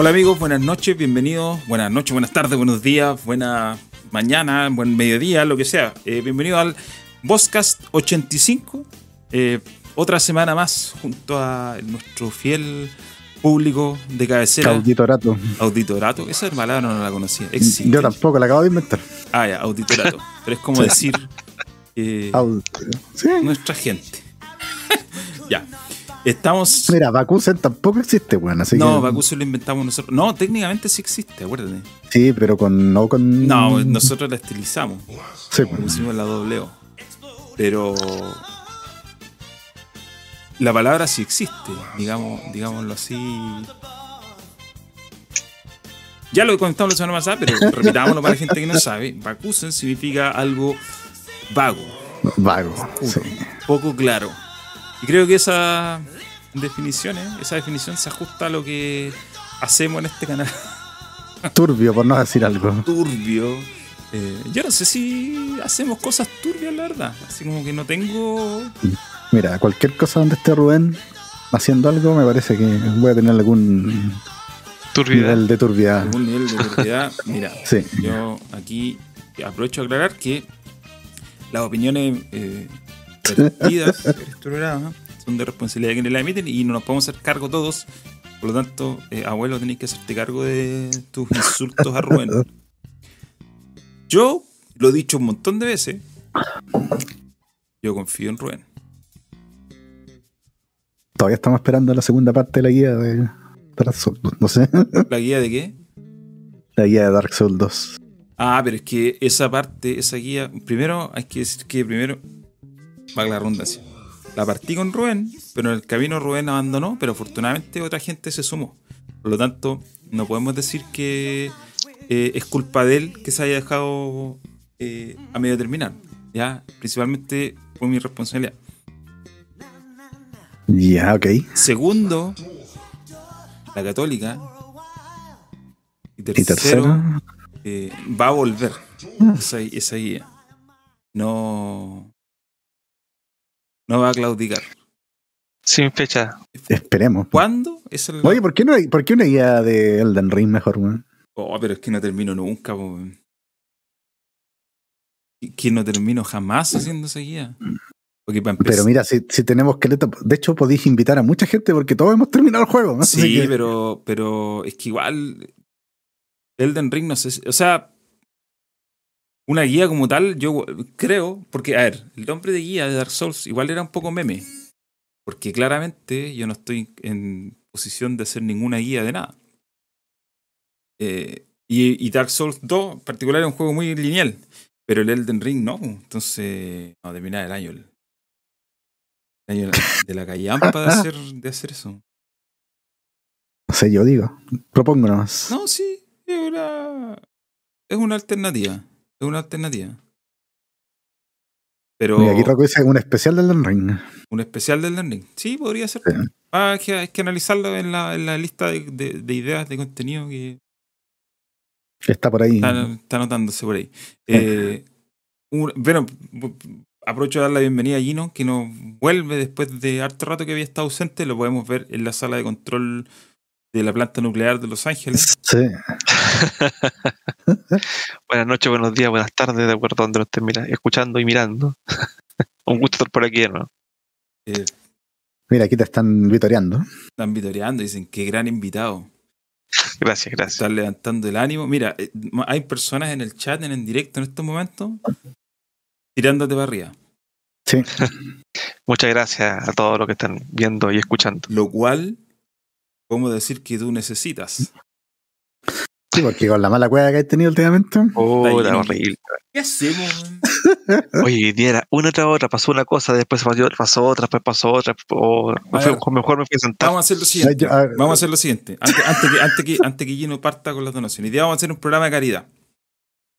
Hola amigos, buenas noches, bienvenidos. Buenas noches, buenas tardes, buenos días, buena mañana, buen mediodía, lo que sea. Eh, bienvenido al Boscast 85. Eh, otra semana más junto a nuestro fiel público de cabecera. Auditorato. Auditorato, esa palabra no la conocía. Existe. Yo tampoco la acabo de inventar. Ah, ya, auditorato. Pero es como decir eh, ¿Sí? nuestra gente. ya. Estamos. Mira, Bakusen tampoco existe, weón. Así no, que... Bakusen lo inventamos nosotros. No, técnicamente sí existe, acuérdate. Sí, pero con. No, con... no nosotros la estilizamos. Sí, pues. Pusimos la doble O. Pero. La palabra sí existe, digamos, digámoslo así. Ya lo comentamos la semana pasada, pero repitámoslo para la gente que no sabe. Bakusen significa algo vago. Vago. Sí. Poco claro. Y creo que esa definición, ¿eh? esa definición se ajusta a lo que hacemos en este canal. Turbio, por no decir algo. Turbio. Eh, yo no sé si hacemos cosas turbias, la verdad. Así como que no tengo. Mira, cualquier cosa donde esté Rubén haciendo algo, me parece que voy a tener algún nivel de turbiedad. Algún nivel de turbiedad. Mira, sí. yo aquí aprovecho a aclarar que las opiniones eh, vertidas en este programa son de responsabilidad de quienes la emiten y no nos podemos hacer cargo todos. Por lo tanto, eh, abuelo, tenéis que hacerte cargo de tus insultos a Rubén. Yo lo he dicho un montón de veces. Yo confío en Rubén. Todavía estamos esperando la segunda parte de la guía de Dark Souls 2. No sé. ¿La guía de qué? La guía de Dark Souls 2. Ah, pero es que esa parte, esa guía. Primero, hay que decir que primero. Va la redundancia. La partí con Rubén, pero en el camino Rubén abandonó, pero afortunadamente otra gente se sumó. Por lo tanto, no podemos decir que eh, es culpa de él que se haya dejado eh, a medio terminar. Ya, principalmente fue mi responsabilidad. Ya, ok. Segundo, la católica. Y tercero, ¿Y tercero? eh, va a volver esa, esa guía. No. No va a claudicar. Sin fecha. Esperemos. ¿Cuándo? Esa es la- Oye, ¿por qué, no hay, ¿por qué una guía de Elden Ring mejor, weón? Oh, pero es que no termino nunca, weón. Que no termino jamás haciendo esa guía. Porque para empezar. Pero mira, si, si tenemos que... De hecho, podéis invitar a mucha gente porque todos hemos terminado el juego. ¿no? Sí, que- pero, pero es que igual. Elden Ring, no sé. si- o sea. Una guía como tal, yo creo. Porque, a ver, el nombre de guía de Dark Souls igual era un poco meme. Porque claramente yo no estoy en posición de hacer ninguna guía de nada. Eh, y, y Dark Souls 2 en particular es un juego muy lineal. Pero el Elden Ring no. Entonces, no, terminar el año. El, el año de la- callampa de hacer, de hacer eso. No sé, yo digo. Propongo nomás. No, sí, es una, es una alternativa. Es una alternativa. Pero Mira, aquí Rocco dice un especial de Elden Ring. un especial del learning. Sí, podría ser. Sí. Ah, hay, que, hay que analizarlo en la, en la lista de, de- de ideas de contenido que Está por ahí. está, está anotándose por ahí. Eh, un- bueno, aprovecho de dar la bienvenida a Gino, que nos vuelve después de harto rato que había estado ausente. Lo podemos ver en la sala de control de la planta nuclear de Los Ángeles. Sí. Buenas noches, buenos días, buenas tardes, de acuerdo a donde nos estén mira- escuchando y mirando. Un gusto estar por aquí, ¿no? Eh, Mira, aquí te están vitoreando. están vitoreando, dicen qué gran invitado. Gracias, gracias. Están levantando el ánimo. Mira, eh, hay personas en el chat, en el directo en estos momentos, tirándote para arriba. Sí. Muchas gracias a todos los que están viendo y escuchando. Lo cual, podemos decir que tú necesitas. Sí, porque con la mala cueva que has tenido últimamente. Lleno. horrible. ¿Qué hacemos? Oye, hoy día era una tras otra, pasó una cosa, después pasó, pasó otra, después pasó otra. oh, me A fui- ver. mejor me fui a sentar. Vamos a hacer lo siguiente. A ver. Vamos a hacer lo siguiente. Antes, antes que, antes, que, antes que Gino parta con las donaciones. Hoy día vamos a hacer un programa de caridad.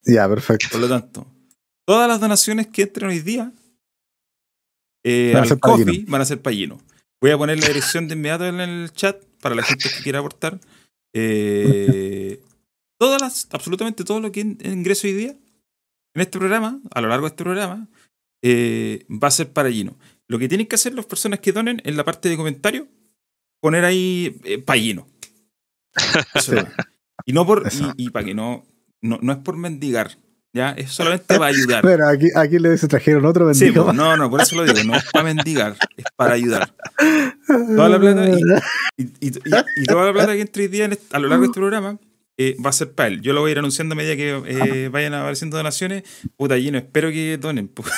Ya, perfecto. Por lo tanto, todas las donaciones que entren hoy día eh, Van al coffee van a ser para Gino. Voy a poner la dirección de inmediato en el chat para la gente que quiera aportar. Eh, todas las, absolutamente todo lo que in- ingreso hoy día en este programa, a lo largo de este programa, eh, va a ser para Gino. Lo que tienen que hacer las personas que donen en la parte de comentarios, poner ahí eh, para Gino. Y no por, y, para que no, no, no es por mendigar, ¿ya? Es solamente para ayudar. Pero aquí, aquí le trajeron otro mendigo. Sí, no, no, por eso lo digo, no es para mendigar, es para ayudar. Toda la plata y, y, toda la plata que entre hoy día a lo largo de este programa eh, va a ser para él. Yo lo voy a ir anunciando a medida que eh, vayan apareciendo donaciones. Puta, allí no espero que donen. Pues,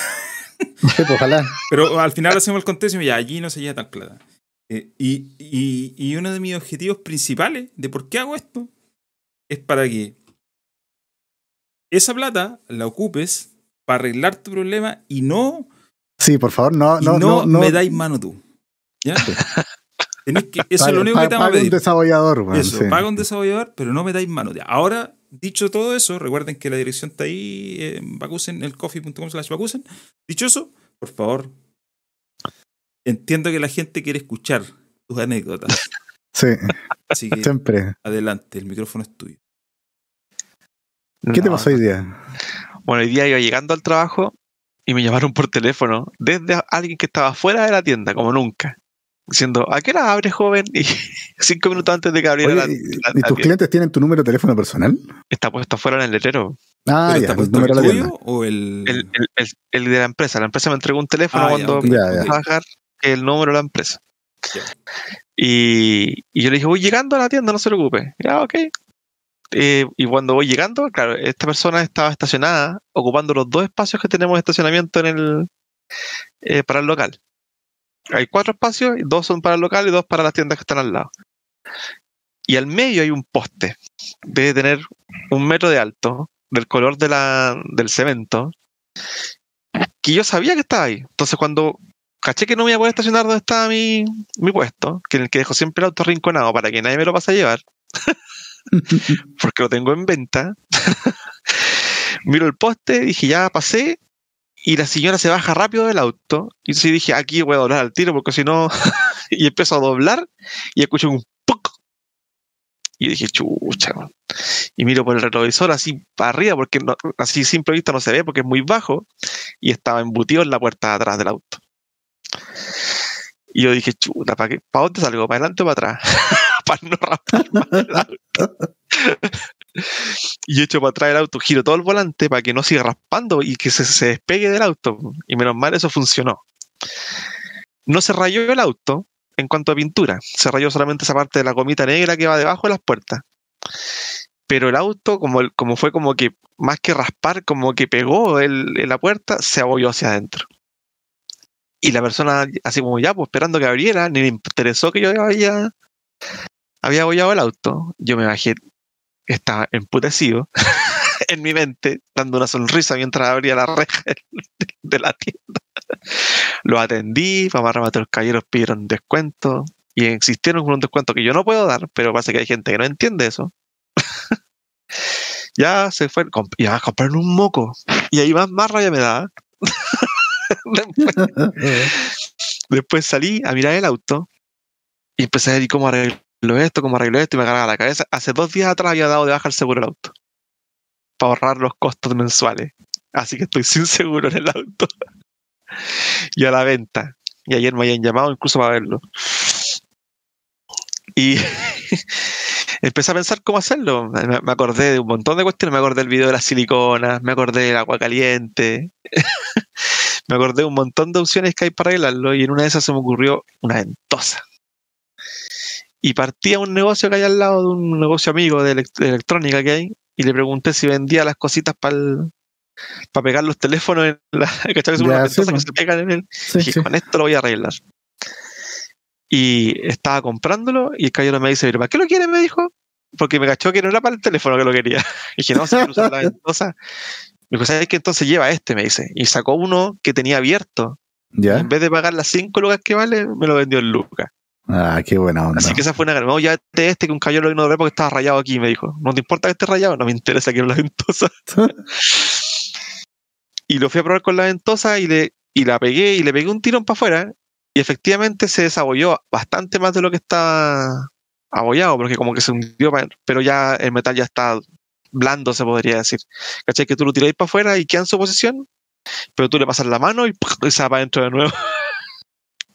ojalá. Pero al final hacemos el contexto y ya, allí no se lleva tal plata. Eh, y, y, y uno de mis objetivos principales de por qué hago esto es para que esa plata la ocupes para arreglar tu problema y no. Sí, por favor, no, no, no, me dais mano tú. ¿Ya? que, eso es lo único que te vamos a pedir. un desarrollador, Eso, paga un desarrollador, pero no me dais mano. Ahora, dicho todo eso, recuerden que la dirección está ahí en Bakusen, el coffee.com slash Bakusen. Dicho eso, por favor, entiendo que la gente quiere escuchar tus anécdotas. Sí. Así que Siempre. adelante, el micrófono es tuyo. ¿Qué te pasó hoy día? Bueno, hoy día iba llegando al trabajo y me llamaron por teléfono desde alguien que estaba fuera de la tienda, como nunca. Diciendo, ¿a qué hora abre, joven? Y cinco minutos antes de que abriera la, ¿Y tus clientes tienen tu número de teléfono personal? Está puesto fuera en el letrero. Ah, ya, ¿el número de la o el... El, el... de la empresa? La empresa me entregó un teléfono ah, cuando a trabajar, el número de la empresa. Y, y, yo le dije, voy llegando a la tienda, no se preocupe. Ya, ok. Eh, y cuando voy llegando, claro, esta persona estaba estacionada, ocupando los dos espacios que tenemos de estacionamiento en el, eh, para el local. Hay cuatro espacios, dos son para el local y dos para las tiendas que están al lado. Y al medio hay un poste. Debe tener un metro de alto, del color de la, del cemento, que yo sabía que estaba ahí. Entonces cuando caché que no me iba a poder estacionar donde estaba mi, mi puesto, que en el que dejo siempre el auto rinconado para que nadie me lo pase a llevar, porque lo tengo en venta. Miro el poste, dije, ya pasé, y la señora se baja rápido del auto. Y sí dije, aquí voy a doblar al tiro, porque si no. y empiezo a doblar y escucho un ¡puc! Y dije, chucha. Y miro por el retrovisor así para arriba, porque así simple vista no se ve, porque es muy bajo. Y estaba embutido en la puerta de atrás del auto. Y yo dije, chuta, ¿para, qué? ¿para dónde salgo? ¿Para adelante o para atrás? No raspar el y echo para atrás el auto, giro todo el volante para que no siga raspando y que se, se despegue del auto. Y menos mal eso funcionó. No se rayó el auto en cuanto a pintura, se rayó solamente esa parte de la gomita negra que va debajo de las puertas. Pero el auto, como, como fue como que más que raspar, como que pegó el, la puerta, se abolló hacia adentro. Y la persona, así como ya, pues esperando que abriera, ni le interesó que yo había, había abollado el auto. Yo me bajé estaba emputecido en mi mente, dando una sonrisa mientras abría la reja de la tienda. Lo atendí, para más los caballeros pidieron descuento y existieron con un descuento que yo no puedo dar, pero pasa que hay gente que no entiende eso. ya se fue, y a comprar un moco. Y ahí más, más rabia me da. después, salí a mirar el auto y empecé a ver cómo arreglar lo esto, como arreglo esto y me cargaba la cabeza. Hace dos días atrás había dado de baja el seguro del auto. Para ahorrar los costos mensuales. Así que estoy sin seguro en el auto. y a la venta. Y ayer me habían llamado incluso para verlo. Y empecé a pensar cómo hacerlo. Me acordé de un montón de cuestiones. Me acordé del video de las siliconas, me acordé del agua caliente. me acordé de un montón de opciones que hay para arreglarlo. Y en una de esas se me ocurrió una ventosa y partía un negocio que hay al lado de un negocio amigo de, electrónica que hay y le pregunté si vendía las cositas para para pegar los teléfonos en la ¿cachai? que se pegan en él. y con esto lo voy a arreglar. Y estaba comprándolo y el caballero me dice, ¿para qué lo quieres? Me dijo. Porque me cachó que no era para el teléfono que lo quería. Y dije, no, se usar la ventosa. Me dijo, ¿sabes qué? Entonces lleva este, me dice. Y sacó uno que tenía abierto. ¿Ya? En vez de pagar las 5 lucas que vale, me lo vendió en lucas. Ah, qué buena onda. Así que esa fue una gran. ya este, este que un cayó lo vino porque estaba rayado aquí, me dijo. No te importa que esté rayado, no me interesa que no la ventosa. y lo fui a probar con la ventosa y le y la pegué y le pegué un tirón para afuera. Y efectivamente se desabolló bastante más de lo que estaba abollado, porque como que se hundió, pero ya el metal ya está blando, se podría decir. ¿Cachai? Que tú lo tiráis para afuera y queda en su posición, pero tú le pasas la mano y, se va para adentro de nuevo.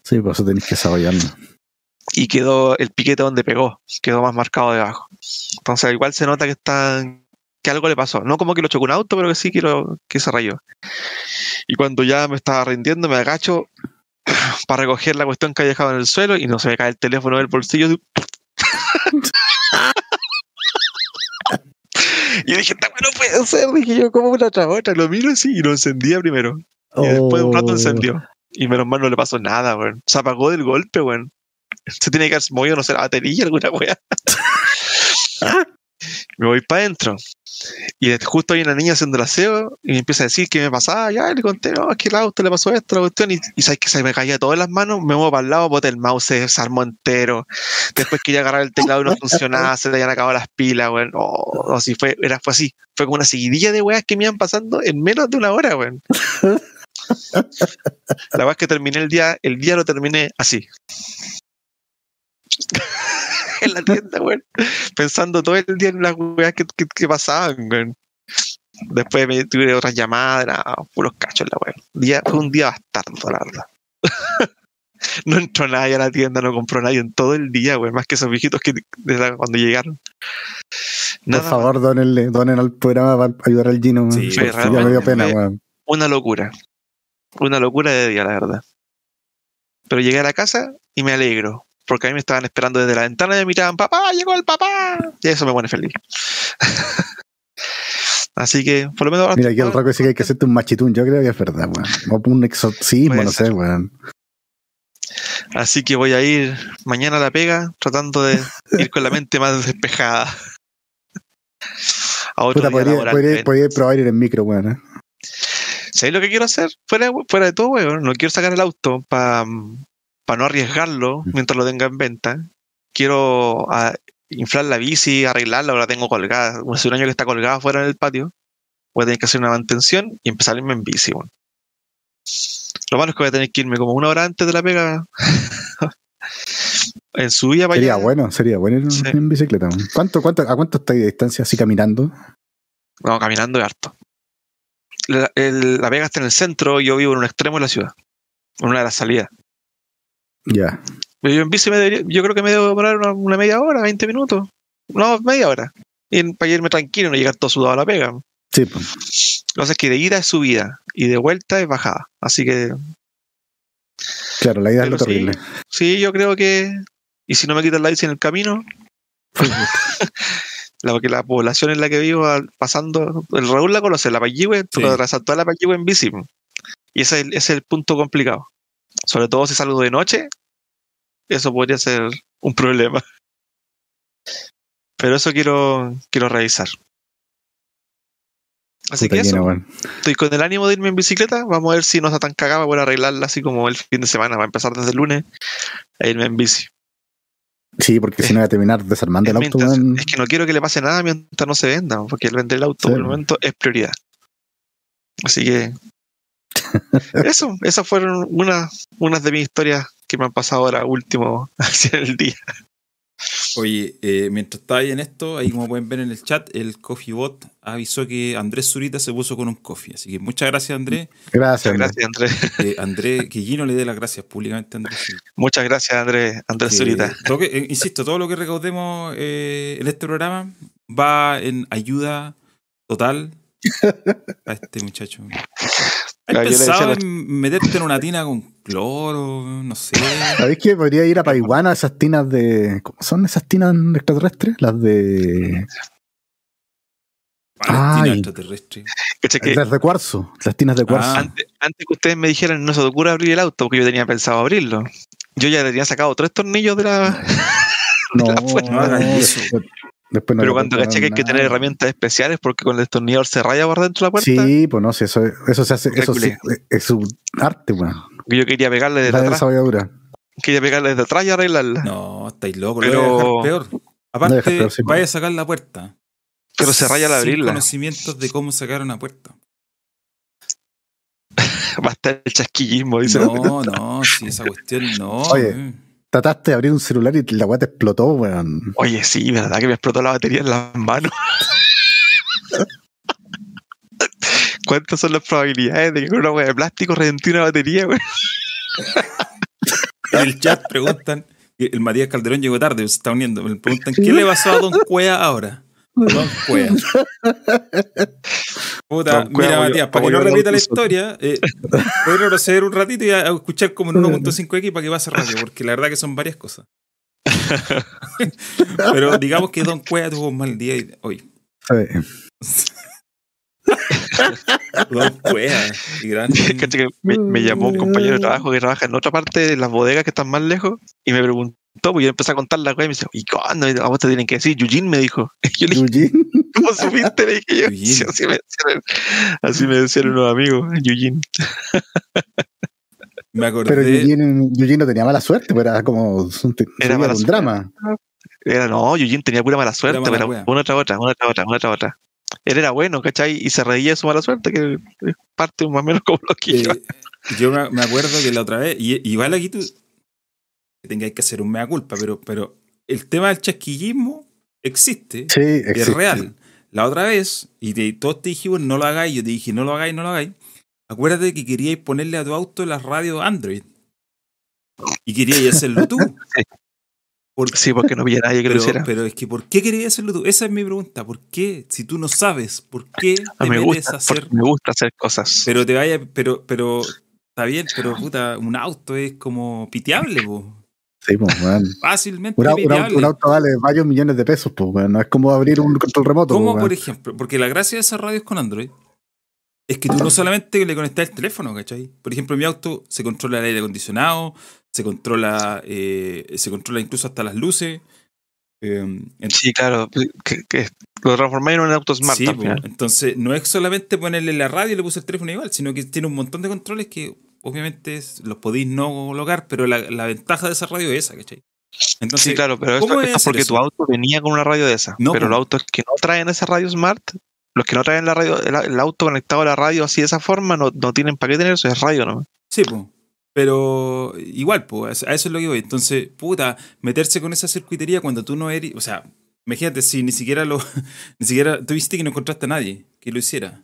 Sí, por eso tenés que desabollarlo. Y quedó el piquete donde pegó, quedó más marcado debajo. Entonces igual se nota que está que algo le pasó. No como que lo chocó un auto, pero que sí que, que se rayó. Y cuando ya me estaba rindiendo, me agacho para recoger la cuestión que había dejado en el suelo y no se me cae el teléfono del bolsillo. y dije, no puede ser. Dije yo, como una otra Lo miro así y lo encendía primero. Y después de un rato oh. encendió. Y menos mal no le pasó nada, weón. Se apagó del golpe, weón. Se tiene que haber movido, no sé, la batería, alguna weá. me voy para adentro. Y justo hay una niña haciendo el aseo y me empieza a decir que me pasaba. Ya le conté, no, es que el auto le pasó esto, la cuestión. Y, y sabes que se me caía todo en las manos. Me muevo para el lado, boté el mouse, se desarmó entero. Después quería agarrar el teclado y no funcionaba, se le habían acabado las pilas, weón. Oh, así fue, era, fue así. Fue como una seguidilla de weas que me iban pasando en menos de una hora, weón. La verdad es que terminé el día, el día lo terminé así. en la tienda, weón. Pensando todo el día en las weas que, que, pasaban, weón. Después me tuve otras llamadas, puros cachos la weón. Día, fue un día bastardo, la verdad. no entró nadie a la tienda, no compró nadie en todo el día, weón. Más que esos viejitos que desde cuando llegaron. Por favor, donenle, donen al programa para ayudar al Gino. Sí, ya me dio pena, weón. Una locura. Una locura de día, la verdad. Pero llegué a la casa y me alegro, porque a mí me estaban esperando desde la ventana y me miraban, papá, llegó el papá. Y eso me pone feliz. Así que, por lo menos. Mira, aquí el Rocco dice que hay que hacerte un machitún. Yo creo que es verdad, weón. O un exorcismo, no sé, weón. Así que voy a ir mañana a la pega, tratando de ir con la mente más despejada. A otro Puta, podría, podría, probar ir en micro, weón. ¿eh? ¿Sabes lo que quiero hacer? Fuera, fuera de todo, weón. No quiero sacar el auto para no arriesgarlo mientras lo tenga en venta. Quiero ah, inflar la bici, arreglarla, ahora la tengo colgada. Hace un año que está colgada fuera en el patio. Voy a tener que hacer una mantención y empezar a irme en bici. Lo malo es que voy a tener que irme como una hora antes de la pega. en su para Sería bueno, sería bueno ir en bicicleta. ¿Cuánto, cuánto, ¿A cuánto estáis de distancia así caminando? No, caminando es harto la, Vega está en el centro, yo vivo en un extremo de la ciudad, en una de las salidas. Ya. Yo en bici me yo creo que me debo demorar una, media hora, 20 minutos. No, media hora. Y para irme tranquilo, no llegar todo sudado a la pega. Sí, pues. Lo que es que de ida es subida y de vuelta es bajada. Así que. Claro, la ida es lo terrible. Sí, yo creo que. Y si no me quitan la bici en el camino. la, que la población en la que vivo pasando, el Raúl la conoce, la Payihue, sí. toda la Payihue en bici. Y ese es, el, punto complicado. Sobre todo si salgo de noche, eso podría ser un problema. Pero eso quiero, quiero revisar. Así que eso. Estoy con el ánimo de irme en bicicleta. Vamos a ver si no está tan cagada para arreglarla así como el fin de semana. Va a empezar desde el lunes a irme en bici. Sí, porque si no va a terminar desarmando el auto. Es que no quiero que le pase nada mientras no se venda, porque el vender el auto por el momento es prioridad. Así que. eso, esas fueron unas, unas de mis historias que me han pasado ahora último hacia el día. Oye, eh, mientras estaba ahí en esto, ahí como pueden ver en el chat, el Coffee Bot avisó que Andrés Zurita se puso con un coffee. Así que muchas gracias, Andrés. Gracias, gracias Andrés. Eh, Andrés, que Gino le dé las gracias públicamente a Andrés. Muchas gracias, Andrés, Andrés Zurita. Eh, insisto, todo lo que recaudemos en este programa va en ayuda total a este muchacho. ¿Has pensado en meterte en una tina con cloro? No sé. ¿Sabéis que podría ir a Paiwana esas tinas de. ¿Cómo son esas tinas extraterrestres? Las de. Ah, tinas extraterrestres. Las de cuarzo, las tinas de cuarzo. Ah. Antes, antes, que ustedes me dijeran, no se te ocurre abrir el auto, porque yo tenía pensado abrirlo. Yo ya tenía sacado tres tornillos de la. No, no Pero cuando caché que hay que tener herramientas especiales porque con el destornillador se raya por dentro de la puerta. Sí, pues no sé, eso, eso se hace, eso es su arte, weón. Yo quería pegarle desde atrás. Quería pegarle desde atrás y arreglarla. No, estáis locos, pero lo voy a dejar peor. Aparte, vaya a sacar la puerta. Pero se raya al abrirla. conocimientos de cómo sacar una puerta. Va a estar el chasquillismo, dice. No, no, si esa cuestión no. Oye, trataste de abrir un celular y la weá te explotó, weón. Oye, sí, verdad que me explotó la batería en las manos. ¿Cuántas son las probabilidades de que con una weá de plástico reventí una batería, weón? En el chat preguntan, El Matías Calderón llegó tarde, se está uniendo. Me preguntan, ¿qué le pasó a Don Cuea ahora? Don Cuea. Puta, mira, Matías, para que no repita la historia, eh, voy a retroceder un ratito y a escuchar como en 1.5x para que pase rápido, porque la verdad que son varias cosas. Pero digamos que Don Cuea tuvo un mal día hoy. Don Cuea, gran... me, me, llamó un compañero de trabajo que trabaja en otra parte de las bodegas que están más lejos y me preguntó, pues yo empecé a contar la cosa y me dice, ¿y cuándo? A vos te tienen que decir, Yujin me dijo. Yo le dije, ¿cómo supiste? Le dije yo, así, me decían, así me decían unos amigos, Yujin. Me acordé. Pero Yujin, no tenía mala suerte, pero era como un, era un drama. Era, no, Yujin tenía pura mala suerte, pero una tras otra, una tras otra, una tras otra. Él era bueno, ¿cachai? Y se reía de su mala suerte, que es parte más o menos como lo que yo. yo me acuerdo que la otra vez, y igual aquí tú tengáis que hacer un mea culpa, pero, pero el tema del chasquillismo existe, sí, es real. La otra vez, y todos te dijimos no lo hagáis, yo te dije no lo hagáis, no lo hagáis. Acuérdate que queríais ponerle a tu auto las radios Android. Y queríais hacerlo tú. sí, porque no había nadie que pero, lo hiciera. Pero es que, ¿por qué querías hacerlo tú? Esa es mi pregunta. ¿Por qué? Si tú no sabes, ¿por qué te me gusta, hacer? Me gusta hacer cosas. Pero te vaya, pero, pero, está bien, pero puta, un auto es como piteable, po. Sí, pues, man. Fácilmente. Un, un, auto vale varios millones de pesos, pues, no es como abrir un control remoto. ¿Cómo, por ejemplo? Porque la gracia de esas radios con Android es que tú no solamente le conectas el teléfono, ¿cachai? Por ejemplo, en mi auto se controla el aire acondicionado, se controla, eh, se controla incluso hasta las luces. Eh, sí, claro, que, que lo transformáis en un auto smart. Sí, entonces no es solamente ponerle la radio y le puse el teléfono igual, sino que tiene un montón de controles que obviamente los podéis no lograr, pero la, ventaja de esa radio es esa, ¿cachai? Entonces, sí, claro, pero eso es porque tu auto venía con una radio de esa. No, pero pues. los autos que no traen esa radio smart, los que no traen la radio, el, auto conectado a la radio así de esa forma, no, no tienen para qué tener eso, es radio ¿no? Sí, pues. Pero igual, pues, a eso es lo que voy. Entonces, puta, meterse con esa circuitería cuando tú no eres. O sea, imagínate si ni siquiera lo. ni siquiera. Tuviste que no encontraste a nadie que lo hiciera.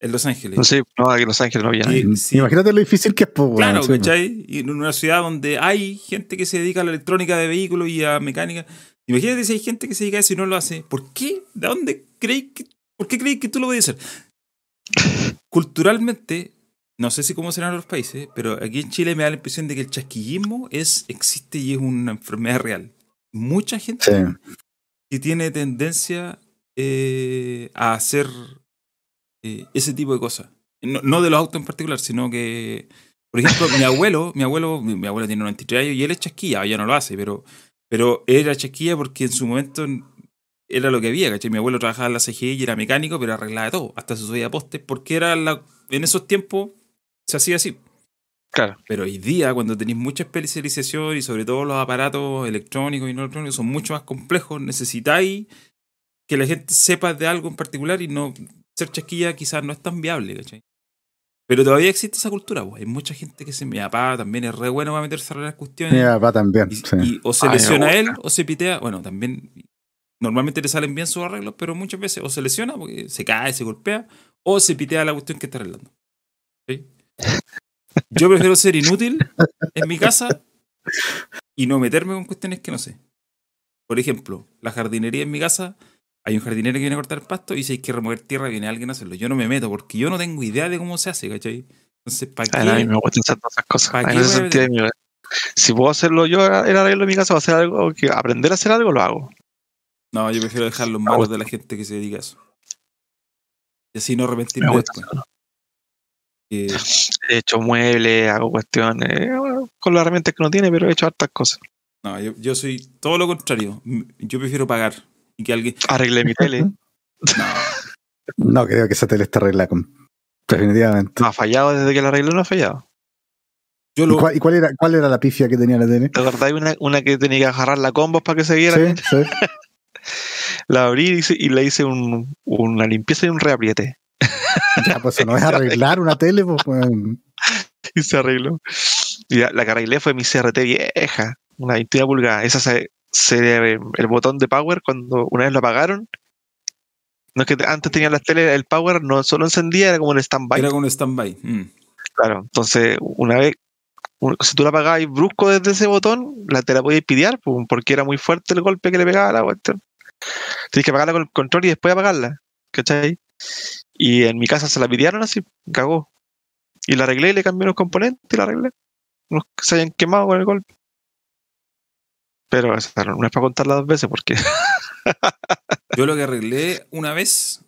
En Los Ángeles. No sé, no, en Los Ángeles no había nadie. Imagínate lo difícil que es, pues, Claro, ¿cachai? Y en una ciudad donde hay gente que se dedica a la electrónica de vehículos y a mecánica. Imagínate si hay gente que se dedica a eso y no lo hace. ¿Por qué? ¿De dónde creéis que.? ¿Por qué creéis que tú lo puedes hacer? Culturalmente, no sé si cómo serán los países, pero aquí en Chile me da la impresión de que el chasquillismo es, existe y es una enfermedad real. Mucha gente que tiene tendencia eh, a hacer eh, ese tipo de cosas. No, de los autos en particular, sino que, por ejemplo, mi abuelo, mi abuelo, mi, abuelo tiene 93 años y él es chasquilla, ya no lo hace, pero, pero era chasquilla porque en su momento era lo que había, ¿cachai? Mi abuelo trabajaba en la CGI y era mecánico, pero arreglaba todo, hasta se subía postes, porque era la, en esos tiempos se hacía así. Claro. Pero hoy día, cuando tenéis mucha especialización y sobre todo los aparatos electrónicos y no electrónicos son mucho más complejos, necesitáis que la gente sepa de algo en particular y no ser chasquilla quizás no es tan viable, ¿cachai? Pero todavía existe esa cultura, pues. Hay mucha gente que se. Mi papá también es re bueno para meterse a las cuestiones. Mi papá también. Y, o se lesiona él o se pitea. Bueno, también. Normalmente le salen bien sus arreglos, pero muchas veces o se lesiona porque se cae, se golpea, o se pitea la cuestión que está arreglando. Yo prefiero ser inútil en mi casa y no meterme con cuestiones que no sé. Por ejemplo, la jardinería en mi casa hay un jardinero que viene a cortar el pasto y si hay que remover tierra viene alguien a hacerlo. Yo no me meto porque yo no tengo idea de cómo se hace, ¿cachai? Entonces, ¿para qué? A mí me gusta hacer todas esas cosas. si puedo hacerlo yo, el arreglo en mi casa, o hacer algo, que aprender a hacer algo, lo hago. No, yo prefiero dejarlo en manos de la gente que se dedica a eso. Y así no arrepentirme después. He hecho muebles, hago cuestiones, con las herramientas que no tiene, pero he hecho hartas cosas. No, yo, yo soy todo lo contrario. Yo prefiero pagar que alguien. Arregle mi tele. no. creo que esa tele está arreglada. Definitivamente. No ha fallado desde que la arreglé, no ha fallado. Yo ¿Y, cuál, era, cuál era la pifia que tenía la tele? ¿Te acordás una, una que tenía que agarrar la combo para que se viera? Sí, sí. la abrí y, le hice un, una limpieza y un reapriete. Ya, pues no es arreglar una tele, pues. y se arregló. Y la, que arreglé fue mi CRT vieja, una 21 pulgadas. Esa se, se, el botón de power cuando una vez lo apagaron. No es que antes tenía las tele, el power no solo encendía, era como un stand-by. Era como un stand-by. Mm. Claro, entonces una vez si tú la apagabas brusco desde ese botón, la te la podías pidear, porque era muy fuerte el golpe que le pegaba a la cuestión. Tienes que apagarla con el control y después apagarla. ¿Cachai? Y en mi casa se la pidieron así, cagó. Y la arreglé, le cambié los componentes y la arreglé. Unos que se hayan quemado con el golpe. Pero no es para contarla dos veces porque. Yo lo que arreglé una vez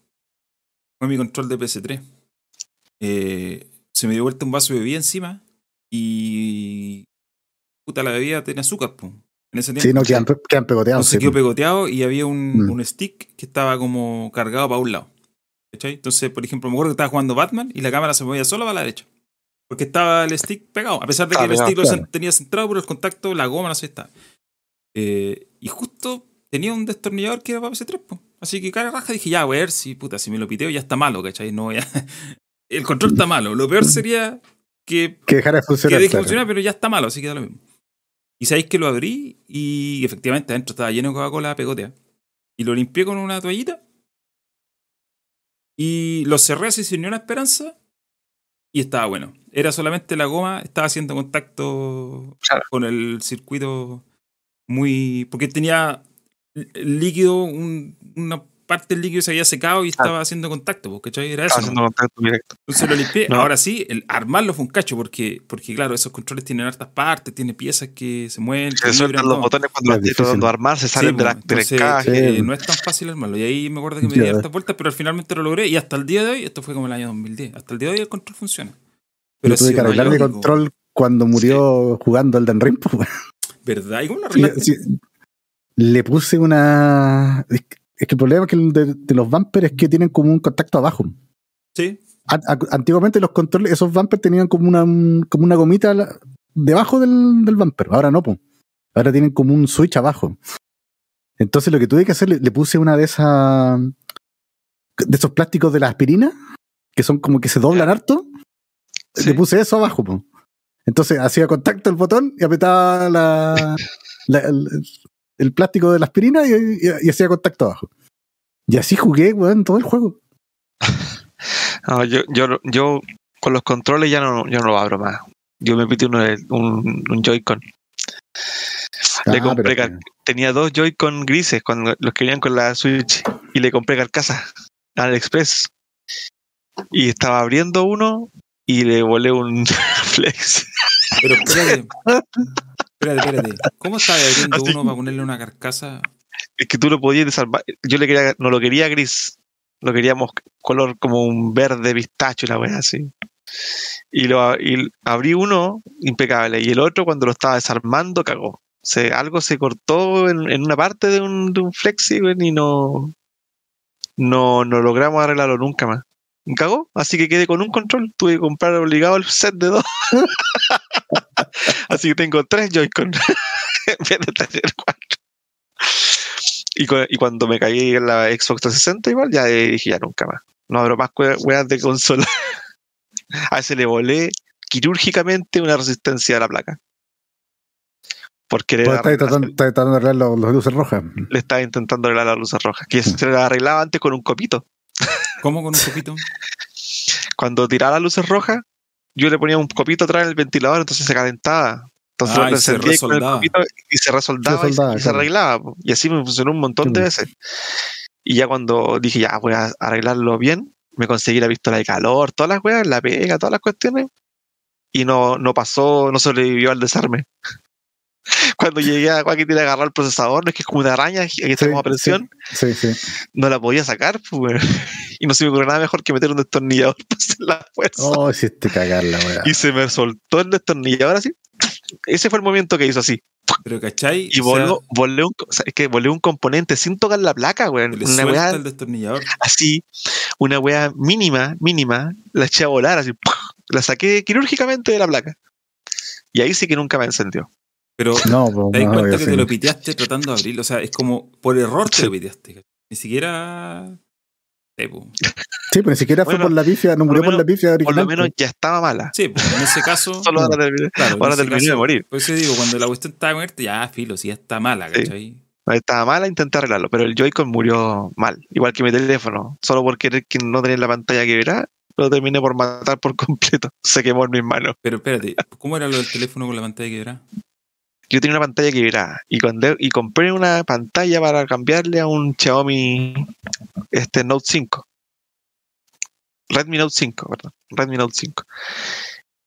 fue mi control de PS3. Eh, se me dio vuelta un vaso de bebida encima y. Puta, la bebida tenía azúcar, pues. En ese tiempo. Sí, no, quedan, quedan pegoteados. se quedó pegoteado y había un, mm. un, stick que estaba como cargado para un lado. ¿Cachai? Entonces, por ejemplo, me acuerdo que estaba jugando Batman y la cámara se movía sola para la derecha. Porque estaba el stick pegado. A pesar de que el stick lo tenía centrado, pero el contacto, la goma, no sé, está. Eh, y justo tenía un destornillador que era para PS3, Así que cara raja dije, ya, voy a ver si, puta, si me lo piteo ya está malo, ¿cachai? No, ya. el control está malo. Lo peor sería que. Que dejara de funcionar. Que deje funcionar, pero ya está malo, así que da lo mismo. Y sabéis que lo abrí y efectivamente adentro estaba lleno de Coca-Cola pegotea. Y lo limpié con una toallita. Y lo cerré así sin ni una esperanza. Y estaba bueno. Era solamente la goma, estaba haciendo contacto con el circuito muy. Porque tenía líquido, un, una parte del líquido se había secado y estaba haciendo contacto, ¿cachai? Era eso. Haciendo contacto directo. Entonces lo limpié. Ahora sí, el armarlo fue un cacho, porque, porque claro, esos controles tienen hartas partes, tiene piezas que se mueven. Se sueltan los botones cuando los tratando armar, se salen de la, entonces, eh, no es tan fácil armarlo. Y ahí me acuerdo que me di hartas vueltas, pero finalmente lo logré. Y hasta el día de hoy, esto fue como el año 2010, hasta el día de hoy el control funciona. Pero tuve que arreglar mi control cuando murió jugando el Den pues, ¿Verdad? ¿Y cómo lo arreglaste? Le puse una. Es que el problema que de, los bumpers es que tienen como un contacto abajo. Sí. antiguamente los controles, esos bumpers tenían como una, como una gomita debajo del, del bumper. Ahora no, pues. Ahora tienen como un switch abajo. Entonces lo que tuve que hacer, le, puse una de esas. de esos plásticos de la aspirina, que son como que se doblan harto. Le puse eso abajo, pues. Entonces hacía contacto el botón y apretaba la, el plástico de la aspirina y, hacía contacto abajo. Y así jugué, weón, todo el juego. yo, yo, yo con los controles ya no, yo no lo abro más. Yo me pide un, un Joy-Con. le ah, compré tenía dos Joy-Con grises cuando los que venían con la Switch y le compré carcasa al Express. Y estaba abriendo uno y le volé un flex. Pero espérate, espérate, espérate. ¿Cómo estaba abriendo uno para ponerle una carcasa? Es que tú lo podías desarmar. Yo le quería, no lo quería gris. Lo queríamos color como un verde pistacho, la wea así. Y, lo, y abrí uno impecable. Y el otro, cuando lo estaba desarmando, cagó. Se, algo se cortó en, en una parte de un, de un flexi y no, no, no logramos arreglarlo nunca más. Cagó, así que quedé con un control. Tuve que comprar obligado el set de dos. así que tengo tres Joy-Con en vez de tener cuatro. Y, cuando me caí en la Xbox 360 igual, ya dije, ya nunca más. No abro más weas de consola. a ese le volé quirúrgicamente una resistencia a la placa. Porque le pues está intentando, arreglar las luces rojas. Le estaba intentando arreglar las luces rojas. Que se la arreglaba antes con un copito. ¿Cómo con un copito? Cuando tiraba las luces rojas, yo le ponía un copito atrás en el ventilador, entonces se calentaba. Entonces ah, y se resoldaba. y se resoldaba, y, se arreglaba. Y así me funcionó un montón de veces. Y ya cuando dije, ya voy a arreglarlo bien, me conseguí la pistola de calor, todas las weas, la pega, todas las cuestiones. Y no, no pasó, no sobrevivió al desarme. Cuando llegué a Joaquín tiene que agarrar el procesador, no es que es como una araña, aquí está a presión. Sí, sí, no la podía sacar, pues, y no se me ocurrió nada mejor que meter un destornillador para hacer la fuerza. Oh, hiciste cagarla, weá. Y se me soltó el destornillador así. Ese fue el movimiento que hizo así. Pero, ¿cachai? Y voló, volé, un, es que volé un componente sin tocar la placa, weón. Una weá, el destornillador. Así, una weá mínima, mínima, la eché a volar, así, la saqué quirúrgicamente de la placa. Y ahí sí que nunca me encendió. Pero no, te das cuenta que te lo piteaste tratando de abrirlo. O sea, es como por error te lo piteaste. Ni siquiera. Sí, pero ni siquiera fue por la pifia, no murió por, la pifia Por lo menos ya estaba mala. Sí, pues en ese caso. Solo ahora terminé, claro, ahora terminé de morir. Por eso digo, cuando la cuestión estaba muerta, ya filo, si ya está mala, ¿cachai? Estaba mala, intenté arreglarlo, pero el Joy-Con murió mal, igual que mi teléfono. Solo por querer que no tenía la pantalla que verá, lo terminé por matar por completo. Se quemó en mis manos. Pero espérate, ¿cómo era lo del teléfono con la pantalla quebrada? Yo tenía una pantalla y, cuando, y compré una pantalla para cambiarle a un Xiaomi este Note 5. Redmi Note 5, perdón. Redmi Note 5.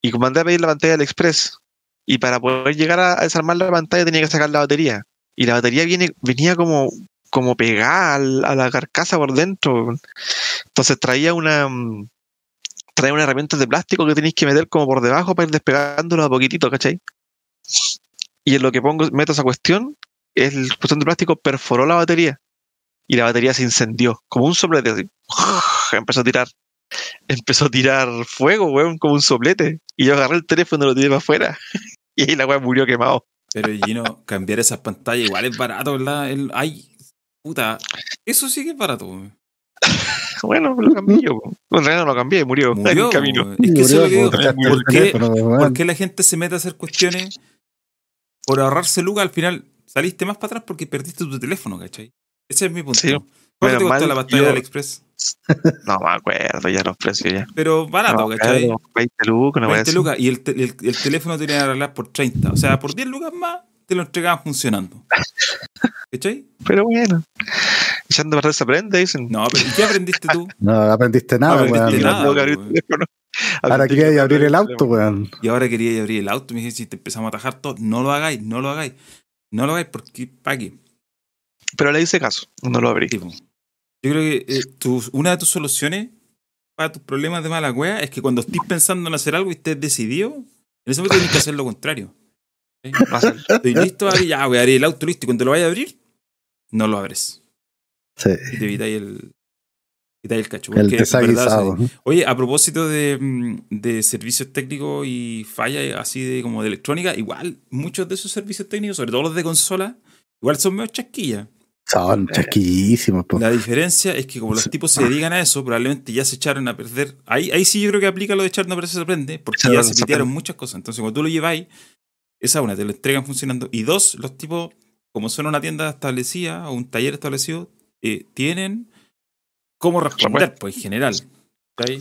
Y mandé a pedir la pantalla del Express. Y para poder llegar a, desarmar la pantalla tenía que sacar la batería. Y la batería viene, venía como, como pegada a la carcasa por dentro. Entonces traía una mm, traía una herramienta de plástico que tenéis que meter como por debajo para ir despegándolo a poquitito, ¿cachai? Y en lo que pongo, meto esa cuestión, el cuestión de plástico perforó la batería. Y la batería se incendió, como un soplete. así. Empezó a tirar. Empezó a tirar fuego, weón, como un soplete. Y yo agarré el teléfono y lo tiré para afuera. Y ahí la weón murió quemado. Pero Gino, cambiar esas pantallas igual es barato, ¿verdad? El, ay, puta, eso sí que es barato. weón. Bueno, lo cambié yo. En realidad no lo cambié, murió, en Murió. el camino. Es que eso es lo que digo. Murió, ¿Por qué, por qué la gente se mete a hacer cuestiones por ahorrarse lucas? Al final saliste más para atrás porque perdiste tu teléfono, ¿cachai? Ese es mi punto. Sí, ¿Cuánto te costó mal, la pantalla yo- del Express? No me acuerdo ya los precios ya. Pero barato, No, ¿cachai? claro, 20 lucas, no voy a 20 decir. lucas y el, te- el, el teléfono te lo arreglar por 30. O sea, por 10 lucas más te lo entregaban funcionando. ¿Cachai? Pero bueno. Echando a perder se aprende, dicen. No, pero ¿y ¿qué aprendiste tú? No aprendiste nada, aprendiste weón. nada. Que abrir teléfono. Ahora quería que abrir el auto, weón. Y ahora quería abrir el auto. Me dije, si te empezamos a atajar todo, no lo hagáis, no lo hagáis. No lo hagáis porque, ¿para qué? Pero le hice caso, no lo abrí. Yo creo que eh, tu- una de tus soluciones para tus problemas de mala cueva es que cuando estés pensando en hacer algo y estés decidido, en ese momento tienes que hacer lo contrario. Sé. Estoy listo, a abrir, ya voy a abrir el auto listo y cuando lo vayas a abrir, no lo abres. Sí. Y te evitáis el, evitáis el cacho. El verdad. Oye, a propósito de, mm, de servicios técnicos y fallas así de como de electrónica, igual muchos de esos servicios técnicos, sobre todo los de consola, igual son medio chasquillas. Son chasquillísimos, po. La diferencia es que como los tipos se dedican a eso, probablemente ya se echaron a perder. Ahí, ahí sí yo creo que aplica lo de echar no perder se aprende, porque ya se pitearon muchas cosas. Entonces, cuando tú lo lleváis, esa una, te lo entregan funcionando. Y dos, los tipos, como son una tienda establecida o un taller establecido, eh, tienen cómo responder, pues en general. ¿cachai?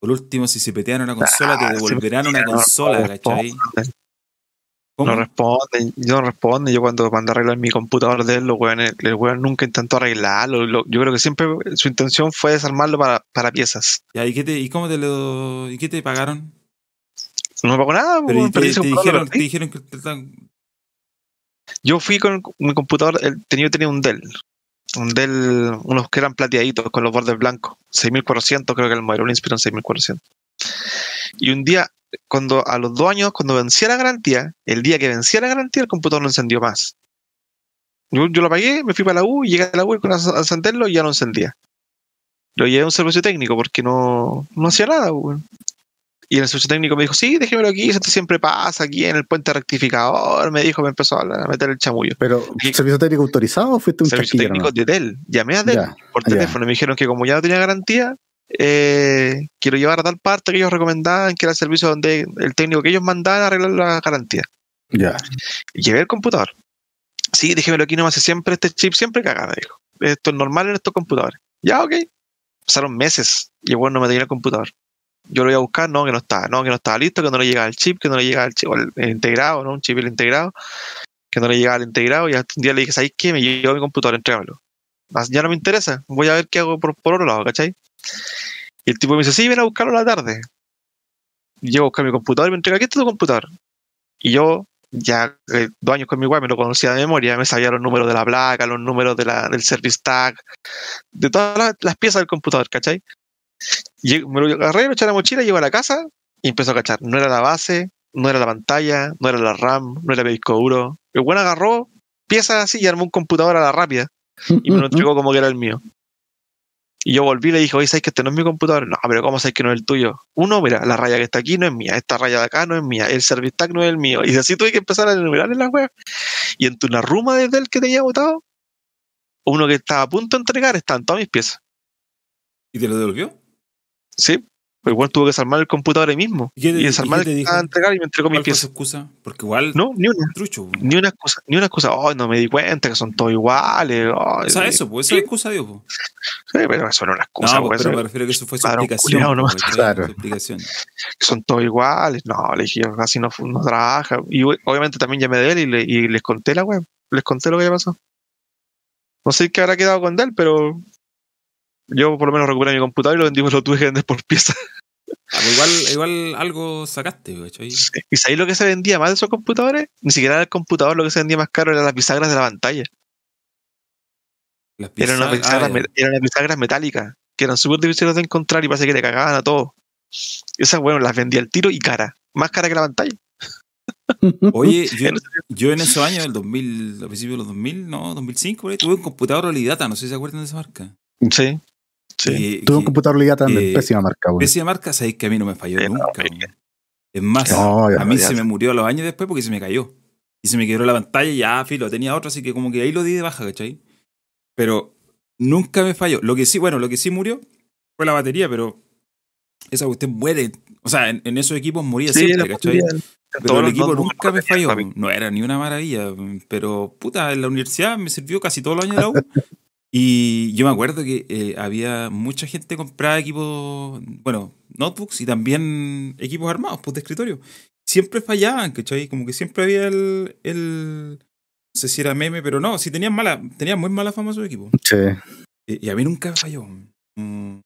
Por último, si se petean una consola, Ah, te devolverán una consola, ¿cachai? No responden, yo no responden. Yo cuando mandé a arreglar mi computador de él, los weones- el weón nunca intentó arreglarlo. Lo- yo creo que siempre su intención fue desarmarlo para, para piezas. ¿y, qué te, ¿Y cómo te lo.? ¿Y qué te pagaron? No me pagó nada, Pero weón, te, te dijeron, te dijeron que Yo fui con mi computador, el, tenía, tenía un Dell. Un Dell, unos que eran plateaditos con los bordes blancos. 6400 creo que el modelo, un Inspiron 6400. Y un día, cuando a los dos años, cuando vencía la garantía, el día que vencía la garantía, el computador no encendió más. Yo, yo lo apagué, me fui para la U, llegué a la U con encenderlo y ya no encendía. Lo llevé a un servicio técnico porque no, no hacía nada, weón. Y en el servicio técnico me dijo, sí, déjemelo aquí, esto siempre pasa aquí en el puente rectificador. Me dijo, me empezó a a meter el chamullo. Pero, ¿servicio técnico autorizado o fuiste un Servicio técnico nomás? de Dell. Llamé a Dell Ya, por ya. teléfono y me dijeron que como ya no tenía garantía, eh, quiero llevar a tal parte que ellos recomendaban, que era el servicio donde el técnico que ellos mandaban arreglar la garantía. Ya. Y llevé el computador. Sí, déjemelo aquí nomás, siempre este chip siempre caga, me dijo. Esto es normal en estos computadores. Ya, ok. Pasaron meses y weón no me tenía el computador. Yo lo iba a buscar, no, que no estaba, no, que no estaba listo, que no le llegaba el chip, que no le llegaba el chip, o el, el integrado, ¿no? Un chip el integrado, que no le llegaba el integrado, y hasta un día le dije, ¿sabes qué? Me llegó mi computador, entrégamelo. Ya no me interesa, voy a ver qué hago por, por otro lado, ¿cachai? Y el tipo me dice, sí, ven a buscarlo a la tarde. Y llego a buscar mi computador y me entrega, aquí está tu computador. Y yo, ya eh, dos años con mi web, me lo conocía de memoria, me sabía los números de la placa, los números del service tag, de todas las, las piezas del computador, ¿cachai? Y me lo agarré, lo eché a la mochila, llego a la casa y empezó a cachar. No era la base, no era la pantalla, no era la RAM, no era el disco duro. El buen agarró piezas así y armó un computador a la rápida y me lo entregó como que era el mío. Y yo volví y le dije, oye, ¿sabes que este no es mi computador? No, pero ¿cómo sabes que no es el tuyo? Uno, mira, la raya que está aquí no es mía, esta raya de acá no es mía, el service tag no es el mío. Y así tuve que empezar a enumerar en la web. Y en una ruma desde el que tenía votado, uno que estaba a punto de entregar, estaban todas mis piezas. ¿Y te lo devolvió? Sí, Pero igual tuvo que desarmar el computador ahí mismo. ¿Y Y desarmar el a entregar y me entregó mi ¿Cuál fue su pieza. excusa? Porque igual. No, ni una. Trucho. Ni una excusa, ni una excusa. Oh, no me di cuenta que son todos iguales. oh, O sea, sí, eso, pues esa es excusa dio. po. Sí, pero eso no es una excusa. No, pues, pues, pero me refiero a que eso fue su explicación. culiao, ¿no? Claro. Su explicación. que son todos iguales. No, le dije, así no, no trabaja. Y obviamente también llamé de él y, le- y les conté la web. Les conté lo que había pasado. No sé qué habrá quedado con él, pero yo por lo menos recuperé mi computador y lo vendí, lo tuve que vender por pieza. Ah, pues igual, igual algo sacaste, ¿cachai? ¿Y sabéis lo que se vendía más de esos computadores? Ni siquiera era el computador, lo que se vendía más caro eran las bisagras de la pantalla. Las Eran unas bisagras- bisagras, ah, eran unas bisagras metálicas, que eran súper difíciles de encontrar y parece que le cagaban a todos. Esas, bueno, las vendía al tiro y cara. Más cara que la pantalla. Oye, yo, yo en esos años, el 2000, a principios de los 2000, no, 2005, por ahí, tuve un computador Olidata, no sé si se acuerdan de esa marca. Sí. Sí. Eh, Tuve un computador ligado también, eh, pésima marca. Esa marca, sabéis que a mí no me falló no, nunca. weón. Es más, No, a mí se me murió a los años después porque se me cayó. Y se me quebró la pantalla y ya, filo, tenía otro, así que como que ahí lo di de baja, ¿cachai? Pero nunca me falló. Lo que sí, bueno, lo que sí murió fue la batería, pero esa cuestión muere. O sea, en, en esos equipos moría Sí, siempre, ¿cachai? Pero todos el los equipo nunca me falló. No era ni una maravilla. Pero, puta, en la universidad me sirvió casi todos los años de la U. Y yo me acuerdo que eh, había mucha gente que compraba equipos, bueno, notebooks y también equipos armados, pues de escritorio. Siempre fallaban, ¿cachai? Como que siempre había el, el no sé si era meme, pero no, si tenían mala, tenían muy mala fama su equipo. Sí. Y, y a mí nunca me falló. Mm.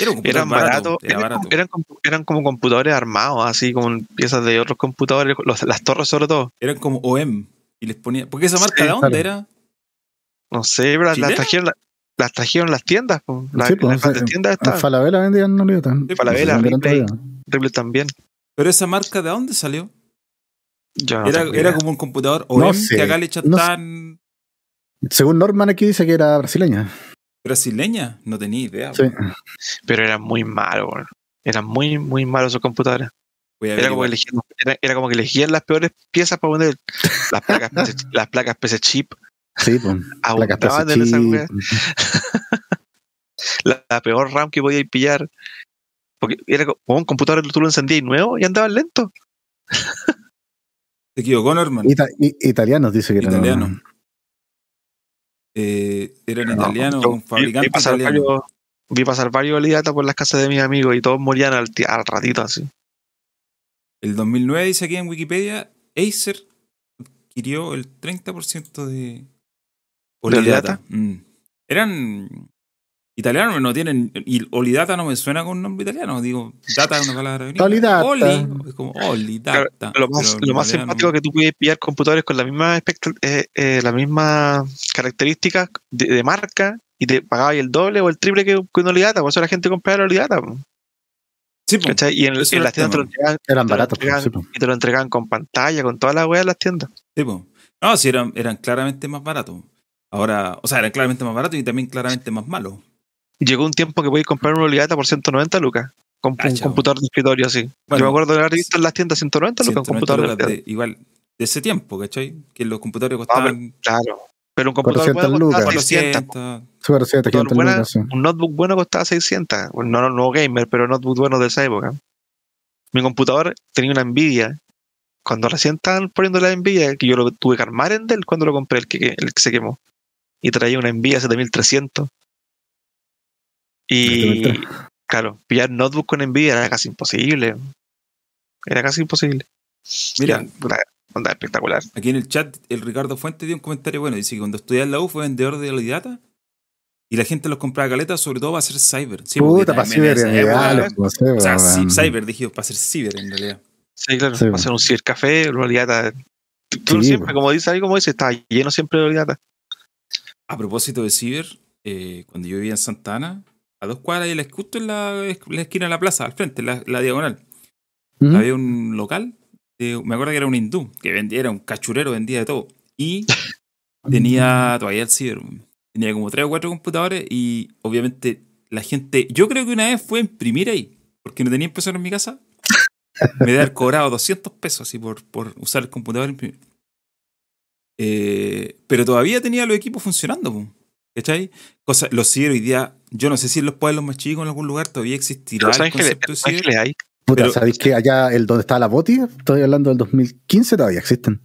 Era un computador Eran barato, baratos, era eran, barato. eran, como computadores armados, así como piezas de otros computadores, los- las torres sobre todo. Eran como OEM. Y les ponía. Porque esa marca Sí, de dónde claro. era? No sé, las ¿Chilena? trajeron, la- las trajeron las tiendas. po. Las, Sí, pues, grandes en- tiendas En estaban. Falabella vendían Olidata. Sí, Falabella, No sé Ripley. Ripley también. Pero esa marca de dónde salió? Yo no era, tengo era como un computador No OEM sé, que acá le no echan sé. tan Según Norman aquí dice que era brasileña. brasileña. No tenía idea. Sí. Pero eran muy malos, weón. Eran muy, muy malos esos computadores. Era como, que elegían, era, era como que elegían las peores piezas para poner las placas, PC, las placas PC chip. Sí, pues. Placas Abundaban en esa PC wea. La, la peor RAM que podíais pillar. Porque era como un computador tú lo encendías nuevo y andaban lento. Se equivocó, Norman. Ita- italianos dice que eran. Italiano. Eh, eran No, italianos, un vi- fabricante vi pasar italiano. varios- vi pasar varios Olidata por las casas de mis amigos y todos morían al ratito así. El 2009 dice aquí en Wikipedia, Acer adquirió el 30% de Olidata. Mm. Eran italianos, no tienen. Y Olidata no me suena con nombre italiano. Digo, data es una palabra. Olidata. Oli, es como Olidata. Lo más, lo más simpático es que tú puedes pillar computadores con la misma eh, eh, la misma características de, de marca y te pagabas el doble o el triple que, Olidata. Por eso la gente compraba la Olidata. Sí. ¿cachai? Y en, las tiendas te lo entregaban, Eran baratos. pues, sí, pues. y te lo entregaban con pantalla, con toda la weá en las tiendas. Sí, po. No, sí, eran, eran claramente más baratos. Ahora, o sea, eran claramente más baratos y también claramente más malos. Llegó un tiempo que podéis comprar una Olidata por 190 lucas. Con un computador de escritorio así. Bueno, Yo me acuerdo de haber visto en las tiendas 190 lucas un 190 computador de lucas escritorio. de- igual, de ese tiempo, ¿cachai? Que los computadores pero- costaban Claro. Pero un computador 400 bueno costaba lucas. 600. 400. Super 7, computador 500 buena, lucas, sí. un notebook bueno costaba 600. Bueno, no, no, no gamer, pero notebook bueno de esa época. Mi computador tenía una Nvidia. Cuando recién estaban poniendo la Nvidia, que yo lo tuve que armar en Dell cuando lo compré, el que, el que se quemó. Y traía una Nvidia 7300. Y 7300. claro, pillar notebook con Nvidia era casi imposible. Era casi imposible. Mira, una onda espectacular. Aquí en el chat, el Ricardo Fuentes dio un comentario bueno. Dice que cuando estudiaba en la U fue vendedor de Olidata y la gente los compraba caletas, sobre todo para hacer cyber. Sí, Puta, para en ciber ideales, pues, O sea, sí, cyber, dije, para hacer ciber en realidad. Sí, claro. Sí, Va a ser un cibercafé, una Olidata. Tú Sí, siempre, como dice ahí, como dice, está lleno siempre de Olidata. A propósito de ciber, eh, cuando yo vivía en Santa Ana, a dos cuadras y la justo en la, la esquina de la plaza, al frente, la, la diagonal, había un local, de- me acuerdo que era un hindú, que vendía, era un cachurero, vendía de todo. Y tenía todavía el ciber. Tenía como tres o cuatro computadores y obviamente la gente. Yo creo que una vez fue a imprimir ahí, porque no tenía impresora en mi casa. Me haber cobrado 200 pesos así por, por usar el computador e imprimir. Eh, pero todavía tenía los equipos funcionando. ¿Cachai? Cosa, los ciber hoy día yo no sé si en los pueblos más chicos en algún lugar todavía existirá Los el Ángeles, concepto de hay. Puta, Pero- ¿sabéis que allá el donde está la Boti? Estoy hablando del 2015, todavía existen.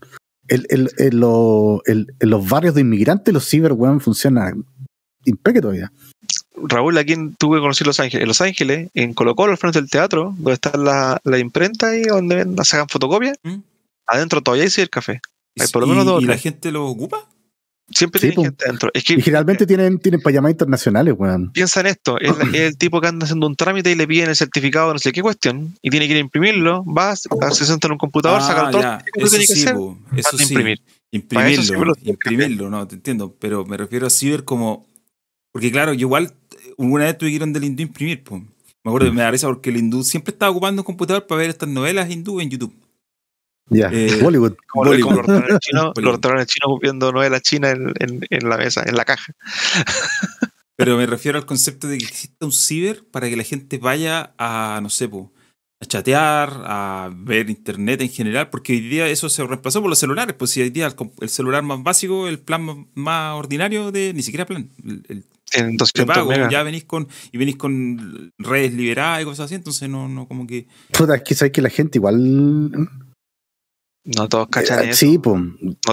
El, el, el- lo- el- en los barrios de inmigrantes, los ciber, weón, funcionan impeque todavía. Raúl, aquí tuve que conocer Los Ángeles. En Los Ángeles, en Colo Colo, al frente del teatro, donde está la, la imprenta y donde ven- sacan fotocopias, ¿Mm? adentro todavía hay café. Y, Hay por lo menos y- dos o y la gente lo ocupa. Siempre Sí, tienen gente adentro. Es que Y generalmente tienen, tienen para llamadas internacionales, weón. piensa en esto, es, la- es el tipo que anda haciendo un trámite y le piden el certificado de no sé qué cuestión y tiene que ir a imprimirlo, va, se sienta en un computador, saca Ah, todo que Eso tiene que sí, hacer, po, eso sí. imprimir. Sí Imprimirlo, lo- imprimirlo, no, te entiendo. Pero me refiero a ciber como. Porque claro, yo igual eh, una vez tuve que ir donde el hindú imprimir. Me acuerdo que me da risa porque el hindú siempre estaba ocupando un computador para ver estas novelas hindú en YouTube. Ya, Eh, Bollywood. Como, Bollywood. los restaurantes chinos, los restaurantes chinos viendo novelas chinas en, en- en la mesa, en la caja. Pero me refiero al concepto de que exista un ciber para que la gente vaya a, no sé, po, a chatear, a ver internet en general, porque hoy día eso se reemplazó por los celulares. Pues si hoy día el, com- el celular más básico, el plan más, más ordinario de ni siquiera plan, el, el En 200 prepago, megas. ya venís con y venís con redes liberadas y cosas así, entonces no, no como que Puta, es que sabes que la gente igual. No todos cachan eh, eso. sí, pues.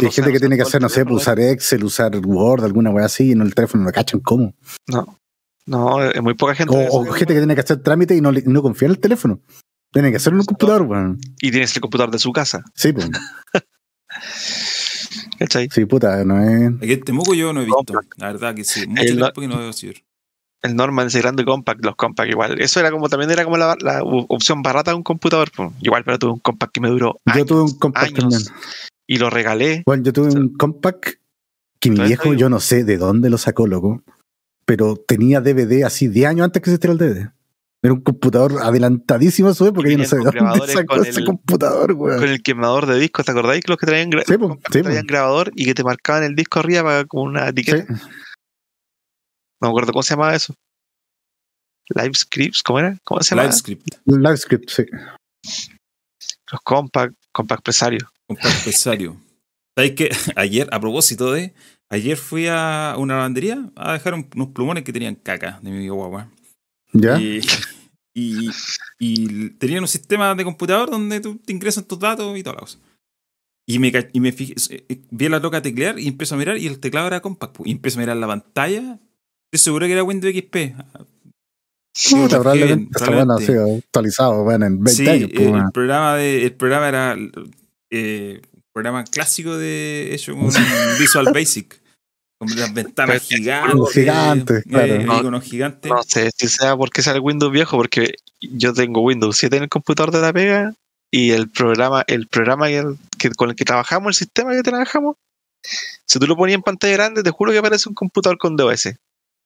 Hay gente que tiene que hacer, no sé, pues, usar Excel, usar Word, alguna wea así, y en el teléfono no cachan cómo. No, no, es muy poca gente. O, o gente que tiene que hacer trámite y no, no confía en el teléfono. Tiene que hacerlo en un computador, weón. Y tienes el computador de su casa. Sí, pues. ¿Cachai? Sí, puta, no es. aquí en Temuco yo no he visto, la verdad que sí, mucho El- tiempo que no veo ciber. El Norman ese grande compact, los compact igual. Eso era como también era como la, la opción barata de un computador. pues. Igual, pero tuve un compact que me duró Yo años tuve un compact años. también. y lo regalé. Bueno, yo tuve un compact que mi viejo, yo no sé de dónde lo sacó, loco, pero tenía DVD así 10 años antes que existiera el DVD. Era un computador adelantadísimo a su época, yo no sé de dónde sacó ese el- computador, weón. Con el quemador de discos, ¿te acordáis que los que traían, Sí, po, sí, traían grabador y que te marcaban el disco arriba con una etiqueta? Sí. No me acuerdo cómo se llamaba eso. Live Scripts, ¿cómo era? ¿Cómo se llamaba? LiveScript, LiveScript, sí. Los compact, compact presario. compact empresario. ¿Sabes qué? Ayer, a propósito de. Ayer fui a una lavandería a dejar un- unos plumones que tenían caca de mi guagua. ¿Ya? Y, y, y tenían un sistema de computador donde tú te ingresas tus datos y toda la cosa. Y me, y me fijé, eh, vi a la loca teclear y empiezo a mirar y el teclado era compact. po. Y empiezo a mirar la pantalla. Estoy seguro que era Windows XP. Puta, probablemente bien, está bueno, probablemente. sí, actualizado, bueno, en 20 Sí, años. pues, eh, el, programa de, el programa era eh, un programa clásico de hecho con Visual Basic. Con las ventanas Pero- gigantes. Gigantes, claro. eh, No, gigantes. No sé si sea porque sea el Windows viejo, porque yo tengo Windows 7 en el computador de la pega y el programa, el programa que, que- con el que trabajamos, el sistema que trabajamos, si tú lo ponías en pantalla grande, te juro que aparece un computador con DOS.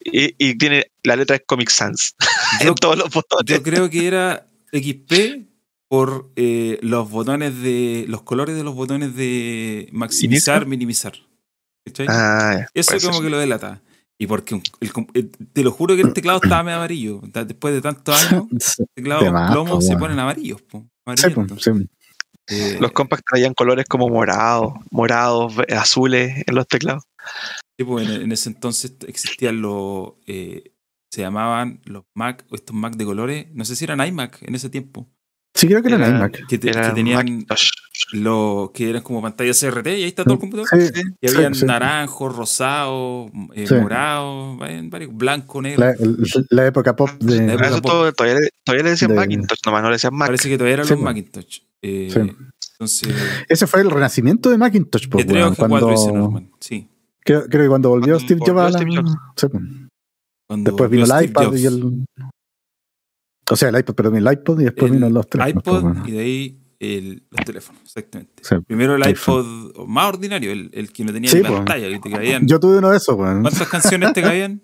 Y, y tiene la letra es Comic Sans Yo- en todos los botones. Yo creo que era XP por eh, los botones de. los colores de los botones de maximizar, minimizar. Ah, Eso como ser. que lo delata. Y porque el eh, te lo juro que el teclado estaba medio amarillo. Después de tantos años, De más, plomos po, se ponen amarillos. po, pues, sí. Eh, Los compacts traían colores como morados, morados, azules en los teclados. Sí, po, en, en ese entonces existían los. eh, se llamaban los Mac, estos Mac de colores. No sé si eran iMac en ese tiempo. Sí, creo que era, Era- iMac. Que, te- que Era tenían Macintosh. que eran como pantalla CRT y ahí está todo el computador. Sí, Y sí, habían sí. naranjos, rosados, eh, varios, varios, blanco, negro. La, el- la época pop de. La A época eso pop. todo- todavía, le, todavía le decían de- Macintosh, nomás no le decían Mac. Parece que todavía eran Sí, los. Macintosh. Eh, Sí. Entonces, Ese fue el renacimiento de Macintosh, pues, G3 o weón, G4 dice cuando, Norman. Sí. Creo, creo que cuando volvió Cuando Steve Jobs la- sí, Después vino el iPad Jobs. y el. O sea, el iPad, perdón, el iPod y después El vino los teléfonos. iPod y de ahí el- los teléfonos, exactamente. Sí. Primero el iPod más ordinario, el, el que no tenía Sí, ni pantalla, que te caían. Yo tuve uno de esos, weón. ¿Cuántas canciones te caían?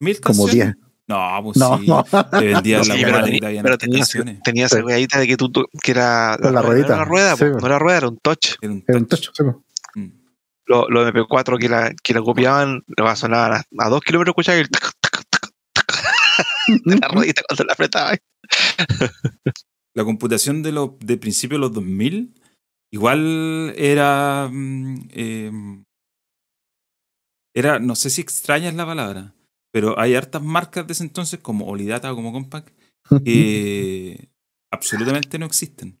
¿Mil Como canciones? 10. No, pues No, sí. no. Te vendían Sí, la pero tenía- pero hartas tenía, canciones. tenía esa Sí. weadita de que tú, tú- que era la rueda, ruedita. No era una rueda, Sí, no era rueda, era un touch. Era un Era un touch. Los lo MP4 que la, que la copiaban, lo sonaban a, a dos kilómetros, escuchaba el tac, tac, tac, tac, de la ruedita cuando la apretaba. la computación de los de principios de los 2000 igual era mm, eh, era no sé si extraña es la palabra pero hay hartas marcas de ese entonces, como Olidata o como Compaq, que absolutamente no existen.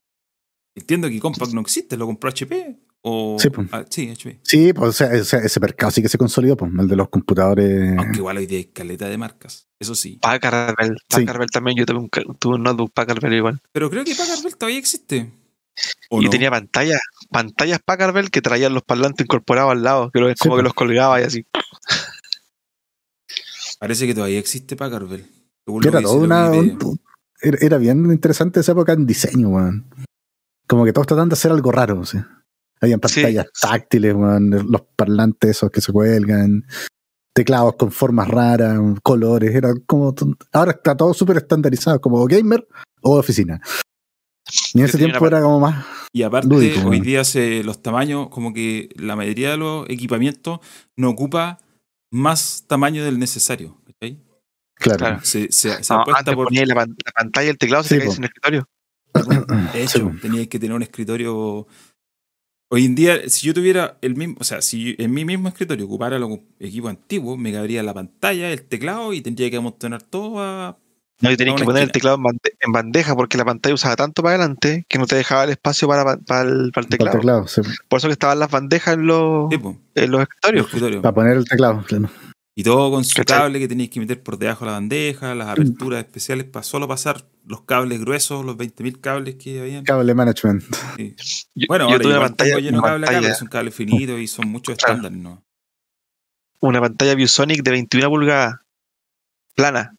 Entiendo que Compaq no existe, lo compró HP. O, Sí, pues. ah, sí, HP. Sí, pues o sea, ese, ese mercado sí que se consolidó, pues, el de los computadores. Aunque igual hay de escaleta de marcas. Eso sí. Packard Bell. Sí. Packard Bell también. Yo tuve un, tuve un notebook Packard Bell igual. Pero creo que Packard Bell todavía existe. ¿O Y no? tenía pantallas, pantallas Packard Bell que traían los parlantes incorporados al lado, que lo- como pues. que los colgaba y así. Parece que todavía existe Packard Bell. era todo una. Un- era, bien interesante esa época en diseño, weón. Como que todos tratando de hacer algo raro, sí. Habían Sí. pantallas táctiles, los parlantes esos que se cuelgan, teclados con formas raras, colores, era como. Ahora está todo súper estandarizado, como gamer o oficina. Y en ese tiempo era como más. Y aparte, Lúdico, hoy bueno. día se, los tamaños, como que la mayoría de los equipamientos no ocupa más tamaño del necesario. Claro. Claro. Se, se, se No, apuesta antes por. ponía la, pan- la pantalla y el teclado se Sí, caía po. sin escritorio. De hecho, Sí, po. teníais que tener un escritorio. Hoy en día, si yo tuviera el mismo, o sea, si en mi mismo escritorio ocupara los equipos antiguos, me cabría la pantalla, el teclado y tendría que amontonar todo a. No, y tenías que poner el teclado en, bande- en bandeja porque la pantalla usaba tanto para adelante que no te dejaba el espacio para, para, el, para el Para el teclado. sí. Por eso que estaban las bandejas en los, Sí, po, en los el escritorios. escritorio. Para poner el teclado, claro. Y todo con su ¿Cachai? cable que tenéis que meter por debajo de la bandeja, las aperturas especiales para solo pasar los cables gruesos, los 20.000 cables que habían. Cable management. Sí. Yo, Bueno, yo ahora tuve una pantalla, lleno de una cable acá, pantalla, pero son cables finitos y son muchos Claro. estándares, ¿no? una pantalla ViewSonic de 21 pulgadas, plana.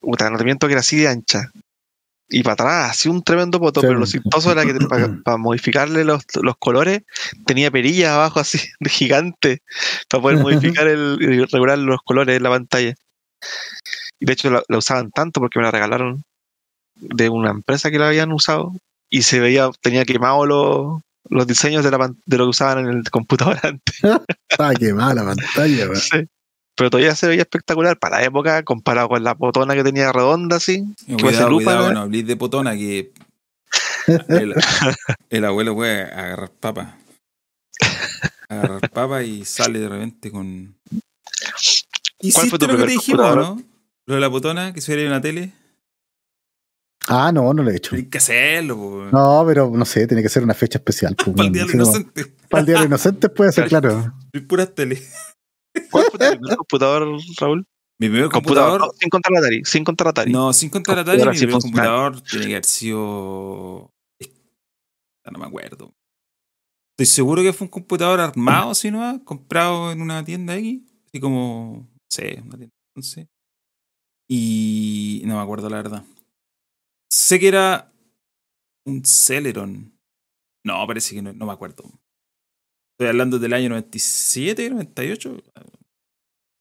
Un tratamiento que era así de ancha. Y para atrás, así un tremendo poto, Sí. pero lo chistoso era que para, modificarle los, los colores tenía perillas abajo así de gigante para poder modificar el, y regular los colores en la pantalla. Y de hecho la, la usaban tanto porque me la regalaron de una empresa que la habían usado y se veía, tenía quemado los, los diseños de, la, de lo que usaban en el computador antes. Ah, qué mala pantalla. Sí. Pero todavía se veía espectacular para la época comparado con la botona que tenía redonda así. Y Cuidado, lupa, cuidado, ¿no? de potona que el, el abuelo puede agarrar papa. Agarrar papa y sale de repente con. ¿Cuál ¿Hiciste fue tu lo que te dijimos, no? Lo de la potona, que se veía en una tele. Ah, no, no lo he hecho. Hay que hacerlo, po. No, pero no sé, tiene que ser una fecha especial. pues, Para el día del Así como- inocente. Para el Día de los Inocentes puede ser, claro. Soy puras tele. ¿Cuál fue tu primer computador, Raúl? Mi primer Computador, computador. no, sin contar Atari, sin contar Atari. No, sin contar Atari, Computador mi primer computador tiene que haber sido. No me acuerdo. Estoy seguro que fue un computador armado, si no, comprado en una tienda X. Así como. No sé, una tienda. No sé. Y. No me acuerdo la verdad. Sé que era. Un Celeron. No, parece que no, no me acuerdo. Estoy hablando del año 97, 98.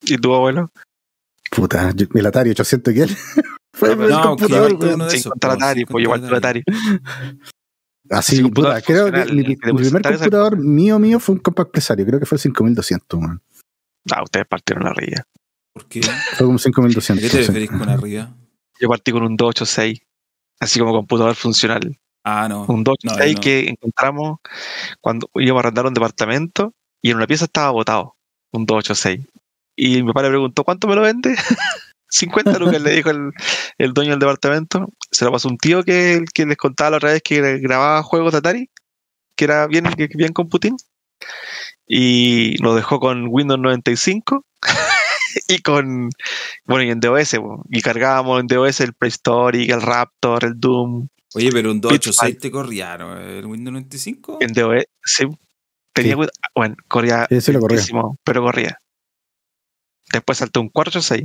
¿Y tu abuelo? Puta, yo- el Atari 800 y qué. Fue el No, que computador, uno de esos, po, Atari, pues igual contar tu Atari. Así, Así, computador puta, creo que mi, el que primer computador mío mío fue un compact empresario, creo que fue el 5200, man. Ah, ustedes partieron la rilla. ¿Por qué? Fue como ¿A 5200. qué te referís con arriba? Yo partí con un 286, así como computador funcional. Ah, no. Un 286 No, no. que encontramos cuando íbamos a arrendar un departamento y en una pieza estaba botado. Un 286. Y mi papá le preguntó, ¿cuánto me lo vende? 50 lucas le dijo el, el dueño del departamento. Se lo pasó un tío que, que les contaba la otra vez que grababa juegos de Atari, que era bien, bien computín. Y lo dejó con Windows 95 y con, bueno, y en DOS. Y cargábamos en DOS el Prehistoric, el Raptor, el Doom, Oye, pero un Pitfall. 286 te corría, ¿no? ¿El Windows 95? En DOS, sí. Tenía, Sí. cuida- bueno, corría, Sí, lo corría. pero corría. Después saltó un 486.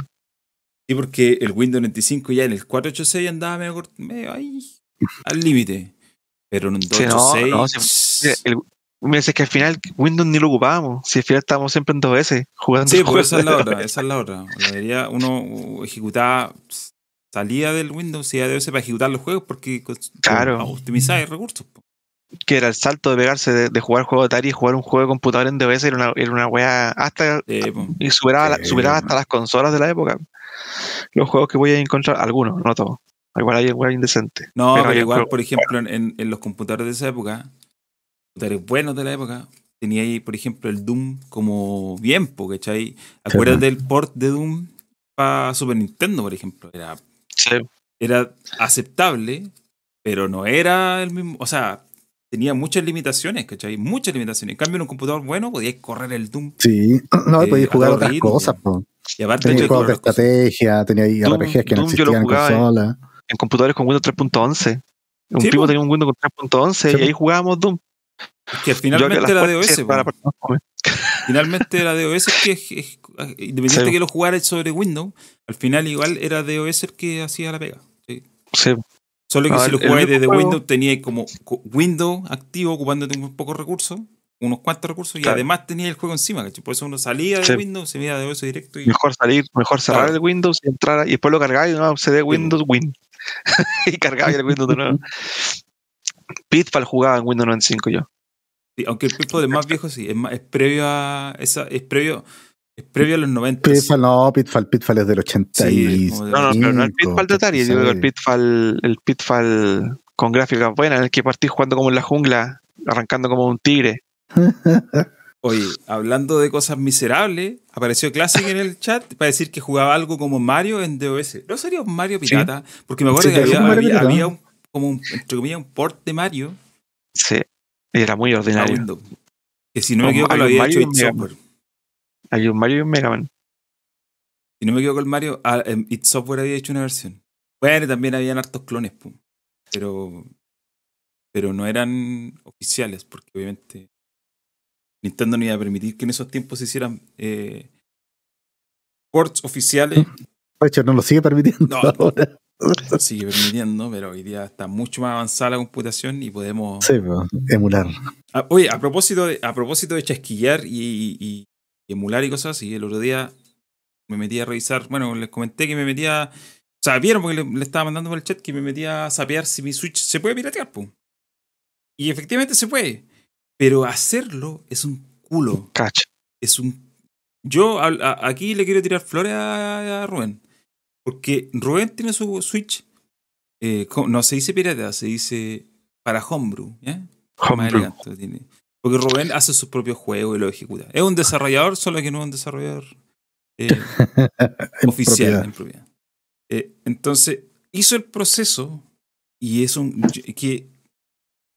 Sí, porque el Windows 95 ya en el 486 andaba medio, medio ahí al límite. Pero en un Sí, no, 286. no, sí, Mira, el- mira, es que al final Windows ni lo ocupábamos. Si al final estábamos siempre en 2S jugando. Sí, pues esa es la otra, esa es la otra. La mayoría uno ejecutaba, salía del Windows y ya debe ser para ejecutar los juegos porque Claro. optimizaba recursos. po. Que era el salto de pegarse de, de jugar juego de Atari y jugar un juego de computador en DOS. Era una, era una wea hasta. Sí, po. Y superaba, la- Sí, superaba hasta las consolas de la época. Los juegos que voy a encontrar, algunos, no todos. Igual hay weas indecentes. No, Pero igual, por ejemplo, en- en, en los computadores de esa época, computadores buenos de la época, tenía ahí, por ejemplo, el Doom como bien, po, ¿cachai? Acuérdate del port de Doom para Super Nintendo, por ejemplo. Era, Sí. era aceptable, pero no era el mismo. O sea, tenía muchas limitaciones, ¿cachai? Muchas limitaciones. En cambio, en un computador bueno podías correr el Doom. Sí, no, Eh, podías a jugar otras cosas, po. Y aparte, Tenía juegos de estrategia, tenía ahí Doom- RPGs que no Doom yo lo existían en jugaba en- consola. En computadores con Windows 3.11. Un Sí, primo po. tenía un Windows con 3.11 Sí, y ahí jugábamos Doom. Que Yo que finalmente puertas DOS. para- Finalmente era DOS el que, es- es- independiente Sí. que lo jugara sobre Windows, al final igual era DOS el que hacía la pega. ¿sí? Sí. Solo que si lo único desde juego- Windows, teníais como co- Windows activo ocupándote unos pocos recursos, unos cuantos recursos, y además tenía el juego encima, ¿cachai? Por eso uno salía de Sí. Windows, se veía DOS directo y Mejor salir, mejor cerrar Claro. el Windows y entrar y después lo cargaba y no, CD Windows Win. y cargaba el Windows de nuevo. Pitfall jugaba en Windows 95 yo. Sí, aunque el Pitfall es más viejo, sí, es, más, es previo a esa, es previo, es previo a los 90. Pitfall, no, Pitfall, Pitfall es del 80 Sí, y No, no, pero no el Pitfall de Atari, digo el. Pitfall, el Pitfall con gráficas buenas, en el que partí jugando como en la jungla, arrancando como un tigre. Oye, hablando de cosas miserables, apareció Classic en el chat para decir que jugaba algo como Mario en DOS. ¿No sería un Mario pirata? Porque me acuerdo Sí, que había, había- un, como un, entre comillas, un port de Mario Sí, era muy ordinario. Que si no me equivoco lo había Mario hecho id un Mega Software. Hay un Mario y un Mega Man. Si no me equivoco el Mario, ah, em, id Software había hecho una versión. Bueno, y también habían hartos clones, pum. pero pero no eran oficiales, porque obviamente Nintendo no iba a permitir que en esos tiempos se hicieran eh, ports oficiales. De hecho, no lo sigue permitiendo No. ahora. Lo sigue permitiendo, pero hoy día está mucho más avanzada la computación y podemos. Sí, pues, emular. Ah, oye, a propósito de, a propósito de chasquillar y, y- y emular y cosas así, el otro día me metí a revisar. Bueno, les comenté que me metía. O sea, vieron porque le, le estaba mandando por el chat que me metía a sapear si mi Switch se puede piratear, pum. Y efectivamente se puede. Pero hacerlo es un culo. Cacha. Es un. Yo a- a- aquí le quiero tirar flores a, a Rubén. Porque Rubén tiene su Switch. eh, no se dice pirata, se dice para homebrew. ¿ya? Más Homebrew. elegante lo tiene. Porque Rubén hace sus propios juegos y los ejecuta. Es un desarrollador, solo que no es un desarrollador eh, En oficial propiedad. en propiedad. Eh, entonces, hizo el proceso y es un. que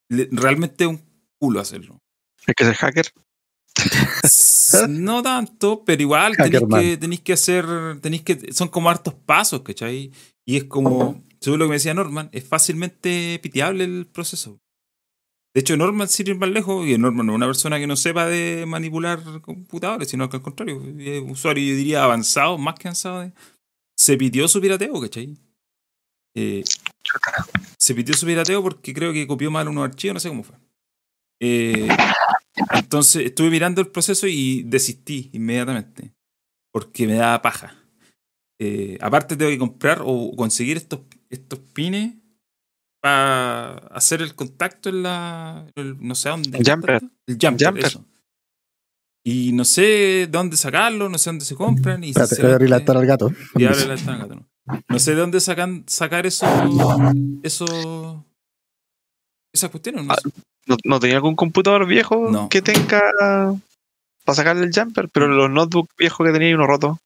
le- realmente es un culo hacerlo. Hay que ser hacker. No tanto, pero igual tenéis que, tenéis que hacer, tenéis que, son como hartos pasos, ¿cachai? Y es como, según lo que me decía Norman, es fácilmente piteable el proceso. De hecho, Norman, sin ir más lejos, y Norman no es una persona que no sepa de manipular computadores, sino que al contrario, es usuario, yo diría, avanzado, más que avanzado, de- se pitió su pirateo, ¿cachai? Eh, se pitió su pirateo porque creo que copió mal unos archivos, no sé cómo fue. Eh, entonces estuve mirando el proceso y desistí inmediatamente. Porque me daba paja. Eh, aparte tengo que comprar o conseguir estos, estos pines para hacer el contacto en la. el- no sé dónde. El jumper. El jumper. Jumper. eso. Y no sé de dónde sacarlo, no sé dónde se compran. Y Espérate, voy a sinceramente- relatar al gato. y ventana, gato, no. No sé de dónde sacan, sacar eso, eso, esas cuestiones. No Ah, sé. ¿No, no tenía algún computador viejo No. que tenga para sacarle el jumper? Pero los notebooks viejos que tenía y uno roto.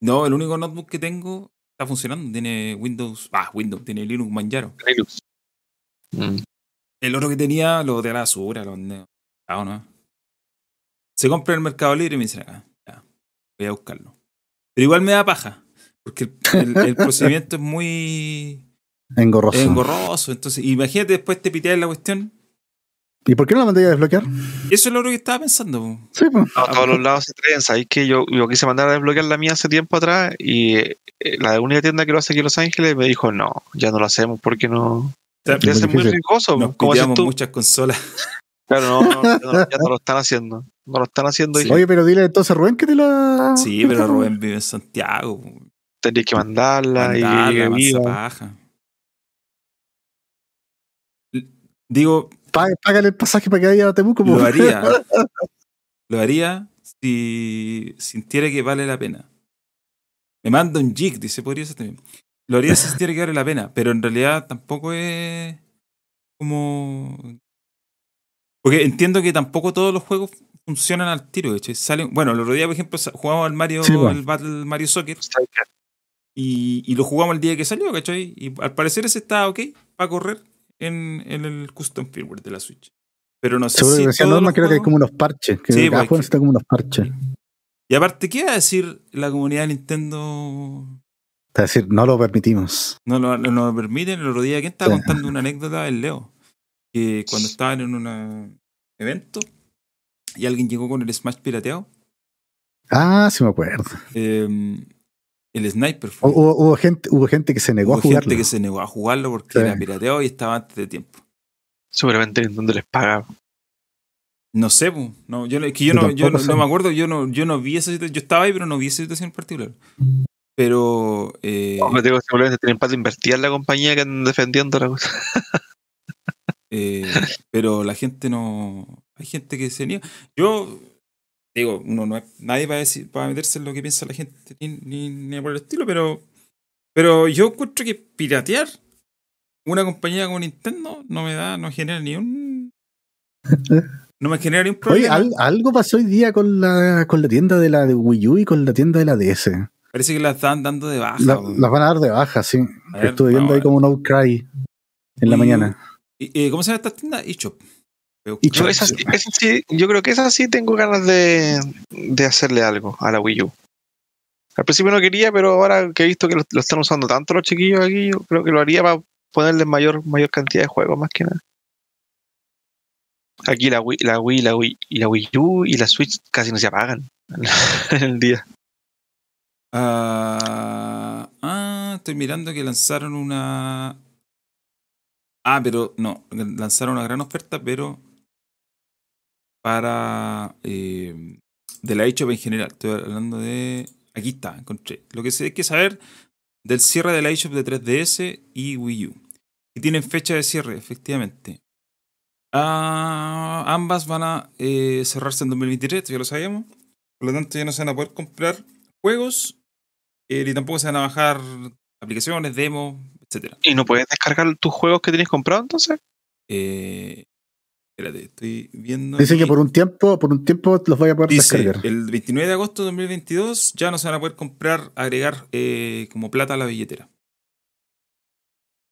No, el único notebook que tengo está funcionando. Tiene Windows, ah, Windows, tiene Linux Manjaro. Linux. Mm. El otro que tenía lo de la basura, lo. Ah, no. Se compra en el Mercado Libre y me dicen acá, ya, voy a buscarlo. Pero igual me da paja, porque el, el- el procedimiento es muy Engorroso. engorroso. Entonces, imagínate después te piteas la cuestión. ¿Y por qué no la mandé a desbloquear? Eso es lo que estaba pensando. po. Sí, pues. No, a todos los lados se traen. Sabéis que yo, yo quise mandar a desbloquear la mía hace tiempo atrás y eh, la única tienda que lo hace aquí en Los Ángeles me dijo, no, ya no lo hacemos porque no... Debe ser muy riesgoso. Nos como tú. muchas consolas. Claro, no, no, ya no- ya no lo están haciendo. No lo están haciendo Sí. y Oye, pero dile entonces a Rubén que te la. Sí, pero Rubén vive en Santiago. po. tendrías que mandarla y Mandarla, viva. paja. Digo, Pá- Págale el pasaje para que vaya a Temuco. lo haría. Lo haría si sintiera que vale la pena. Me manda un jig, dice, podría ser también. Lo haría si sintiera que vale la pena, pero en realidad tampoco es como. Porque entiendo que tampoco todos los juegos funcionan al tiro, de hecho. Salen, bueno, el otro día, por ejemplo, jugamos al Mario, Sí, el Battle Mario Soccer. Y, y lo jugamos el día que salió, ¿cachai? Y al parecer ese está ok para correr en, en el custom firmware de la Switch. Pero no sé Seguro si decía Norma, creo que hay como unos parches. Que Sí, cada pues, juego que- necesita como unos parches. Y aparte, ¿qué va a decir la comunidad de Nintendo? Es decir, no lo permitimos. No lo, no lo permiten. El otro día, ¿quién estaba Sí. contando una anécdota? El Leo. Que cuando estaban en un evento y alguien llegó con el Smash pirateado, Ah, sí me acuerdo. eh, el Sniper fue. Hubo, hubo gente, hubo gente que se negó Hubo a jugarlo. gente que se negó a jugarlo porque Sí. era pirateado y estaba antes de tiempo. Seguramente Nintendo les paga. No sé, no, yo, no- es que yo, Yo no, yo no, no me acuerdo, yo no, yo no vi esa situación. Yo estaba ahí, pero no vi esa situación en particular. Pero eh, Me digo, seguramente tienen para invertir en la compañía que andan defendiendo la cosa. Eh, pero la gente no. Hay gente que se niega. Yo digo, uno no es nadie para decir, para meterse en lo que piensa la gente ni, ni, ni por el estilo, pero. Pero yo encuentro que piratear una compañía como Nintendo no me da, no genera ni un. No me genera ni un Oye, problema. al- algo pasó hoy día con la, con la tienda de la de Wii U y con la tienda de la DS. Parece que la estaban dando de baja. La- las van a dar de baja, sí. Ver, Estuve viendo ahí como un outcry en la mañana. ¿Y, ¿Cómo se llama esta tienda? eShop. eShop. Yo, esa sí- esa sí- yo creo que esa sí tengo ganas de, de hacerle algo a la Wii U. Al principio no quería, pero ahora que he visto que lo, lo están usando tanto los chiquillos aquí, yo creo que lo haría para ponerle mayor, mayor cantidad de juegos, más que nada. Aquí la Wii, la Wii, la Wii, y la Wii U y la Switch casi no se apagan en el día. Ah, ah, estoy mirando que lanzaron una. Ah, pero no, lanzaron una gran oferta, pero para eh, de la eShop en general. Estoy hablando de. Aquí está, encontré. Lo que sí hay que saber del cierre de la de 3DS y Wii U. Y tienen fecha de cierre, efectivamente. Ah, ambas van a eh, cerrarse en 2023, esto ya lo sabíamos. Por lo tanto, ya no se van a poder comprar juegos, eh, ni tampoco se van a bajar aplicaciones, demos, etcétera. ¿Y no puedes descargar tus juegos que tienes comprado entonces? Eh, espérate, estoy viendo. Dice aquí. que por un tiempo, por un tiempo los voy a poder Dice, descargar. el 29 de agosto de 2022 ya no se van a poder comprar, agregar eh, como plata a la billetera.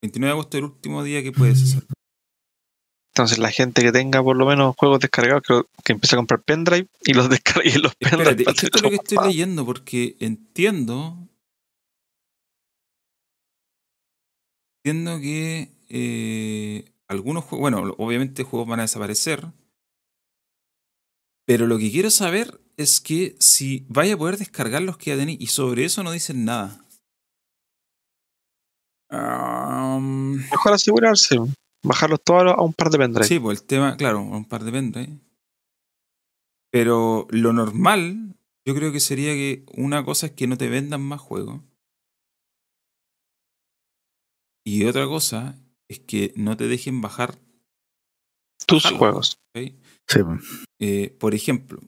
29 de agosto es el último día que puedes hacer. Entonces la gente que tenga por lo menos juegos descargados, que, que empiece a comprar pendrive y los descargue en los pendrive. Espérate, que esto es lo que estoy leyendo porque entiendo. Entiendo que eh, algunos juegos, bueno, obviamente juegos van a desaparecer. Pero lo que quiero saber es que si vaya a poder descargar los que ya tenéis y sobre eso no dicen nada. Am, Mejor asegurarse, bajarlos todos a un par de pendrive. Sí, pues el tema, claro, un par de pendrive. Pero lo normal, yo creo que sería que una cosa es que no te vendan más juegos. Y otra cosa es que no te dejen bajar. Tus bajarlo, juegos. Sí, pues. Eh, por ejemplo,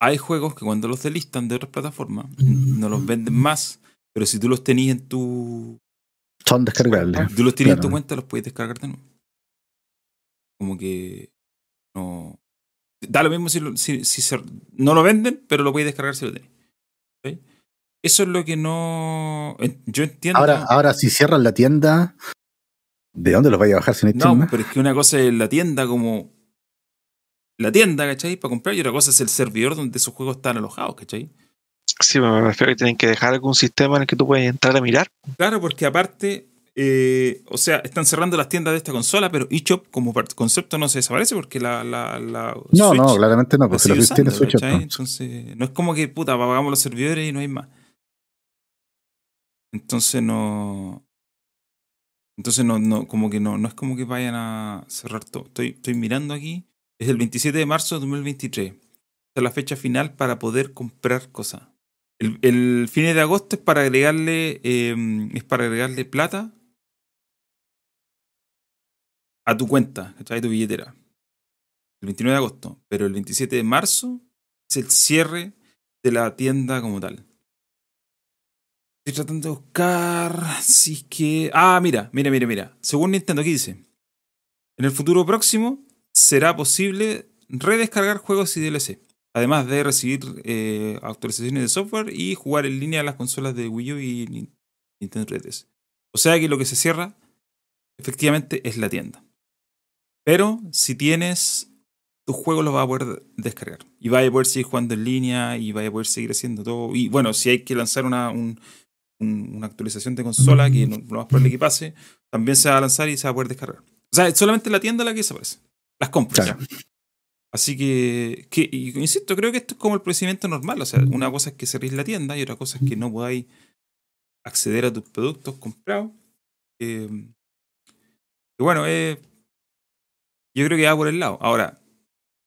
hay juegos que cuando los delistan de otras plataformas no los venden más, pero si tú los tenías en tu, son descargables. si tú los tienes en tu cuenta, los puedes descargar de nuevo. Como que no. Da lo mismo si, lo- si, si se- no lo venden, pero lo puedes descargar si lo tenés. ¿Ok? Eso es lo que no. Yo entiendo. Ahora, ahora, si cierran la tienda, ¿de dónde los vaya a bajar si no hay no, tienda? pero es que una cosa es la tienda como. La tienda, ¿cachai? Para comprar, y otra cosa es el servidor donde esos juegos están alojados, ¿cachai? Sí, me refiero que tienen que dejar algún sistema en el que tú puedes entrar a mirar. Claro, porque aparte, eh, o sea, están cerrando las tiendas de esta consola, pero eShop como concepto no se desaparece porque la, la, la No, Switch no, claramente no, porque la Switch tiene Switch. ¿no? Entonces, no es como que, puta, apagamos los servidores y no hay más. Entonces no... Entonces no, no, como que no, no es como que vayan a cerrar todo. Estoy, estoy mirando aquí. Es el 27 de marzo de 2023. Esta es la fecha final para poder comprar cosas. El, el fin de agosto es para agregarle. eh, es para agregarle plata a tu cuenta, ¿cachai? Tu billetera. El 29 de agosto. Pero el 27 de marzo es el cierre de la tienda como tal. Estoy tratando de buscar si es que... Ah, mira, mira, mira, mira. Según Nintendo, aquí dice. En el futuro próximo será posible redescargar juegos y DLC. Además de recibir eh, actualizaciones de software y jugar en línea a las consolas de Wii U y, Nintendo 3DS. O sea que lo que se cierra efectivamente es la tienda. Pero si tienes tus juegos los vas a poder descargar. Y vas a poder seguir jugando en línea y vas a poder seguir haciendo todo. Y bueno, si hay que lanzar una, un- un- una actualización de consola, que no, lo más probable que pase, también se va a lanzar y se va a poder descargar. O sea, es solamente la tienda la que desaparece. Las compras. Claro. Así que, que y insisto, creo que esto es como el procedimiento normal. O sea, una cosa es que cerréis la tienda y otra cosa es que no podáis acceder a tus productos comprados. Eh, y bueno, eh, yo creo que va por el lado. Ahora,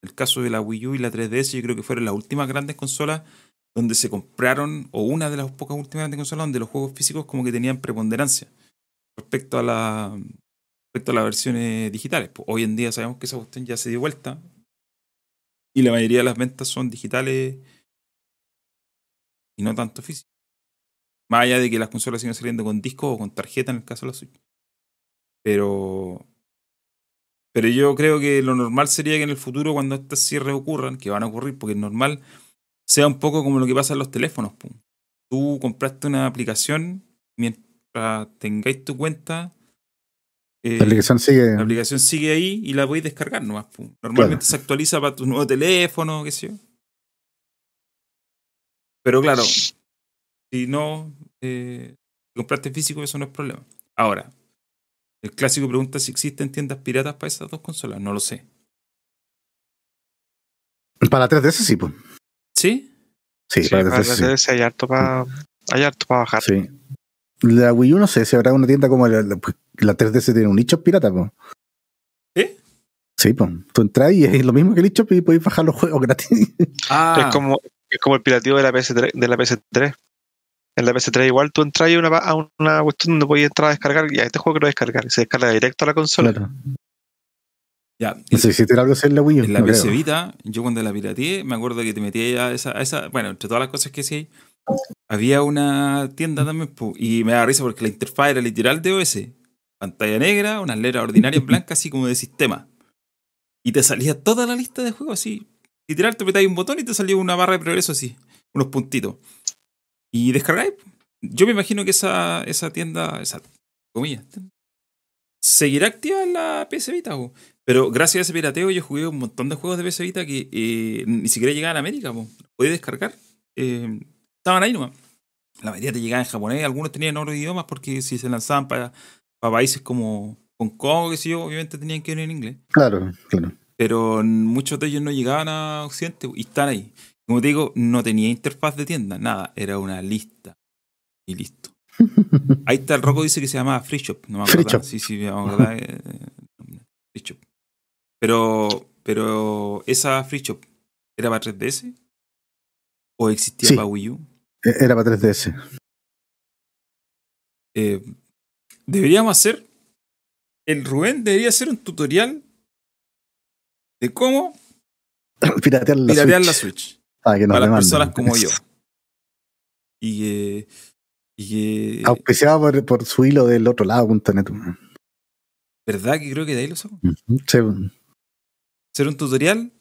el caso de la Wii U y la 3DS, yo creo que fueron las últimas grandes consolas donde se compraron, o una de las pocas últimas grandes consolas donde los juegos físicos como que tenían preponderancia respecto a la respecto a las versiones digitales. Pues hoy en día sabemos que esa cuestión ya se dio vuelta y la mayoría de las ventas son digitales y no tanto físicas. Más allá de que las consolas siguen saliendo con disco o con tarjeta en el caso de la Switch. Pero pero yo creo que lo normal sería que en el futuro, cuando estos cierres ocurran, que van a ocurrir, porque es normal, sea un poco como lo que pasa en los teléfonos. po. Tú compraste una aplicación, mientras tengáis tu cuenta, eh, La aplicación sigue. la aplicación sigue ahí y la podéis descargar nomás. po. Normalmente se actualiza para tu nuevo teléfono, qué sé yo. Pero claro, si no eh, si compraste físico, eso no es problema. Ahora, el clásico pregunta si existen tiendas piratas para esas dos consolas. No lo sé. Para 3DS sí, pues. ¿Sí? Sí, Sí, para para 3DS sí. la 3DS hay harto para harto para bajar. Sí. La Wii U no sé si habrá una tienda como la, la, pues, la 3DS tiene un nicho pirata, pues. ¿Eh? Sí, pues. Tú entras y es lo mismo que el nicho y podéis bajar los juegos gratis. Ah, Es como es como el pirateo de la PS3 de la PS3. En la PS3 igual tú entras a una, a una cuestión donde podías entrar a descargar y a este juego quiero descargar. Se descarga directo a la consola. Claro. ya. No sé si algo así en la Wii U. En la no PC creo. Vita, yo cuando la pirateé, me acuerdo que te metía a esa, a esa. Bueno, entre todas las cosas que sí, había una tienda también, y me da risa porque la interfaz era literal de OS. Pantalla negra, unas letras ordinarias blancas, así como de sistema. Y te salía toda la lista de juegos así. Literal, te apretabas un botón y te salía una barra de progreso así, unos puntitos. Y descargáis. Yo me imagino que esa, esa tienda, esa comillas, seguirá activa en la PS Vita. Pero gracias a ese pirateo yo jugué un montón de juegos de PS Vita que eh, ni siquiera llegaban a América, podía descargar. Eh, estaban ahí nomás. La mayoría te llegaban en japonés, algunos tenían otros idiomas porque si se lanzaban para, para países como Hong Kong, qué sé yo, obviamente tenían que ir en inglés. Claro, claro. Pero muchos de ellos no llegaban a Occidente y están ahí. Como te digo, no tenía interfaz de tienda, nada, era una lista. Y listo. Ahí está el Rocco dice que se llamaba Free Shop. No me Free acuerdo. Shop. Sí, sí, me acuerdo. eh, Free Shop. Pero, pero esa Free Shop era para 3DS o existía Sí. para Wii U. E- Era para 3DS. Eh, deberíamos hacer. El Rubén debería hacer un tutorial de cómo Piratear la piratear Switch. la Switch. Para que nos para las personas como yo. Y que. y que- Auspiciado por, por su hilo del otro lado, punto net. ¿Verdad que creo que de ahí lo saco? Sí, Hacer un tutorial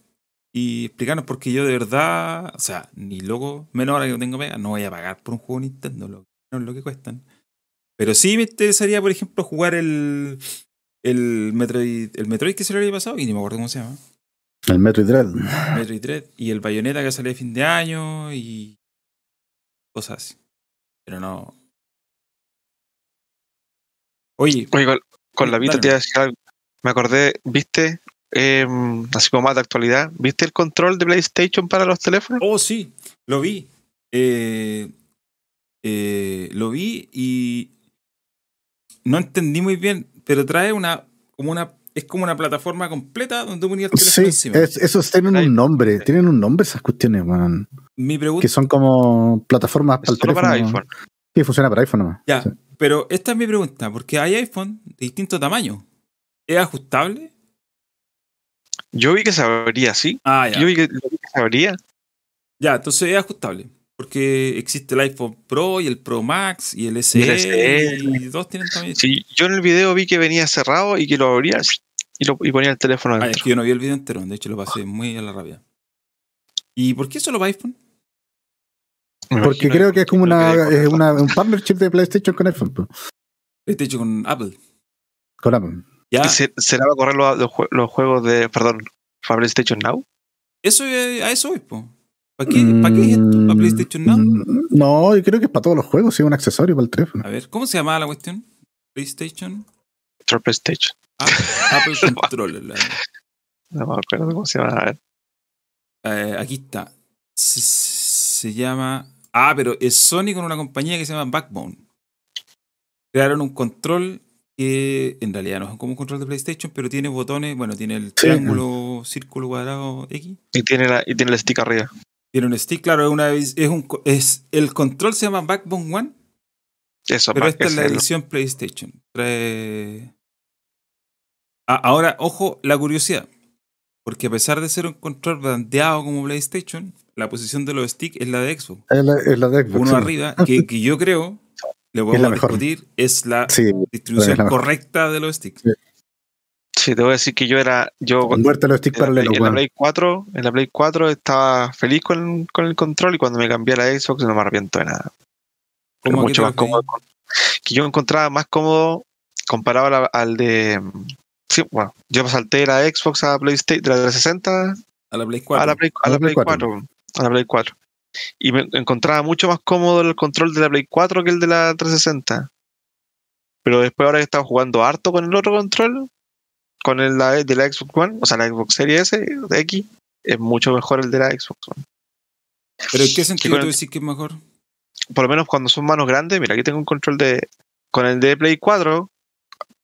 y explicarnos porque yo de verdad. O sea, ni loco, menos ahora que no tengo pega, no voy a pagar por un juego Nintendo, lo, menos lo que cuestan. Pero sí me interesaría, por ejemplo, jugar el. El Metroid, el Metroid que se le había pasado, y ni me acuerdo cómo se llama. El Metroid Dread. Metroid Dread y el Bayonetta que sale de fin de año y cosas así. Pero no. Oye, Oye, con, con la Dale. te iba a decir algo. Me acordé, ¿viste? Eh, así como más de actualidad, ¿viste el control de PlayStation para los teléfonos? oh sí, lo vi. Eh, eh, lo vi y no entendí muy bien, pero trae una como una es como una plataforma completa donde ponías el teléfono Sí, encima. es- esos tienen Ahí. un nombre. Tienen un nombre esas cuestiones, weón. Mi pregunta, Que son como plataformas para el teléfono. para iPhone. Sí, funciona para iPhone nomás. ya, Sí. pero esta es mi pregunta, porque hay iPhone de distinto tamaño. ¿Es ajustable? Yo vi que se abría, sí. Ah, ya. Yo vi que, vi que se abría. Ya, entonces es ajustable. Porque existe el iPhone Pro y el Pro Max y el SE. Y el SE. Y todos tienen también. Sí, yo en el video vi que venía cerrado y que lo abría y, lo, y ponía el teléfono Ah, es que yo no vi el video entero, de hecho lo pasé muy a la rabia. ¿Y por qué solo para iPhone? Porque creo que es como una, es un partnership de PlayStation con iPhone, hecho con Apple. con Apple. Ya, ¿Y se- ¿Será para correr los, los jue- los juegos de, perdón, para PlayStation Now? eso es- a eso voy, po. ¿Para qué, ¿Para qué es esto? ¿Para Mm, PlayStation Now? mm, No, yo creo que es para todos los juegos, sí, es un accesorio para el teléfono. A ver, ¿cómo se llamaba la cuestión? PlayStation PlayStation. App- Apple Controller. la- No me acuerdo cómo se llama. A ver. Eh, aquí está. Se, se llama. Ah, pero es Sony con una compañía que se llama Backbone. Crearon un control que en realidad no es como un control de PlayStation, pero tiene botones. Bueno, tiene el triángulo, círculo, cuadrado, X. Y tiene, la, y tiene el stick arriba. Tiene un stick, claro, es, una, es un. Es, el control se llama Backbone One, Eso, pero esta es la edición PlayStation. Trae. Ah, ahora, ojo, la curiosidad. Porque a pesar de ser un control bandeado como PlayStation, la posición de los sticks es la de Xbox. Es la, es la de Xbox. uno sí. arriba, que, que yo creo, le podemos mejor. discutir, es la Sí, distribución es la mejor. correcta de los sticks. Sí. Sí, te voy a decir que yo era. Yo muerte los sticks en la, Play, paralelos, en la. Play 4, en la Play 4 estaba feliz con, con el control y cuando me cambié a la Xbox no me arrepiento de nada. Pero ¿Cómo a qué mucho más cómodo. Que yo encontraba más cómodo comparado la- al de. Sí, bueno, yo salté de la Xbox a PlayStation, de la 360 A la Play 4. a la Play, a la Play 4. A la Play 4. Y me encontraba mucho más cómodo el control de la Play 4 que el de la 360. Pero después ahora que estaba jugando harto con el otro control, con el de la Xbox One, o sea, la Xbox Series S, de X, es mucho mejor el de la Xbox One. ¿Pero en qué sentido tú decís que es mejor? Por lo menos cuando son manos grandes, mira, aquí tengo un control de... Con el de Play 4,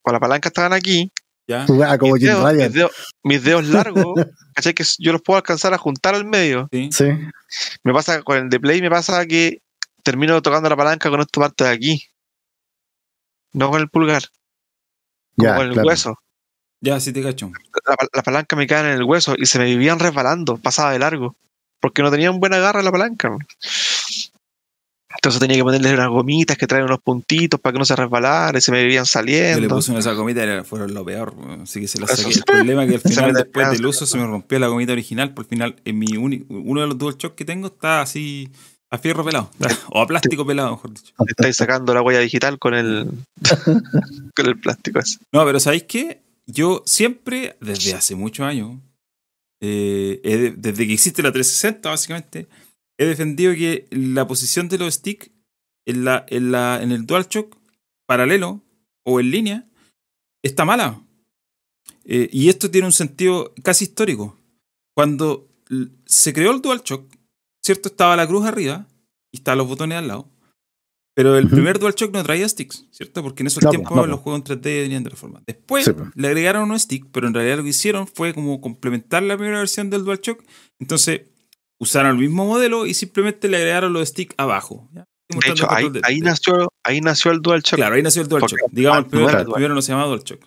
con la palanca estaban aquí, ¿Ya? Como mis dedos, Ryan. mis dedos- mis dedos largos, ¿cachai? Que yo los puedo alcanzar a juntar al medio. ¿Sí? Sí. Me pasa con el de Play, me pasa que termino tocando la palanca con esta parte de aquí. No con el pulgar, como Ya, con el claro. hueso. Ya, sí te cacho. La, la palanca me cae en el hueso y se me vivían resbalando, pasaba de largo. Porque no tenía un buen agarre la palanca. Entonces tenía que ponerle unas gomitas que traen unos puntitos para que no se resbalara y se me vivían Yo le saliendo. puse una de esas gomitas y fueron lo peor. Así que se la saqué. El problema es que al final, después del uso, se me rompió la gomita original. Por el final, en mi uno de los DualShock que tengo está así a fierro pelado. O a plástico pelado, mejor dicho. Estáis sacando la huella digital con el, con el plástico ese. No, pero ¿sabéis qué? Yo siempre, desde hace muchos años, eh, desde que existe la 360, básicamente, he defendido que la posición de los sticks en, la, en, la, en el paralelo o en línea está mala. Eh, y esto tiene un sentido casi histórico. Cuando se creó el DualShock, ¿cierto? Estaba la cruz arriba y estaban los botones al lado. Pero el Ujú. primer DualShock no traía sticks, ¿cierto? Porque en esos No, tiempos no, los juegos en 3D venían de otra forma. Después Sí, pues. le agregaron un stick, pero en realidad lo que hicieron fue como complementar la primera versión del DualShock. Entonces usaron el mismo modelo y simplemente le agregaron los sticks abajo. ¿ya? De hecho, ahí, control de- ahí de- nació, ahí nació el DualShock. Claro, ahí nació el DualShock. Porque- Digamos, el primero, no el primero no se llamaba DualShock.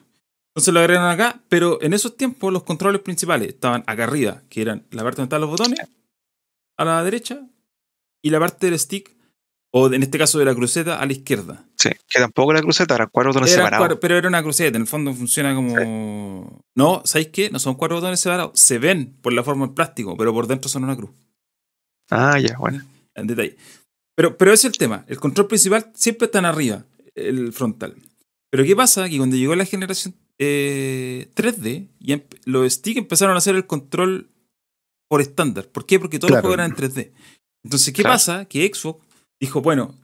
Entonces lo agregaron acá, pero en esos tiempos los controles principales estaban acá arriba, que eran la parte donde están los botones, a la derecha, y la parte del stick, o en este caso de la cruceta, a la izquierda. Sí, que tampoco era cruceta, eran cuatro botones Eran separados. cuatro- pero era una cruceta, en el fondo funciona como... No, ¿sabéis qué? No son cuatro botones separados, se ven por la forma en plástico, pero por dentro son una cruz. Ah, ya, bueno. en detalle. Pero, pero ese es el tema. El control principal siempre está en arriba, el frontal. Pero ¿qué pasa? Que cuando llegó la generación eh, 3D, y em- los sticks empezaron a hacer el control por estándar. ¿Por qué? Porque todos Claro. los juegos eran en 3D. Entonces, ¿qué Claro. pasa? Que Xbox dijo, bueno,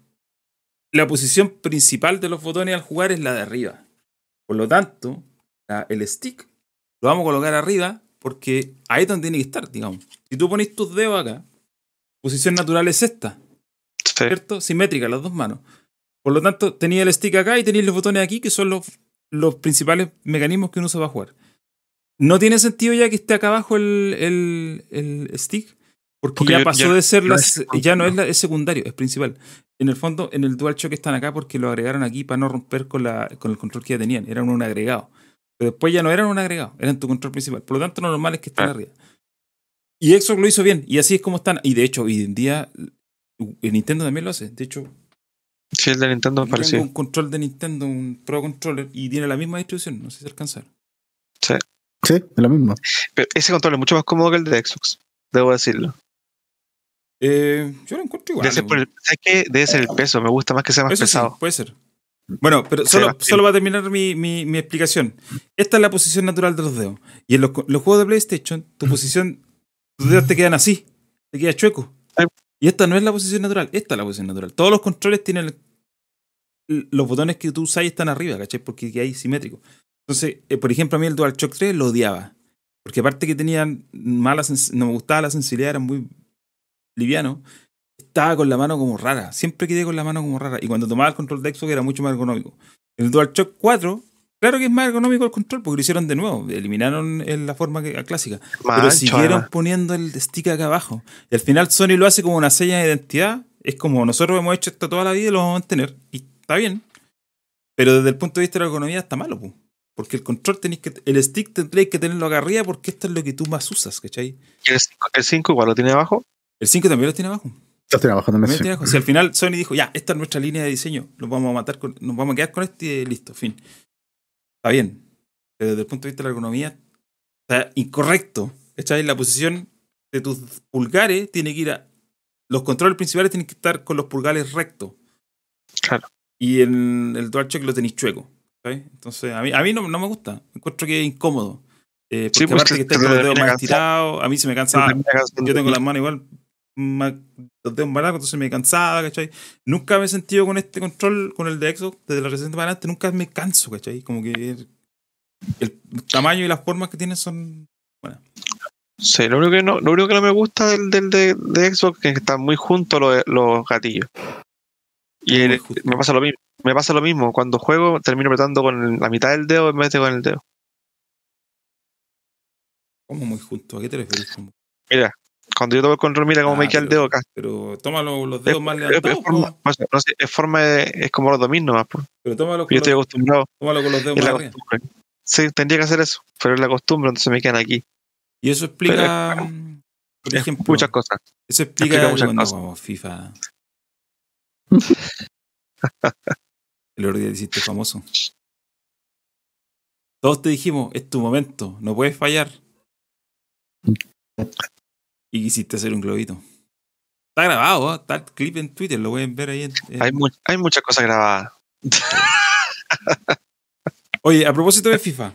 la posición principal de los botones al jugar es la de arriba. Por lo tanto, la- el stick lo vamos a colocar arriba porque ahí es donde tiene que estar, digamos. Si tú pones tus dedos acá, posición natural es esta. Sí. ¿cierto? Simétrica, las dos manos. Por lo tanto, tenía el stick acá y tenía los botones aquí, que son los, los principales mecanismos que uno usa para jugar. No tiene sentido ya que esté acá abajo el, el, el stick, porque, Porque ya pasó ya- de ser ya la, es ya no es, la- es secundario, es principal. En el fondo, en el DualShock están acá porque lo agregaron aquí para no romper con, la, con el control que ya tenían. Eran un agregado. Pero después ya no eran un agregado, eran tu control principal. Por lo tanto, lo normal es que estén Ah. arriba. Y Xbox lo hizo bien, y así es como están. Y de hecho, hoy en día, el Nintendo también lo hace. De hecho, Sí, el de Nintendo me tengo un control de Nintendo, un Pro Controller, y tiene la misma distribución. No sé si alcanzar. Sí, es lo mismo. Pero ese control es mucho más cómodo que el de Xbox, debo decirlo. Eh, yo lo encuentro igual. Debe ser, el, ¿sabes qué? Debe ser el peso. Me gusta más que sea más Eso sí, pesado. puede ser. Bueno, pero solo, solo va a terminar mi, mi- mi explicación. Esta es la posición natural de los dedos. Y en los, juegos de PlayStation, tu posición, tus dedos te quedan así, te queda chueco. Y esta no es la posición natural, esta es la posición natural. Todos los controles tienen el- los botones que tú usas están arriba, ¿cachai? Porque hay simétrico. Entonces, eh, por ejemplo, a mí el DualShock 3 lo odiaba. Porque aparte que tenían mala no me gustaba la sensibilidad, era muy liviano. Estaba con la mano como rara. Siempre quedé con la mano como rara. Y cuando tomaba el control de Xbox era mucho más ergonómico. El DualShock 4, claro que es más ergonómico el control porque lo hicieron de nuevo. Eliminaron eh, la forma que- clásica. Pero siguieron poniendo el stick acá abajo. Y al final Sony lo hace como una seña de identidad. Es como nosotros hemos hecho esto toda la vida y lo vamos a mantener. Y está bien. Pero desde el punto de vista de la ergonomía está malo, pu. porque el control tenéis que. El stick tendréis que tenerlo acá arriba porque esto es lo que tú más usas, ¿cachai? ¿Y el 5 el 5 igual lo tiene abajo? El 5 también lo tiene abajo. Yo estoy abajo también. También sí. tiene abajo. Si al final Sony dijo, ya, esta es nuestra línea de diseño, nos vamos a matar con, nos vamos a quedar con este y listo, fin. Está bien. Pero desde el punto de vista de la ergonomía, está incorrecto. ¿Cachai? La posición de tus pulgares tiene que ir a. Los controles principales tienen que estar con los pulgares rectos. Claro. Y en el DualShock lo tenéis chueco. ¿sabes? Entonces, a mí, a mí no, no me gusta. Encuentro que es incómodo. Eh, porque Sí, pues, aparte te- que estáis con los dedos más estirados, a mí se me cansa. Yo tengo las manos igual, los dedos más largos, entonces me cansaba, ¿cachai? Nunca me he sentido con este control, con el de Xbox, desde la reciente para adelante, nunca me canso, ¿cachai? Como que el, el tamaño y las formas que tiene son. Sí, lo único que no, lo único que no me gusta del, del de, de Xbox es que están muy juntos los, los gatillos. Y el- me pasa lo mismo. Me pasa lo mismo. Cuando juego termino apretando con la mitad del dedo en vez de con el dedo. Como muy junto. ¿A qué te refieres? Mira, cuando yo toco el control, mira cómo Ah, me queda el dedo acá. Pero tómalo los Es, dedos más levantados, es forma, no sé, es forma de, es como los dominios nomás. po. pero tómalo Yo con, estoy los, acostumbrado. tómalo con los dedos Es más arriba. costumbre. Sí, tendría que hacer eso, pero es la costumbre, entonces me quedan aquí. Y eso explica. Por ejemplo, muchas cosas. eso explica, explica muchas cuando cosas. FIFA. El otro día te hiciste famoso. Todos te dijimos, es tu momento, no puedes fallar. Y quisiste hacer un globito. Está grabado, ¿eh? está el clip en Twitter, lo pueden ver ahí. En, en- Hay, mu- hay muchas cosas grabadas. Oye, a propósito de FIFA,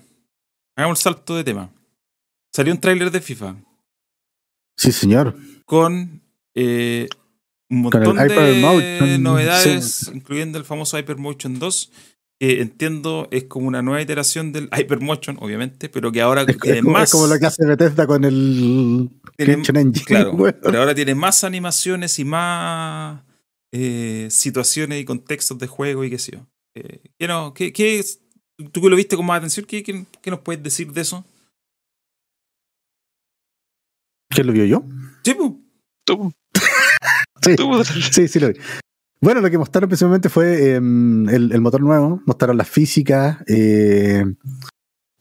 hagamos un salto de tema. Salió un tráiler de FIFA Sí, señor. con eh, un Con el montón de Hypermotion, novedades, incluyendo el famoso Hypermotion 2, que entiendo es como una nueva iteración del Hypermotion, obviamente, pero que ahora Es, tiene es más. es como lo que hace Bethesda con el tiene- Engine. claro, pero ahora tiene más animaciones y más eh, situaciones y contextos de juego y qué sé yo. Eh, ¿qué no- qué- qué es- tú que lo viste con más atención, ¿qué, qué, qué nos puedes decir de eso? ¿Quién lo vio yo? Sí, pues. Tú, Sí, tú, sí, sí lo vi. Bueno, lo que mostraron principalmente fue em, el, el motor nuevo, mostraron las físicas, eh,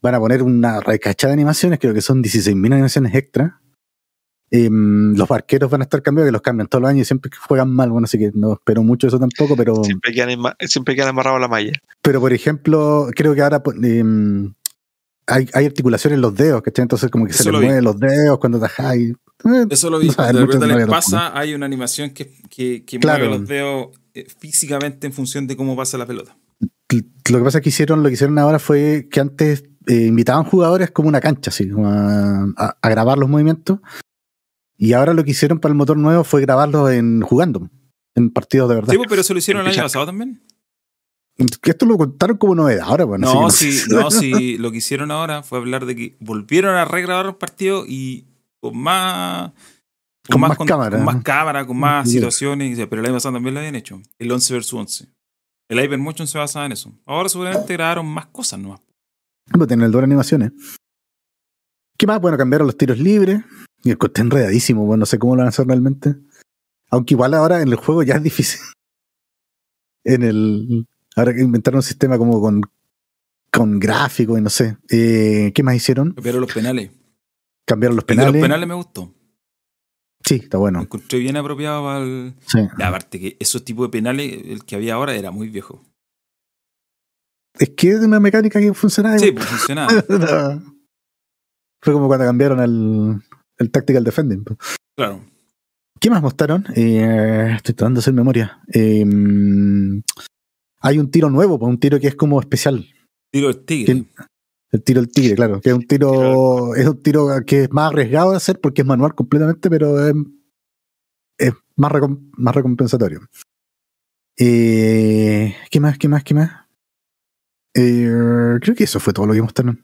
van a poner una recachada de animaciones, creo que son 16.000 animaciones extra. Em, los barqueros van a estar cambiados, que los cambian todos los años y siempre juegan mal, bueno, así que no espero mucho eso tampoco, pero, siempre quedan, siempre quedan amarrados a la malla. pero por ejemplo, creo que ahora pues, em, hay, hay articulación en los dedos, ¿cachai? Entonces como que se Eso vi. mueven los dedos cuando tajáis. Eh, Eso lo vi. No de repente les pasa, hay una animación que, que, que Claro. mueve los dedos eh, físicamente en función de cómo pasa la pelota. Lo que pasa es que hicieron, lo que hicieron ahora fue que antes eh, invitaban jugadores como una cancha, así, como a, a- a grabar los movimientos. Y ahora lo que hicieron para el motor nuevo fue grabarlos en jugando, en partidos de verdad. Sí, pues, pero eso lo hicieron el año pasado también. Que esto lo contaron como novedad ahora, bueno. No, así que sí, no, sí, lo que hicieron ahora fue hablar de que volvieron a regrabar los partidos y con más. Con más cámara. Con más cámara, con más situaciones. Pero el año pasado también lo habían hecho. El 11 versus 11. El Hypermotion se basaba en eso. Ahora seguramente grabaron más cosas nomás. Pues tienen el doble animaciones. ¿Qué más? Bueno, cambiaron los tiros libres. Y el corte enredadísimo, bueno, no sé cómo lo van a hacer realmente. Aunque igual ahora en el juego ya es difícil. En el. Ahora que inventaron un sistema como con. con gráficos y no sé. Eh, ¿Qué más hicieron? Pero los penales. Cambiaron los de penales. los penales me gustó. Sí, está bueno. encontré bien apropiado para el. Sí. Y aparte que esos tipos de penales, el que había ahora era muy viejo. Es que es una mecánica que funcionaba. Sí, pues funcionaba. Fue como cuando cambiaron el, el Tactical Defending. Claro. ¿Qué más mostraron? Eh, estoy tratando de hacer memoria. Eh, hay un tiro nuevo, un tiro que es como especial. Tiro el tigre. El tiro del tigre, claro. Que es un tiro, es un tiro que es más arriesgado de hacer porque es manual completamente, pero es, es más, recom- más recompensatorio. Eh, ¿Qué más? ¿Qué más? ¿Qué más? Eh, creo que eso fue todo lo que mostraron.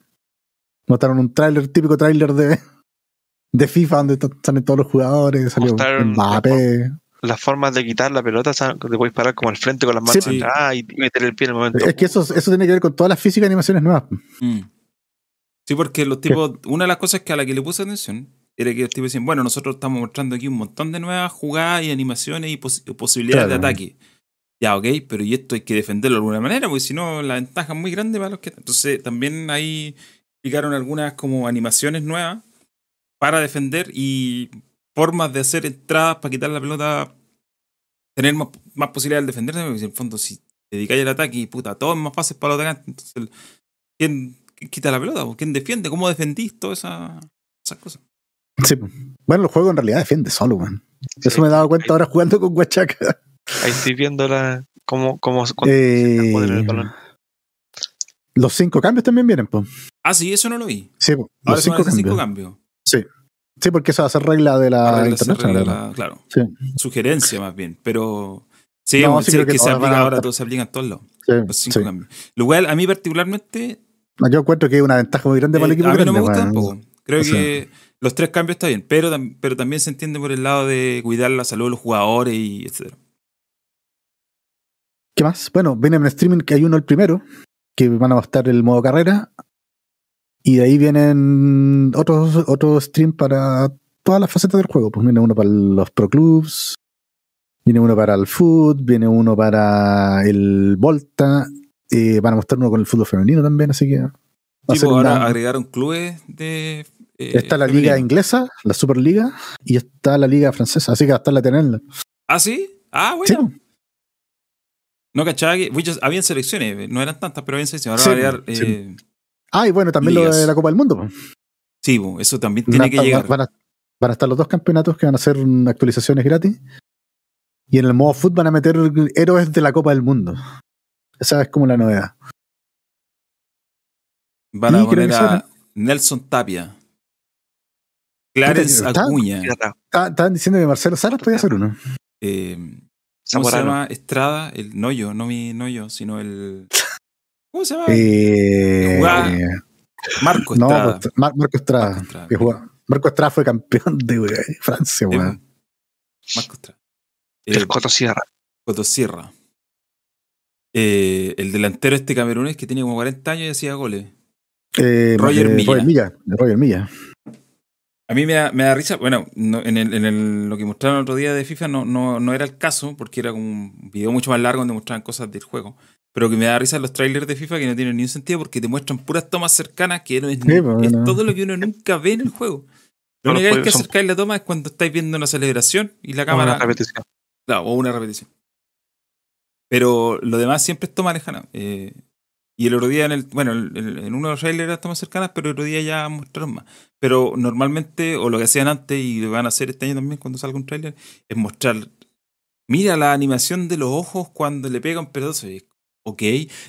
Mostraron un tráiler, típico tráiler de, de FIFA donde salen todos los jugadores, salió Mostraron Mbappé. Las formas de quitar la pelota, ¿sabes? te puedes parar como al frente con las manos Sí. atrás y meter el pie en el momento. Es que eso, eso tiene que ver con todas las físicas y animaciones nuevas. Mm. Sí, porque los tipos, una de las cosas que a la que le puse atención era que los tipos decían, bueno, nosotros estamos mostrando aquí un montón de nuevas jugadas y animaciones y pos- posibilidades Claro. de ataque. Ya, ok, pero y esto hay que defenderlo de alguna manera, porque si no, la ventaja es muy grande para los que... Entonces, también ahí explicaron algunas como animaciones nuevas para defender y formas de hacer entradas para quitar la pelota, tener más, más posibilidades de defenderse, porque en el fondo si te dedicáis al ataque y puta, todo es más fácil para los atacantes, entonces, el- ¿quién, quién quita la pelota? ¿Quién defiende? ¿Cómo defendís todas esas, esas cosas? Sí. Bueno, el juego en realidad defiende solo, man. Eso Sí. me he dado cuenta ahora jugando con Huachaca. Ahí estoy viendo la, cómo, cómo, Eh, se ponen el balón. los cinco cambios también vienen, pues. Ah, sí, eso no lo vi. Sí, po, Ahora los cinco cambios. cinco cambios. Sí. Sí, porque eso va a ser regla de la reglas- internacional. claro. Sí, Sugerencia más bien, pero... Sí, No, sí sí, creo que que se aplica ahora, todos se aplican en todos lados. sí, Los cinco sí. cambios. Lo cual a mí particularmente Yo encuentro que es una ventaja muy grande para el Eh, equipo a mí no grande, me gusta tampoco. Creo O sea- que los tres cambios está bien, pero, pero también se entiende por el lado de cuidar la salud de los jugadores y etcétera. ¿Qué más? Bueno, viene en streaming que hay uno el primero, que van a mostrar el modo carrera. Y de ahí vienen otros otros stream para todas las facetas del juego. Pues viene uno para los Pro Clubs, viene uno para el Foot, viene uno para el Volta. Eh, van a mostrar uno con el fútbol femenino también, así que. va a Sí, pues ahora una- agregaron clubes de. eh, está la liga inglesa, la Superliga, y está la liga francesa, así que va a estar la tenerla. Ah, sí. Ah, Sí, bueno. No cachaba que. habían selecciones, no eran tantas, pero habían selecciones. Sí, Ahora va a haber, sí. eh, Ah, y bueno, también lo de la Copa del Mundo. sí, eso también Van tiene que estar- llegar. Van a, van a estar los dos campeonatos que van a ser mm, actualizaciones gratis. Y en el modo foot van a meter héroes de la Copa del Mundo. Esa es como la novedad. Van a poner a. Nelson Tapia. Clarence Acuña. Estaban diciendo que Marcelo Salas podía ser uno. eh, ¿Cómo se llama? Estrada. El, no yo, no mi no yo, sino el. ¿Cómo se llama? Eh, Jugaba- Marco no, Estrada. Mar- Marco Estrada. Marco Estrada. que juega- Marco Estrada fue campeón de Francia, Eh, weón. Marco Estrada. El Eh, Coto Sierra. Eh, el delantero este camerunés que tenía como 40 años y hacía goles. Eh, Roger eh, Milla. Roger Milla. Roger Milla. A mí me da, me da risa, bueno, no- en, el, en el- lo que mostraron el otro día de FIFA no, no, no era el caso, porque era como un video mucho más largo donde mostraban cosas del juego. Pero que me da risa los trailers de FIFA que no tienen ni un sentido porque te muestran puras tomas cercanas que no es, Sí, pues, es todo lo que uno nunca ve en el juego. La No, única los vez que son- acercáis la toma es cuando estáis viendo una celebración y la Una cámara. repetición. Claro, o una repetición. Pero lo demás siempre es toma lejana. Eh, y el otro día, en el, bueno, el- el- en uno de los trailers eran tomas cercanas, pero el otro día ya mostraron más. Pero normalmente, o lo que hacían antes, y lo van a hacer este año también cuando salga un trailer, es mostrar. Mira la animación de los ojos cuando le pega un pedazo. Ok.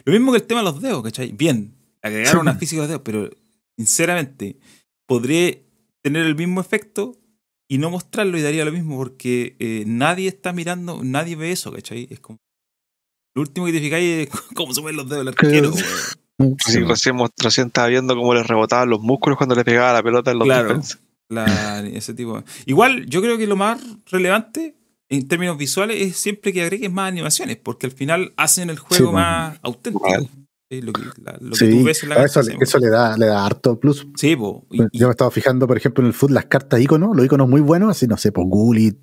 Lo mismo que el tema de los dedos, ¿cachai? Bien, agregaron Sí. una física de los dedos, pero sinceramente, podría tener el mismo efecto y no mostrarlo y daría lo mismo porque eh, nadie está mirando, nadie ve eso, ¿cachai? Es como. Lo último que te fijáis es cómo se ven los dedos del arquero. Sí. Sí, recién, mo- recién estaba viendo cómo le rebotaban los músculos cuando le pegaba la pelota en los Claro. La- ese tipo. Igual, yo creo que lo más relevante en términos visuales es siempre que agregues más animaciones, porque al final hacen el juego Sí, más auténtico. Igual. Sí, Lo que, la- lo que Sí, tú ves en la a eso, le- eso le da, le da harto plus. Sí, po. Y- y- Yo me estaba fijando, por ejemplo, en el foot, las cartas iconos, los iconos muy buenos, así no sé, pues Gullit,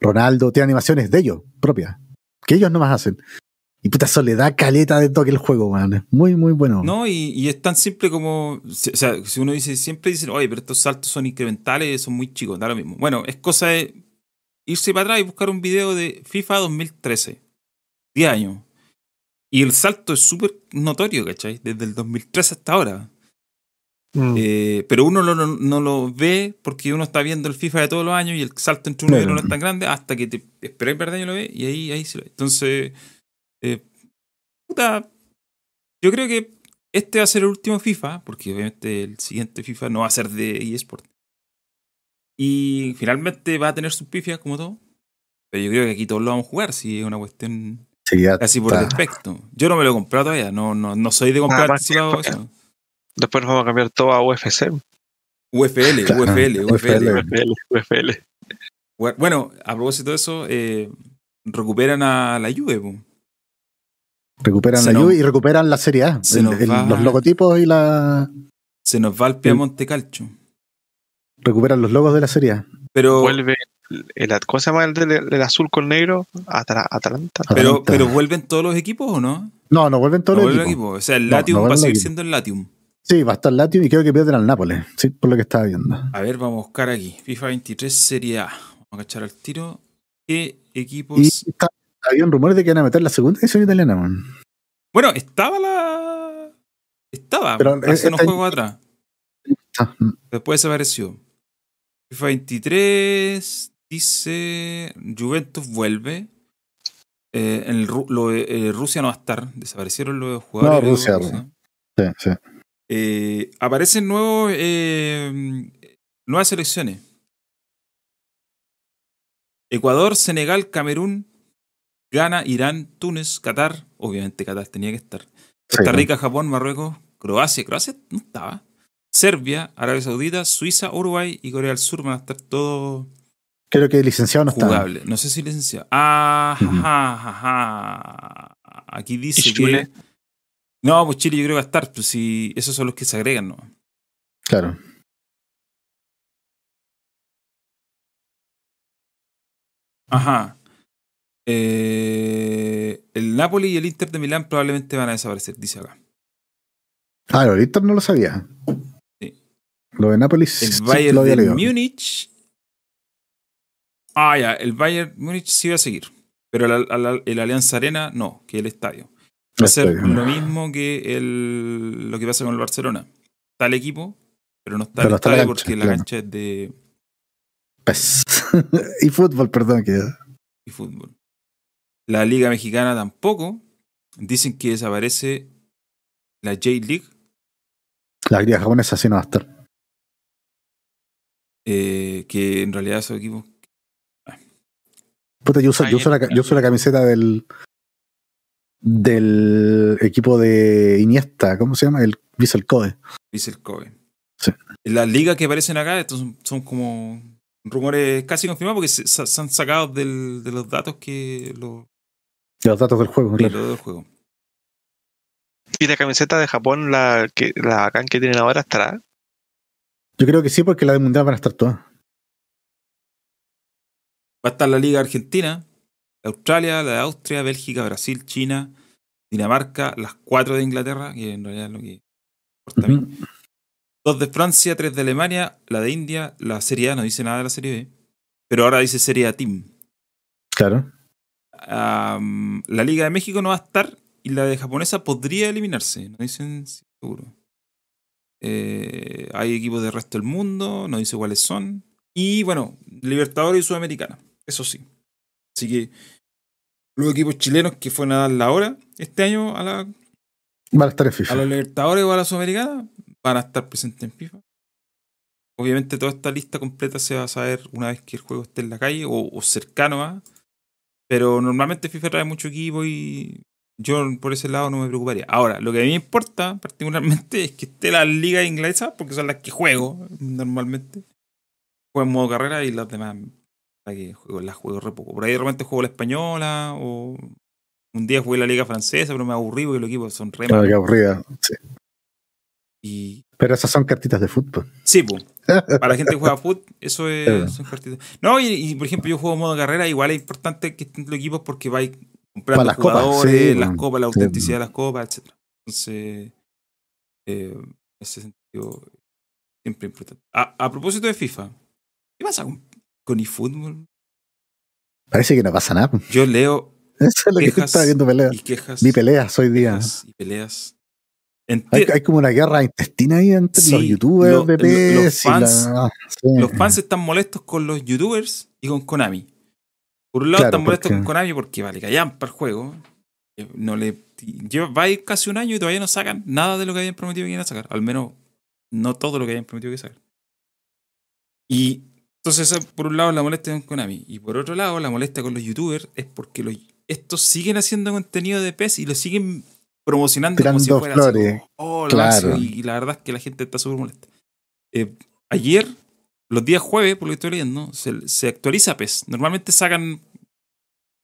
Ronaldo, tiene animaciones de ellos, propias, que ellos nomás hacen. Y puta, eso le da caleta de toque el juego, man. Es Muy, muy bueno. No, y, y es tan simple como. O sea, si uno dice, siempre dicen, oye, pero estos saltos son incrementales, son muy chicos, da lo mismo. Bueno, es cosa de irse para atrás y buscar un video de FIFA 2013. 10 años. Y el salto es súper notorio, ¿cachai? Desde el 2013 hasta ahora. Mm. Eh, pero uno lo- no, no lo ve porque uno está viendo el FIFA de todos los años y el salto entre uno y otro no es tan grande hasta que te esperáis un par de años lo ves y ahí, ahí se lo ve. Entonces, eh, puta, yo creo que este va a ser el último FIFA, porque obviamente el siguiente FIFA no va a ser de eSport. Y finalmente va a tener sus pifias como todo. Pero yo creo que aquí todos lo vamos a jugar, si es una cuestión Sí, casi por defecto. Yo no me lo he comprado todavía, no, no, no soy de comprar anticipado que- eso. Después nos vamos a cambiar todo a UFC. UFL, Claro, UFL, UFL. UFL, UFL. Bueno, a propósito de eso, eh, recuperan a la Juve. po. Recuperan Se la nos- Juve y recuperan la Serie A. se El- nos el- va- Los logotipos y la. Se nos va al Piamonte Calcio. Recuperan los logos de la Serie A. Pero, Vuelve el, el- ¿cómo se llama el, del- el azul con negro? Atalanta. pero, Atalanta. pero ¿vuelven todos los equipos o no? No, no vuelven todos No los vuelven equipos. equipos. O sea, el Latium no va a seguir siendo el Latium. Sí, va a estar Latium y creo que pierden al Nápoles. Sí, por lo que estaba viendo. A ver, vamos a buscar aquí. FIFA 23 Serie A. Vamos a cachar al tiro. ¿Qué equipos? Y está, habían rumores de que iban a meter la segunda edición italiana, man. Bueno, estaba la. Estaba. Pero, hace unos juegos atrás. Ah, mm. Después desapareció. FIFA 23 dice Juventus vuelve. Eh, en el lo eh, Rusia no va a estar. Desaparecieron los jugadores. de Rusia, Sí, sí. Eh, aparecen nuevos, eh, nuevas selecciones. Ecuador, Senegal, Camerún, Ghana, Irán, Túnez, Qatar. Obviamente Qatar tenía que estar. Costa Rica, Japón, Marruecos, Croacia. Croacia no estaba. Serbia, Arabia Saudita, Suiza, Uruguay y Corea del Sur van a estar todos Creo que el licenciado no está. jugables. No sé si licenciado. Ah, ajá, ajá. Aquí dice que. No, pues Chile yo creo que va a estar. Pues si esos son los que se agregan, ¿no? Claro. Ajá. Eh, el Napoli y el Inter de Milán probablemente van a desaparecer, dice acá. Ah, de Inter no lo sabía. Sí. Lo de Nápoles El sí Bayern lo había de leído. Múnich. Ah, ya, el Bayern Múnich sí va a seguir. Pero el, el- el Alianza Arena no, que el estadio. Va a ser lo mismo que el, lo que pasa con el Barcelona. Está el equipo, pero no está Pero el cancha, porque la claro. cancha es de Pues. y fútbol, perdón. Que... y fútbol. La Liga Mexicana tampoco. Dicen que desaparece la J-League. La liga japonesa sí no va a estar. eh, que en realidad esos equipos. Puta, yo uso, yo uso la, ca- yo uso la camiseta del del equipo de Iniesta, ¿cómo se llama? El Vissel Kobe. Dice el Kobe. Sí. Las ligas que aparecen acá estos son, son como rumores casi confirmados porque se, han sacado del- de los datos que los De los datos del juego, de claro. del juego. ¿Y la camiseta de Japón, la que la bacán que tienen ahora, estará? Yo creo que sí, porque la del mundial van a estar todas. Va a estar la Liga Argentina, Australia, la de Austria, Bélgica, Brasil, China, Dinamarca, las cuatro de Inglaterra, que en realidad es lo que importa a mí. Dos de Francia, tres de Alemania, la de India, la Serie A, no dice nada de la Serie B, pero ahora dice Serie A Team. Claro. La Liga de México no va a estar y la de japonesa podría eliminarse, no dicen seguro. Eh, hay equipos del resto del mundo, no dice cuáles son. Y bueno, Libertadores y Sudamericana, eso sí. Así que los equipos chilenos que fueron a dar la hora este año a, la, Van a estar en a FIFA. los Libertadores o a la Sudamericana van a estar presentes en FIFA. Obviamente toda esta lista completa se va a saber una vez que el juego esté en la calle o, o cercano a. Pero normalmente FIFA trae mucho equipo y yo por ese lado no me preocuparía. Ahora, lo que a mí me importa particularmente es que esté la liga inglesa, porque son las que juego normalmente. Juego en modo carrera y las demás la que juego, las juego re poco. Por ahí de repente juego la española o un día jugué la liga francesa, pero me aburrí porque los equipos son re Claro, qué aburrida. Sí. Y Pero esas son cartitas de fútbol. sí, pues, para la gente que juega fútbol, eso es, Claro. son partidos. No, y, y, por ejemplo, yo juego modo carrera, igual es importante que estén los equipos porque vais comprando las copas, jugadores, sí, las copas, la sí. autenticidad de las copas, etc. Entonces, eh, en ese sentido, siempre importante. A, a propósito de FIFA, ¿qué pasa con, con eFootball? Parece que no pasa nada. pues. Yo leo Eso es lo que estaba viendo peleas. y quejas, Vi peleas hoy día. y peleas Hay, hay, como una guerra intestina ahí entre sí, los youtubers lo, de PS los fans, la, sí. los fans están molestos con los youtubers y con Konami. Por un lado Claro, están molestos porque- con Konami porque vale, callan para el juego. Eh, No le, lleva, va a ir casi un año y todavía no sacan nada de lo que habían prometido que iban a sacar. Al menos no todo lo que habían prometido que sacar. Y entonces, esa, por un lado, la molestia con Konami. Y por otro lado, la molestia con los youtubers es porque los, estos siguen haciendo contenido de PES y lo siguen promocionando como si Tirando fuera así flores. como, "Oh, Claro. máximo", y, y la verdad es que la gente está súper molesta. Eh, ayer, los días jueves, por lo que estoy leyendo, se, se actualiza PES. Normalmente sacan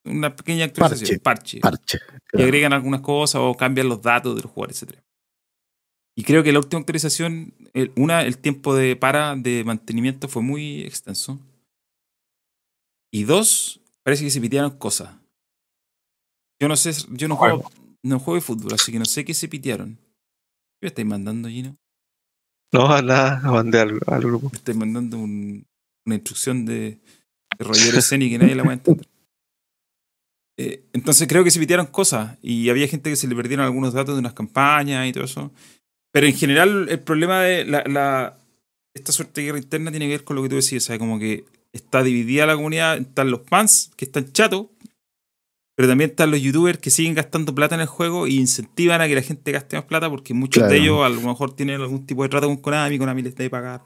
una pequeña actualización, parche, Parche. y agregan algunas cosas o cambian los datos de los jugadores, etc. Y creo que la última actualización, el- una, el tiempo de para de mantenimiento fue muy extenso. Y dos, parece que se pitearon cosas. Yo no sé, yo no juego, no juego de fútbol, así que no sé qué se pitearon. ¿Qué me estáis mandando, Gino? No, nada, lo mandé al, al grupo. Me estáis mandando un- una instrucción de, de Roger Seni que nadie la va a entender. Eh, entonces creo que se pitearon cosas y había gente que se le perdieron algunos datos de unas campañas y todo eso. Pero en general el problema de la, la- esta suerte de guerra interna tiene que ver con lo que tú decías, o sea, como que está dividida la comunidad, están los fans que están chatos, pero también están los youtubers que siguen gastando plata en el juego y incentivan a que la gente gaste más plata porque muchos de ellos a lo mejor tienen algún tipo de trato con Konami, Konami les debe pagar.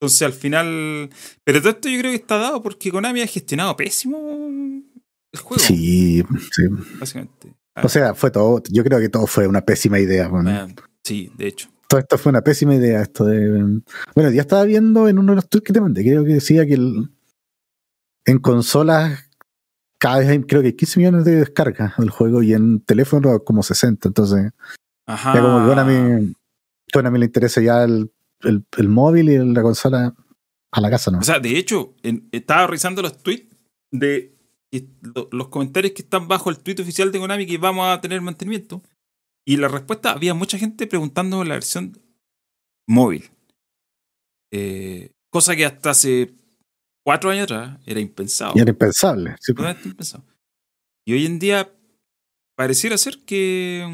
Entonces al final... Pero todo esto yo creo que está dado porque Konami ha gestionado pésimo el juego, Sí, sí. básicamente. O sea, fue todo. Yo creo que todo fue una pésima idea. bueno. Sí, de hecho. Todo esto fue una pésima idea. Esto de. Bueno, ya estaba viendo en uno de los tweets que te mandé, creo que decía que el- en consolas cada vez hay, creo que hay 15 millones de descargas del juego y en teléfono como 60. Entonces, Ajá. ya como que bueno, a mí, bueno, a mí le interesa ya el, el, el móvil y la consola a la casa, ¿no? O sea, de hecho, en- estaba revisando los tweets de los comentarios que están bajo el tweet oficial de Konami que vamos a tener mantenimiento. Y la respuesta, había mucha gente preguntando la versión móvil. Eh, cosa que hasta hace cuatro años atrás era impensado. y era impensable. sí, pues. Y hoy en día pareciera ser que,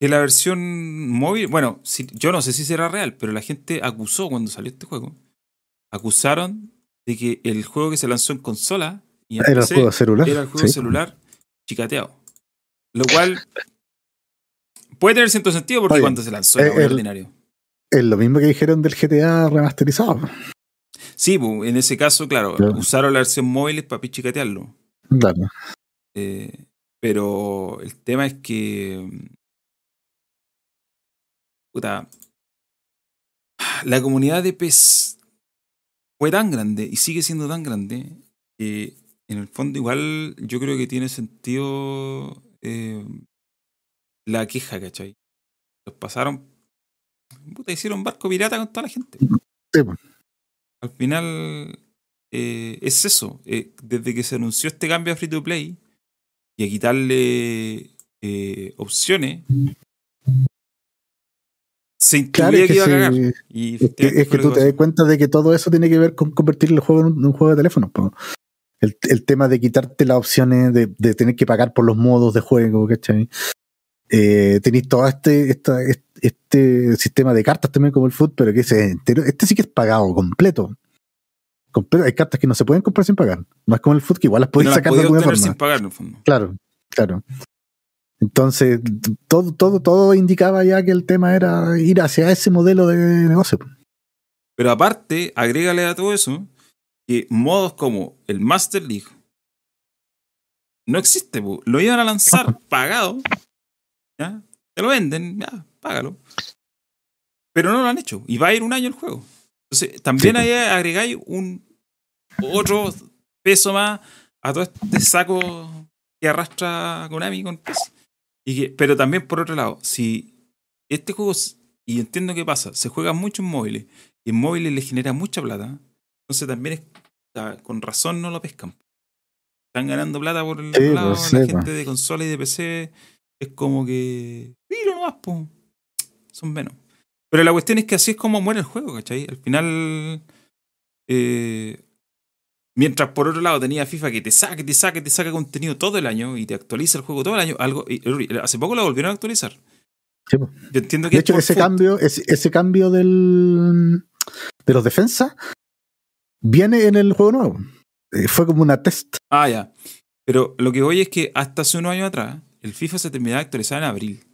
que la versión móvil, bueno, si- yo no sé si será real, pero la gente acusó cuando salió este juego, acusaron de que el juego que se lanzó en consola y en Era el juego celular. era el juego sí. celular chicateado. Lo cual puede tener cierto sentido porque Oye, cuando se lanzó era eh, muy ordinario. Es lo mismo que dijeron del GTA remasterizado. Sí, en ese caso, claro, Claro. usaron la versión móvil para chicatearlo. Claro. Eh, pero el tema es que. Puta. La comunidad de PES fue tan grande y sigue siendo tan grande que en el fondo igual yo creo que tiene sentido eh, la queja, ¿cachai? Los pasaron. Puta, hicieron barco pirata con toda la gente. Sí. Al final eh, es eso. eh, desde que se anunció este cambio a free to play y a quitarle eh, opciones, se intuía Claro, es que, que, iba a sí, cagar. Y es que, es tú te das cuenta de que todo eso tiene que ver con convertir el juego en un, juego de teléfono. El, el tema de quitarte las opciones de, de tener que pagar por los modos de juego, ¿cachai? Eh, tenéis todo este, esta- este, sistema de cartas también como el foot, pero que ese entero, este sí que es pagado completo. Completo. Hay cartas que no se pueden comprar sin pagar. No es como el foot que igual las No podéis las sacar de podía alguna forma. sin pagar, en el fondo. Claro, claro. Entonces, todo, todo, todo indicaba ya que el tema era ir hacia ese modelo de negocio. Pero aparte, agrégale a todo eso que modos como el Master League no existe. po. Lo iban a lanzar pagado. ¿Ya? Te lo venden, ya, págalo. Pero no lo han hecho. Y va a ir un año el juego. Entonces, también Sí, ahí agregáis un otro peso más a todo este saco que arrastra Konami con PES. Y que, pero también por otro lado, si este juego, y entiendo qué pasa, se juega mucho en móviles, y en móviles le genera mucha plata, entonces también es, ah, con razón no lo pescan. Están ganando plata por el Sí, lado, pues, la sí, gente pues. de consola y de PC es como que. Mira nomás, po. Son menos. Pero la cuestión es que así es como muere el juego, ¿cachai? Al final. eh, mientras por otro lado tenía FIFA que te saca, te saca, te saca contenido todo el año y te actualiza el juego todo el año. Algo, y- hace poco lo volvieron a actualizar. Sí. Yo entiendo que De hecho, ese foot. cambio, ese, ese cambio del, de los defensas viene en el juego nuevo. Eh, Fue como una test. Ah, ya. Pero lo que voy es que hasta hace unos años atrás, el FIFA se terminaba de actualizar en abril.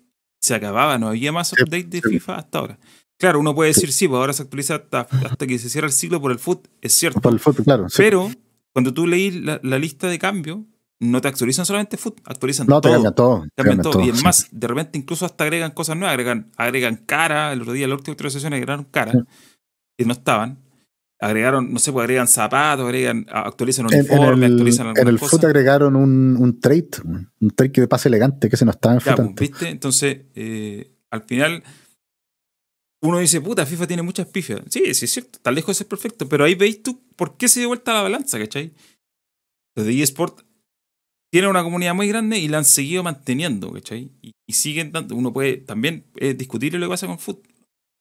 Se acababa, no había más update de. FIFA hasta ahora. Claro, uno puede decir, sí, pues ahora se actualiza hasta, hasta que se cierra el ciclo por el foot, es cierto. Para el fútbol, claro. sí. Pero cuando tú leís la, la lista de cambio, no te actualizan solamente foot, actualizan no, te todo. cambian todo. te Cambian cambian todo. Y es sí. más, de repente incluso hasta agregan cosas nuevas, agregan, agregan cara, el otro día, la última actualización agregaron cara, Sí. que no estaban. Agregaron, no sé, pues agregan zapatos, agregan, actualizan En, en uniforme, el, actualizan en el foot agregaron un, un trade, un trade que de pase elegante, que se no estaba en Ya, pues, antes. ¿viste? Entonces, eh, al final, uno dice, puta, FIFA tiene muchas pifias. Sí, sí, es cierto, está lejos de ser perfecto, pero ahí veis tú por qué se dio vuelta la balanza, ¿cachai? Los de eSport tienen una comunidad muy grande y la han seguido manteniendo, ¿cachai? Y, y siguen dando, uno puede también eh, discutir lo que pasa con Foot,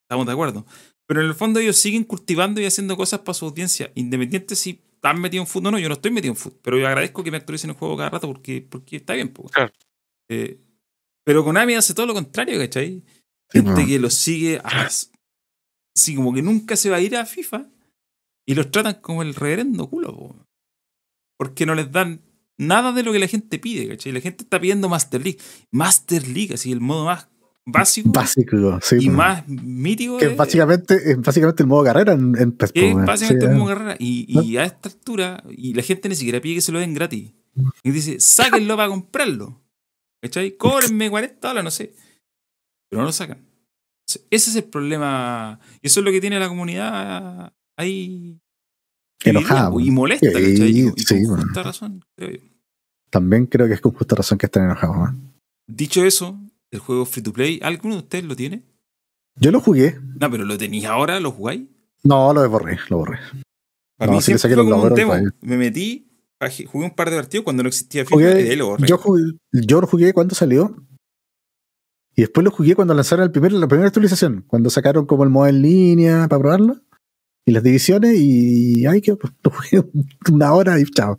estamos de acuerdo. Pero en el fondo ellos siguen cultivando y haciendo cosas para su audiencia, independiente si están metidos en Foot o no. Yo no estoy metido en Foot, pero yo agradezco que me actualicen el juego cada rato porque, porque está bien. po. Claro. Eh, pero Konami hace todo lo contrario, ¿cachai? Gente que los sigue así como que nunca se va a ir a FIFA y los tratan como el reverendo culo, po. porque no les dan nada de lo que la gente pide, ¿cachai? La gente está pidiendo Master League. Master League, así el modo más básico Básico, sí. y po. más mítico. que es básicamente, es básicamente el modo carrera en, en PES, po, es weón. básicamente Sí, el ah. modo carrera. Y, y a esta altura, y la gente ni siquiera pide que se lo den gratis. Y dice, sáquenlo para comprarlo. ¿Cachai? Cóbrenme 40 dólares, no sé. Pero no lo sacan. Ese es el problema. Y eso es lo que tiene la comunidad ahí. Enojada, dividida, Y molesta, Sí, ¿cachai? Y, y sí, con justa razón, creo yo. También creo que es con justa razón que están enojados. Dicho eso, el juego free to play, ¿alguno de ustedes lo tiene? Yo lo jugué. No, pero ¿lo tenéis ahora? ¿Lo jugáis? No, lo borré, lo borré. Para No, mí sí le saqué fue los como un logros, demo. vaya. Me metí, jugué un par de partidos cuando no existía FIFA Jugué- y de ahí lo borré. Yo, jugué, yo lo jugué cuando salió. Y después lo jugué cuando lanzaron el primer, la primera actualización. Cuando sacaron como el modo en línea para probarlo. Y las divisiones. Y ahí que lo jugué una hora y chao.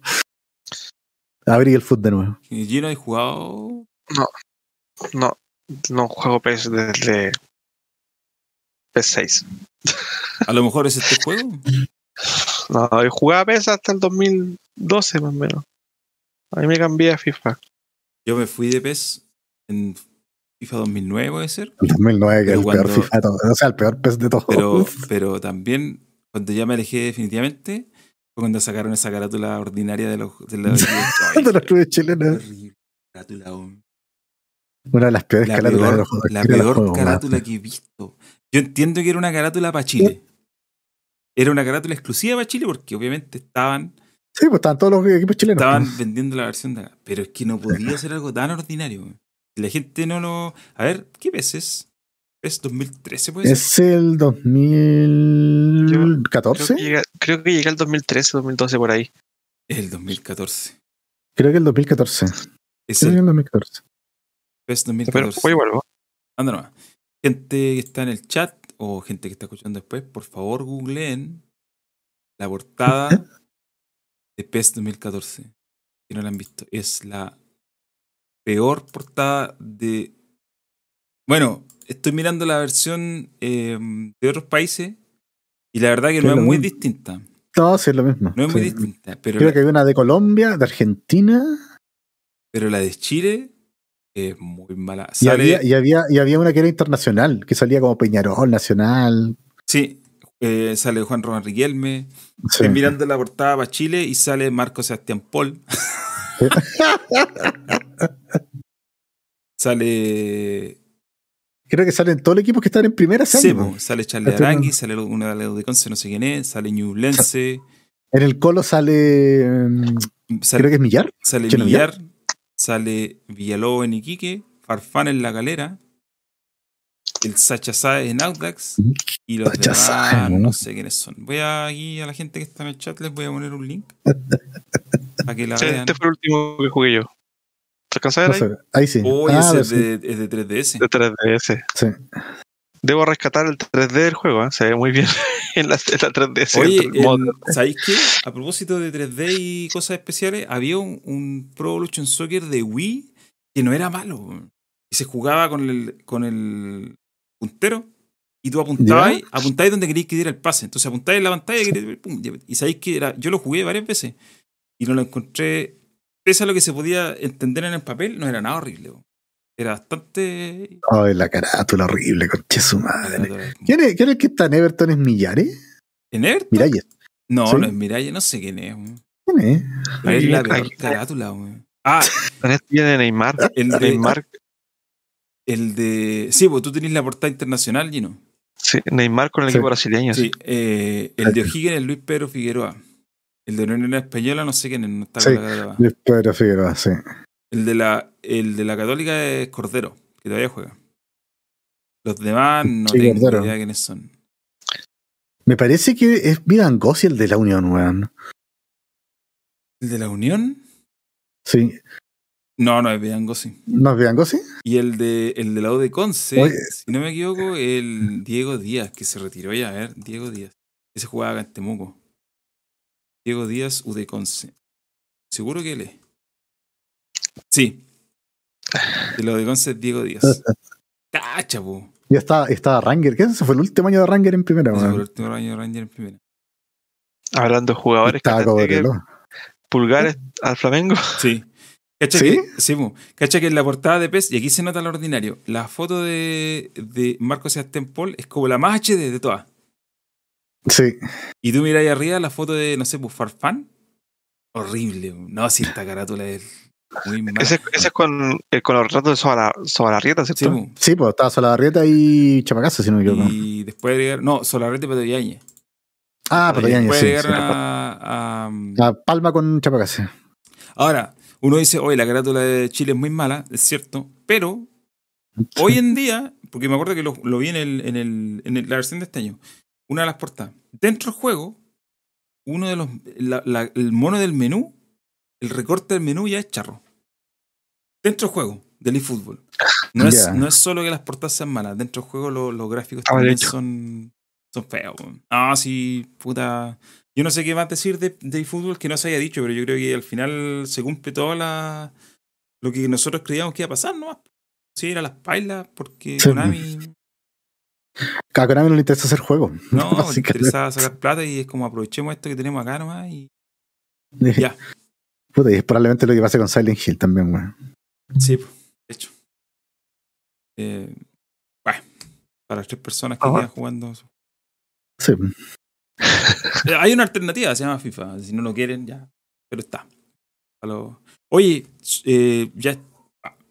Abrí el foot de nuevo. Y Yo no he jugado. No, no juego PES desde PS6. A lo mejor es este juego. No, yo jugaba PES hasta el 2012 más o menos. Ahí me cambié a FIFA. Yo me fui de PES en FIFA 2009, puede ser. El 2009, que es el peor FIFA de todo. O sea, el peor PES de todos. Pero, pero también, cuando ya me alejé definitivamente, fue cuando sacaron esa carátula ordinaria de los. De los, Ay, de los clubes chilenos. horrible carátula, weón. Una de las peores La carátulas de los juegos. la peor juegos, carátula que he visto. Yo entiendo que era una carátula para Chile. Era una carátula exclusiva para Chile porque obviamente estaban, Sí, pues estaban todos los equipos chilenos. estaban vendiendo la versión de acá. Pero es que no podía ser algo tan ordinario. La gente no lo. A ver, ¿qué veces? ¿Es 2013 puede ser? Es el 2014. Creo que, llegué, creo que llegué al 2013, 2012 por ahí. Es el 2014. Creo que el 2014. Es Creo que el el 2014. PES Pero 2014. fue igual, ¿no? Anda nomás. Gente que está en el chat o gente que está escuchando después, por favor googleen la portada de PES 2014. Si no la han visto, es la peor portada de. Bueno, estoy mirando la versión eh, de otros países y la verdad que Sí, no es muy mismo. distinta. No, sí, es lo mismo. No es muy distinta, pero Creo la, que hay una de Colombia, de Argentina. pero la de Chile es muy mala. Y había, y, había, y había una que era internacional, que salía como Peñarol, Nacional. Sí, eh, sale Juan Román Riquelme. Sí. Estoy mirando la portada para Chile y sale Marco Sebastián Paul. sale. Creo que salen todos los equipos que están en primera Sí, sale Charles Este. Arangui, sale uno de la de Conce, no sé quién es, sale Ñublense, En el Colo sale. sale, creo que es Millar. sale ¿Chino Villar, sale Villalobos en Iquique, Farfán en La Galera, el Sacha en Audax y los Sacha demás no ¿no? sé quiénes son. Voy a aquí a la gente que está en el chat les voy a poner un link para que la Sí, vean. este fue el último que jugué yo. ¿Se alcanza a No ver ahí? sé, ahí sí. Oh, Ah, ese es sí, de, es de 3DS. De 3DS. sí. Debo rescatar el 3D del juego, ¿eh? se ve muy bien en la, en la 3DS. Oye, el mod. el- ¿sabéis qué? A propósito de 3D y cosas especiales, había un, un Pro Evolution Soccer de Wii que no era malo. y se jugaba con el, con el puntero y tú apuntabas, ¿Ya? apuntabas donde querías que diera el pase. Entonces apuntabas en la pantalla y, querías- pum, y sabéis que era, yo lo jugué varias veces y no lo encontré, pese a lo que se podía entender en el papel, no era nada horrible. bo. Era bastante... Ay, la carátula horrible, conche su madre. ¿Quién es, quién es el que está en Everton? ¿Es Millares? ¿En Everton? Miralles. No, ¿Sí? no es Miralles, no sé quién es. ¿Quién es? Pero es Ahí- la peor carátula, bo. Ah, En este Neymar. el de, Neymar, el de... Sí, pues tú tenés la portada internacional, Gino. sí, Neymar con el Sí. equipo brasileño. Sí, Sí. eh, el de O'Higgins es Luis Pedro Figueroa. El de la Unión Española no sé quién es, no está Sí. Luis Pedro Figueroa, sí. El de la, el de la Católica es Cordero, que todavía juega. Los demás no Sí, tengo Cordero. idea quiénes son. Me parece que es Vidangosi el de la Unión, weón. ¿El de la Unión? Sí. No, no es Vidangosi. ¿No es Vidangosi? Y el de, el de la U de Conce, Oye. si no me equivoco, el Diego Díaz, que se retiró ya, a ver, Diego Díaz. Ese jugaba acá en Temuco. Diego Díaz, U de Conce. Seguro que él es. Sí. De U de es Diego Díaz. Cacha, po. Ya estaba, estaba Ranger. ¿Qué? Ese fue el último año de Ranger en primera, Ese fue el último año de Ranger en primera. Hablando de jugadores que reloj. pulgares al Flamengo. Sí. Cacha ¿Sí? que, sí, po. Cacha que en la portada de PES, y aquí se nota lo ordinario, la foto de, de Marco Sebastián Paul es como la más HD de todas. Sí. Y tú miras ahí arriba la foto de, no sé, pues Farfán. Horrible. No, si esta carátula es muy. Ese, ese es con, eh, con los retratos de Sobalarrieta, Sí, ¿cierto? po. Sí, pues estaba Solabarrieta y Chapacasa, si no me equivoco. y después agregar. No, Solarrete y Pato Yañez. Ah, ya, después sí. agregar sí. a- a- La Palma con Chapacasa. Ahora, uno dice, oye, la carátula de Chile es muy mala, es cierto, pero hoy en día, porque me acuerdo que lo, lo vi en, el, en, el, en el- la versión de este año, una de las portadas. Dentro del juego, uno de los. la- la- el mono del menú, el recorte del menú ya es charro. Dentro del juego, del eFootball. No, es, no es solo que las portadas sean malas, dentro del juego lo- los gráficos Ah, también son, son feos. Ah, sí, puta. Yo no sé qué más decir de, de eFootball que no se haya dicho, pero yo creo que al final se cumple todo la, lo que nosotros creíamos que iba a pasar, ¿no? Sí, era las pailas, porque Sí. Konami A Konami no le interesa hacer juego. no, le interesaba sacar plata y es como aprovechemos esto que tenemos acá nomás y ya. Puta, y es probablemente lo que pasa con Silent Hill también, weón. Sí, de hecho. Eh, bueno, para las tres personas que quedan jugando. Sí. Eh, Hay una alternativa, se llama FIFA. Si no lo quieren, ya. Pero está. Lo- Oye, eh, ya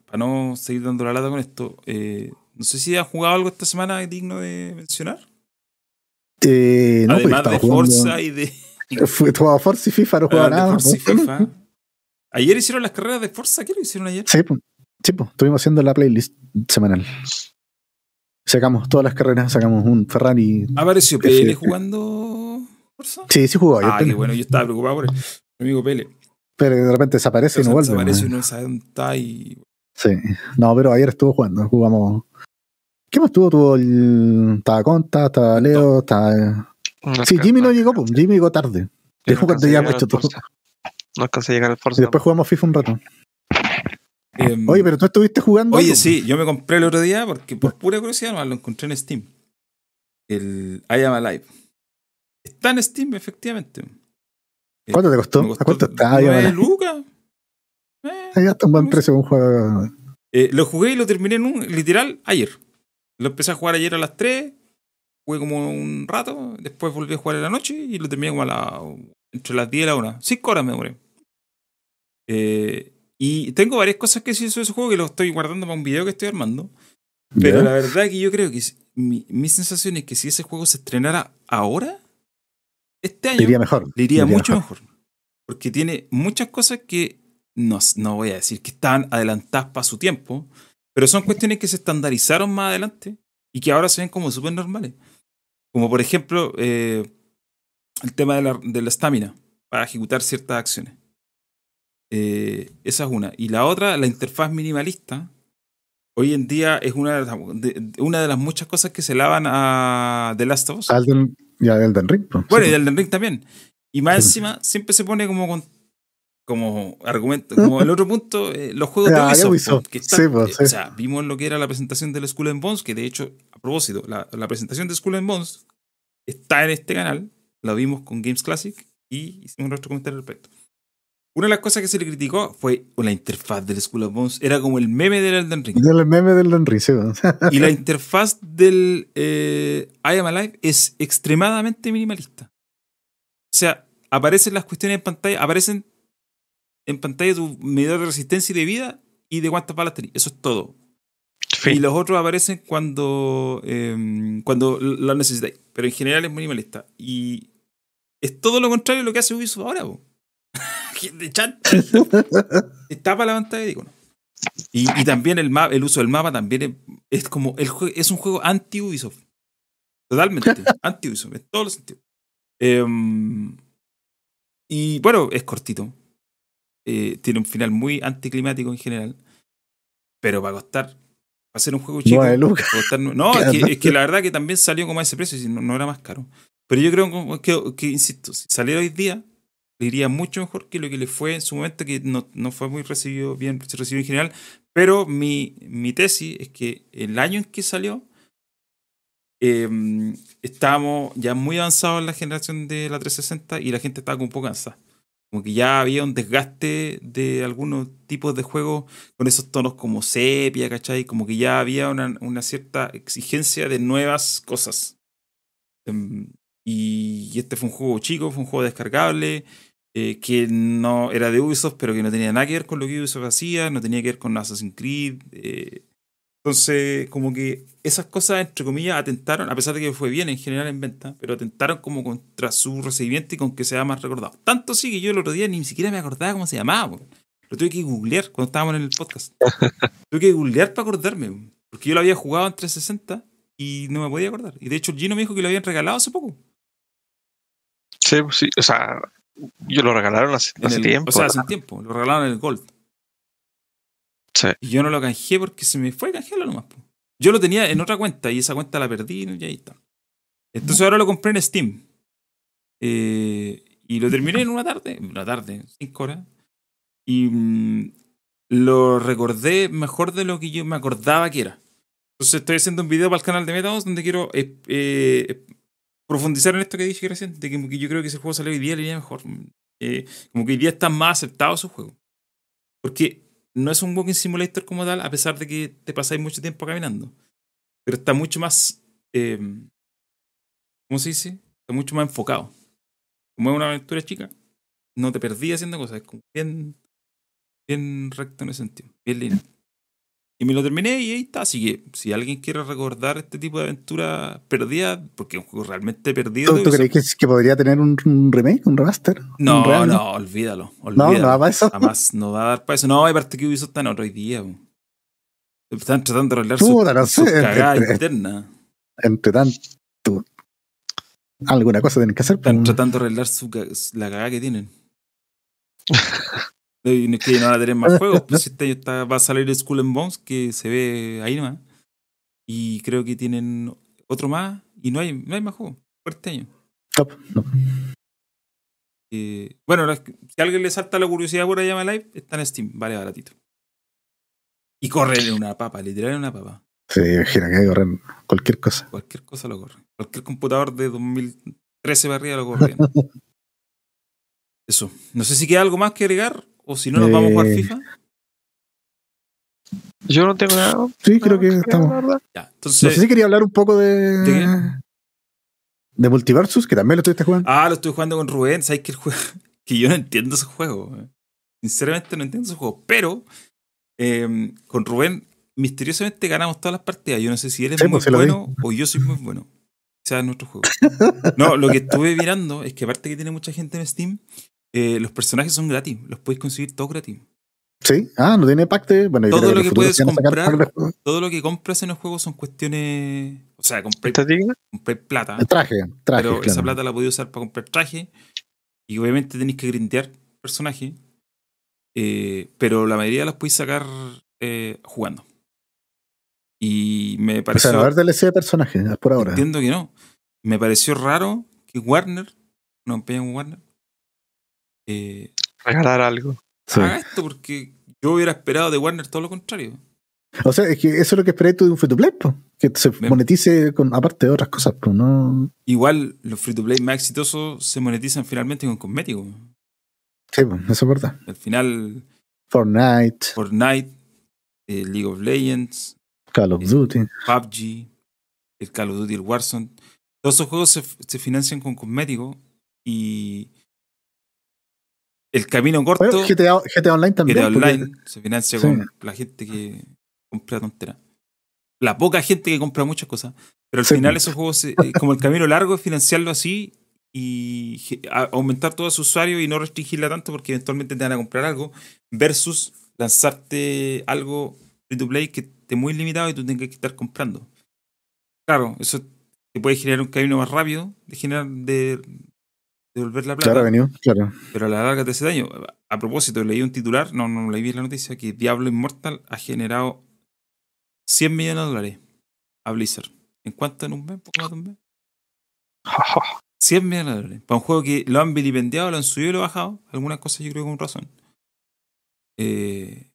para no seguir dando la lata con esto, eh, no sé si han jugado algo esta semana digno de mencionar. Eh, no, pues Además de jugando- Forza y de, Fue, jugaba Forza y FIFA, no jugaba de nada. Forza y. FIFA. Ayer hicieron las carreras de Forza, ¿qué lo hicieron ayer? Sí, pues. Sí, pues. Estuvimos haciendo la playlist semanal. Sacamos todas las carreras, sacamos un Ferrari. ¿Apareció sí. jugando Forza? Sí, sí jugó. ayer, Ah, qué bueno, yo estaba preocupado por el mi amigo Pele. Pero de repente desaparece y no vuelve. Aparece y uno sabe dónde está y. Sí. No, pero ayer estuvo jugando. Jugamos. ¿Qué más tuvo? Tuvo el. Estaba Conta, estaba Leo, estaba. No Sí, Jimmy no llegó, pues. Jimmy llegó tarde. no Dejó cuando ya al todo. No alcancé a llegar al Forza. Y después jugamos FIFA un rato. em, Oye, pero tú estuviste jugando. Oye, algo? sí, yo me compré el otro día porque por pura curiosidad lo encontré en Steam. El I Am Alive. Está en Steam, efectivamente. Eh, ¿Cuánto te costó? ¿A cuánto está? Ah, nueve ya, lucas. Eh, Ahí está un buen precio un juego. eh, lo jugué y lo terminé en un, literal ayer. Lo empecé a jugar ayer a las 3. Jugué como un rato. Después volví a jugar en la noche y lo terminé como a la, entre las 10 y la 1. 5 horas me demoré. Eh, y tengo varias cosas que decir sobre ese juego que lo estoy guardando para un video que estoy armando. Pero ¿Ya? la verdad que yo creo que mi, mi sensación es que si ese juego se estrenara ahora, este año, iría mejor. le iría Te mucho mejor. Porque tiene muchas cosas que no, no voy a decir que están adelantadas para su tiempo, pero son cuestiones que se estandarizaron más adelante y que ahora se ven como súper normales. Como por ejemplo eh, el tema de la de la estamina para ejecutar ciertas acciones. Eh, esa es una. Y la otra, la interfaz minimalista, hoy en día es una de las, de- una de las muchas cosas que se lavan a The Last of Us. Alden, ya Elden Ring. pues. Bueno, Sí, y Elden Ring también. Y más Sí. encima, siempre se pone como con, como argumento, como el otro punto, eh, los juegos de Ubisoft. Po, que Sí, po, eh. O sea, vimos lo que era la presentación del Skull and Bones, que de hecho, a propósito, la, la presentación de Skull and Bones está en este canal, la vimos con Games Classic y hicimos nuestro comentario al respecto. Una de las cosas que se le criticó fue la interfaz del Skull and Bones, era como el meme del Elden Ring. Del meme del Henry, sí, weón. Y la interfaz del eh, I Am Alive es extremadamente minimalista. O sea, aparecen las cuestiones en pantalla, aparecen en pantalla tu medidor de resistencia y de vida y de cuántas balas tenés. Eso es todo. Y los otros aparecen cuando, eh, cuando lo necesitáis. Pero en general es minimalista. Y es todo lo contrario a lo que hace Ubisoft ahora. po. De chanta. Tapa la pantalla de icono. Y, y también el, ma- el uso del mapa también es, es como el es un juego anti-Ubisoft. Totalmente. anti-Ubisoft, en todos los sentidos. Em, y bueno, es cortito. Eh, tiene un final muy anticlimático en general. Pero va a costar. Va a ser un juego chico. A costar no, es que, es que la verdad que también salió como a ese precio, no, no era más caro. Pero yo creo que, que, insisto, si saliera hoy día, le iría mucho mejor que lo que le fue en su momento, que no, no fue muy recibido, bien recibido en general. Pero mi, mi tesis es que el año en que salió, eh, estábamos ya muy avanzados en la generación de la 360 y la gente estaba como un poco cansada. Como que ya había un desgaste de algunos tipos de juegos con esos tonos como sepia, ¿cachai? Como que ya había una, una cierta exigencia de nuevas cosas. Em, y este fue un juego chico, fue un juego descargable, eh, que no era de Ubisoft, pero que no tenía nada que ver con lo que Ubisoft hacía, no tenía que ver con Assassin's Creed. eh, entonces, como que esas cosas, entre comillas, atentaron, a pesar de que fue bien en general en venta, pero atentaron como contra su recibimiento y con que sea más recordado. Tanto sí que yo el otro día ni siquiera me acordaba cómo se llamaba. po. Lo tuve que googlear cuando estábamos en el podcast. tuve que googlear para acordarme, po, porque yo lo había jugado en 360 y no me podía acordar. Y de hecho, el Gino me dijo que lo habían regalado hace poco. Sí, sí, o sea, yo lo regalaron hace, el- tiempo. O sea, hace tiempo. Lo regalaron en el Gold. Sí. Y yo no lo canjeé porque se me fue canjearlo nomás. po. Yo lo tenía en otra cuenta y esa cuenta la perdí y ahí está. Entonces ahora lo compré en Steam. Eh, y lo terminé en una tarde, una tarde, cinco horas. Y mm, lo recordé mejor de lo que yo me acordaba que era. Entonces estoy haciendo un video para el canal de Metados donde quiero eh, eh, profundizar en esto que dije recién, de que, yo creo que ese juego salió hoy día le iría mejor. Eh, como que hoy día está más aceptado su juego. Porque no es un walking simulator como tal, a pesar de que te pasáis mucho tiempo caminando. Pero está mucho más. eh, ¿Cómo se dice? Está mucho más enfocado. Como es una aventura chica, no te perdí haciendo cosas. Es como bien, bien recto en ese sentido. Bien lineal. Y me lo terminé y ahí está. Así que si alguien quiere recordar este tipo de aventura perdida, porque es un juego realmente perdido. ¿Tú, tú crees que, que podría tener un, un remake, un remaster? No, no, olvídalo. No, olvídalo. no va para eso. Jamás no va a dar para eso. No, aparte que Ubisoft está en otro día. Están tratando de arreglar su, no su sé, cagada entre- interna. Entre tanto. Alguna cosa tienen que hacer. Están pues. tratando de arreglar su, la cagada que tienen. Y no es que no van a tener más juegos. Pues este año va a salir Skull and Bones, que se ve ahí nomás. Y creo que tienen otro más. Y no hay, no hay más juegos por este año. Top, no. Eh, bueno, la- si a alguien le salta la curiosidad por allá Live, está en Steam, vale baratito. Y corre en una papa, literal en una papa. Sí, imagina que hay que correr cualquier cosa. Cualquier cosa lo corre. Cualquier computador de 2013 para arriba lo corre. Eso. No sé si queda algo más que agregar o si no nos vamos a jugar Eh, FIFA. Yo no tengo nada. Sí, creo que estamos. Ya, No entonces. sé si quería hablar un poco de. ¿De qué? de Multiversus, que también lo estuviste jugando. Ah, lo estoy jugando con Rubén. ¿Sabes que el juego? Que yo no entiendo ese juego. eh. Sinceramente no entiendo ese juego. Pero eh, con Rubén, misteriosamente ganamos todas las partidas. Yo no sé si él es Sí, muy pues, lo bueno o yo soy muy bueno. Sea nuestro juego. No, lo que estuve mirando es que aparte que tiene mucha gente en Steam, eh, los personajes son gratis. Los podéis conseguir todos gratis. Sí. Ah, no tiene pacte. Bueno, Todo lo que puedes comprar-. Todo lo que compras en los juegos son cuestiones. O sea, compré, compré plata. El traje, traje. pero esa claro. plata la podía usar para comprar traje. Y obviamente tenéis que grindear personaje. eh, pero la mayoría las podéis sacar eh, jugando. Y me O sea, pareció. no haber DLC de personajes por ahora. entiendo que no. Me pareció raro que Warner, una compañía como Warner, eh, Regalar algo. Sí. Haga esto porque yo hubiera esperado de Warner todo lo contrario. O sea, es que eso es lo que esperé tú de un free to play, po. que se Bien. monetice con, aparte de otras cosas, pues no. Igual los free to play más exitosos se monetizan finalmente con cosméticos. Sí, pues, eso es verdad. Al final, Fortnite, Fortnite, eh, League of Legends, Call of Sí. Duty. PUBG, el Call of Duty, el Warzone. Todos esos juegos se, se financian con cosméticos y el camino corto, Bueno, GTA, GTA Online también. GTA porque- Online, se financia Sí. con la gente que compra tontera. La poca gente que compra muchas cosas. Pero al Sí. final esos juegos, eh, como el camino largo es financiarlo así y aumentar todo su usuario y no restringirla tanto porque eventualmente te van a comprar algo versus lanzarte algo free to play que esté muy limitado y tú tengas que estar comprando. Claro, eso te puede generar un camino más rápido de generar de devolver la plata Claro, venido, claro. pero a la larga te hace daño. A propósito, leí un titular, no, no leí bien la noticia, que Diablo Immortal ha generado 100 millones de dólares a Blizzard. ¿En cuánto en un mes? ¿Poco más de un mes? 100 millones de dólares. Para un juego que lo han vilipendiado, lo han subido y lo han bajado. Algunas cosas yo creo que con razón. Eh,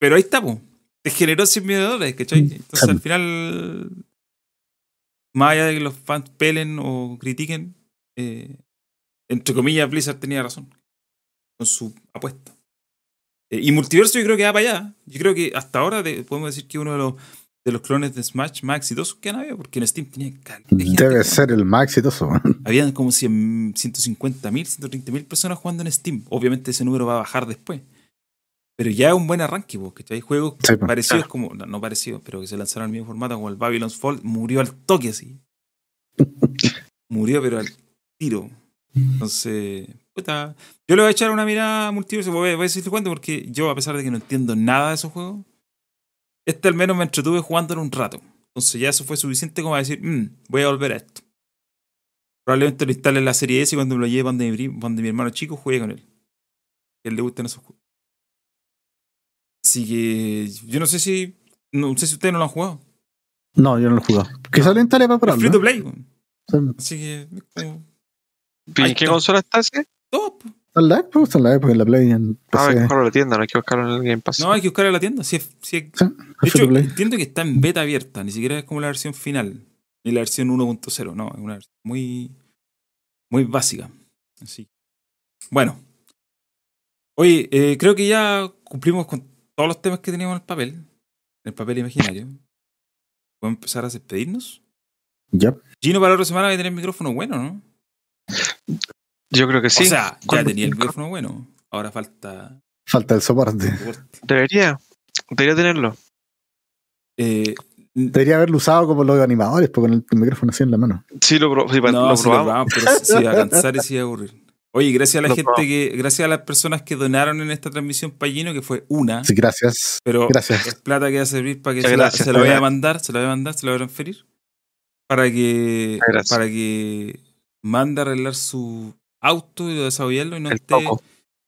pero ahí está, po. Te generó 100 millones de dólares, ¿cachai? Entonces Sí. al final, más allá de que los fans pelen o critiquen, eh, entre comillas, Blizzard tenía razón con su apuesta. Eh, y Multiverso yo creo que va para allá. Yo creo que hasta ahora de- podemos decir que uno de los, de los clones de Smash más exitosos que han habido, porque en Steam tenía caleta de gente, Debe ser el más exitoso. Habían como 100, 150 mil, 130 mil personas jugando en Steam. Obviamente ese número va a bajar después. Pero ya es un buen arranque, porque hay juegos Sí, parecidos como, no, no parecidos, pero que se lanzaron al mismo formato como el Babylon's Fall, murió al toque así. murió pero al tiro. Entonces, puta, yo le voy a echar una mirada a multiverso, voy a, decirte cuánto, porque yo, a pesar de que no entiendo nada de esos juegos, este al menos me entretuve jugándolo un rato. Entonces ya eso fue suficiente como a decir, "Mm, voy a volver a esto. Probablemente lo instale en la serie S y cuando me lo lleve donde mi, donde mi hermano chico juegue con él. Que él le gustan esos juegos. Así que yo no sé si. No sé si ustedes no lo han jugado. No, yo no lo he jugado. Que sale en tele para Es free to play. ¿no? Así que. como ¿Y qué consola está ese? todo, po. Está en live, pues, está en live, porque en la Play en Ah, hay que PC. buscarlo en la tienda, no hay que buscarlo en el Game Pass. No, hay que buscar en la tienda. Si es- si es- Sí, de hecho, entiendo que está en beta abierta. Ni siquiera es como la versión final. Ni la versión 1.0. No, es una versión muy. Muy básica. Así. Bueno. Oye, eh, creo que ya cumplimos con todos los temas que teníamos en el papel. En el papel imaginario. Podemos empezar a despedirnos. Ya. Gino para la otra semana va a tener micrófono bueno, ¿no? Yo creo que sí. O sea, ya tenía el micrófono bueno. Ahora falta. Falta el soporte. Debería. Debería tenerlo. Eh, Debería haberlo usado como los animadores, pues, con el micrófono así en la mano. Sí, lo, pro- sí, no, lo sí lo probamos. probamos, pero se iba a cansar y se iba a aburrir. Oye, gracias a la Lo gente probamos. que, gracias a las personas que donaron en esta transmisión para Gino, que fue una, Sí, gracias. pero Gracias. es plata que va a servir para que se la, se la voy a mandar, se la voy a mandar, se la voy a transferir para que Gracias. para que mande a arreglar su auto y desarrollarlo y no esté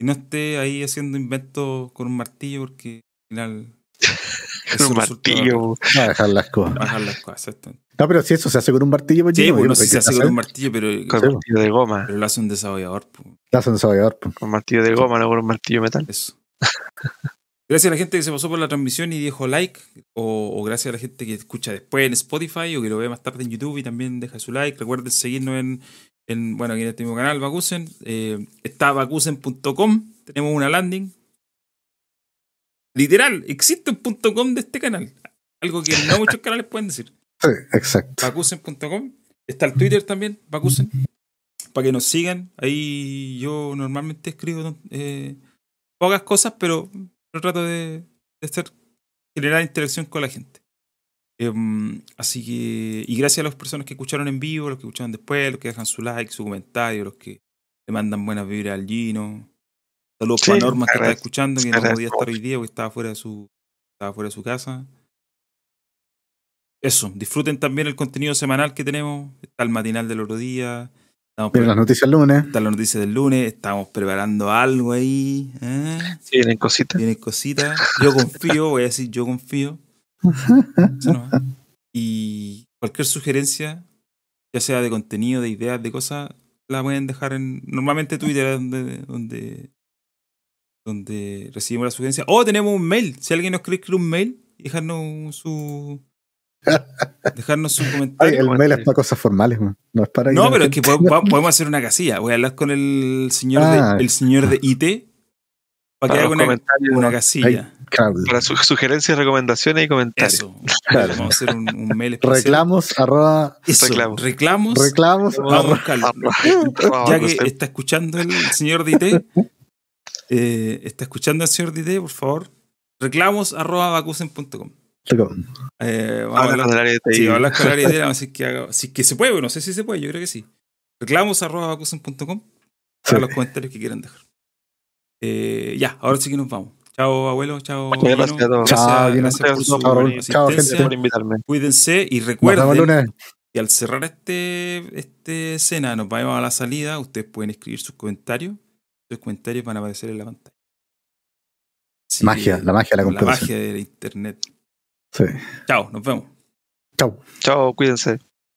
y no esté ahí haciendo inventos con un martillo porque al final eso Un martillo. Va a dejar las cosas. bajar las cosas. exactamente. No, pero si eso se hace con un martillo, pues Sí, Gino, pues no si se hace con un martillo, pero, Con Sí, martillo de goma. pero lo hace un desarrollador. pues. la hacen desarrollador, pues. Con martillo de goma, no con un martillo metal. Eso. Gracias a la gente que se pasó por la transmisión y dejó like, o, o gracias a la gente que escucha después en Spotify o que lo ve más tarde en YouTube y también deja su like. Recuerden seguirnos en, en bueno, aquí en este mismo canal, Bakusen. Eh, está bakusen.com, tenemos una landing. Literal, existe un punto .com de este canal. Algo que no muchos canales pueden decir. Sí, exacto. Bakusen.com. Está el Twitter también, Bakusen. Para que nos sigan. Ahí yo normalmente escribo eh, pocas cosas, pero, pero trato de, de hacer, generar interacción con la gente. Em, así que, y gracias a las personas que escucharon en vivo, los que escucharon después, los que dejan su like, su comentario, los que le mandan buenas vibras al Gino. Saludos Sí, para Norma que está escuchando, que no podía estar hoy día porque estaba fuera de su, estaba fuera de su casa. Eso, disfruten también el contenido semanal que tenemos. Está el matinal del otro día. Estamos Miren las noticias el lunes. está la noticia del lunes. Estamos preparando algo ahí. ¿eh? Sí, vienen cositas. Vienen cositas. Yo confío, voy a decir yo confío. Y cualquier sugerencia, ya sea de contenido, de ideas, de cosas, la pueden dejar en. Normalmente Twitter es donde, donde donde recibimos la sugerencia. O tenemos un mail. Si alguien nos quiere escribir un mail y dejarnos su. Dejarnos Ay, comentario. el mail es para cosas formales, man. no es para. No, pero es que po- po- podemos hacer una casilla. Voy a hablar con el señor, Ah. de, el señor de IT para que haga una, una casilla. Claro, Para su- sugerencias, recomendaciones y comentarios. Eso. Claro. Vamos a hacer un, un mail especial. reclamos, arroba, Eso, Reclamos. reclamos. reclamos, Vamos a arroba- Ya que está escuchando el señor de IT, eh, está escuchando al señor de IT, por favor, reclamos arroba bacusen.com. Eh, vamos a Habla hablar- con el área de TI. Sí, vamos a hablar con la decir que, haga, que se puede, no sé si se puede, yo creo que sí. Reclamos arroba para Sí. los comentarios que quieran dejar. Eh, ya, ahora sí que nos vamos. Chao, abuelo, chao. Muchas Gino. gracias a todos. Gracias, Chao, gracias por Chao, su. Chao. Gracias por invitarme. Cuídense y recuerden y al cerrar este, este escena, nos vamos a la salida, ustedes pueden escribir sus comentarios. Sus comentarios van a aparecer en la pantalla. Así Magia, que- la magia de la la computación. magia del internet. Sí. Chao, nos vemos. Chau. Chao, cuídense.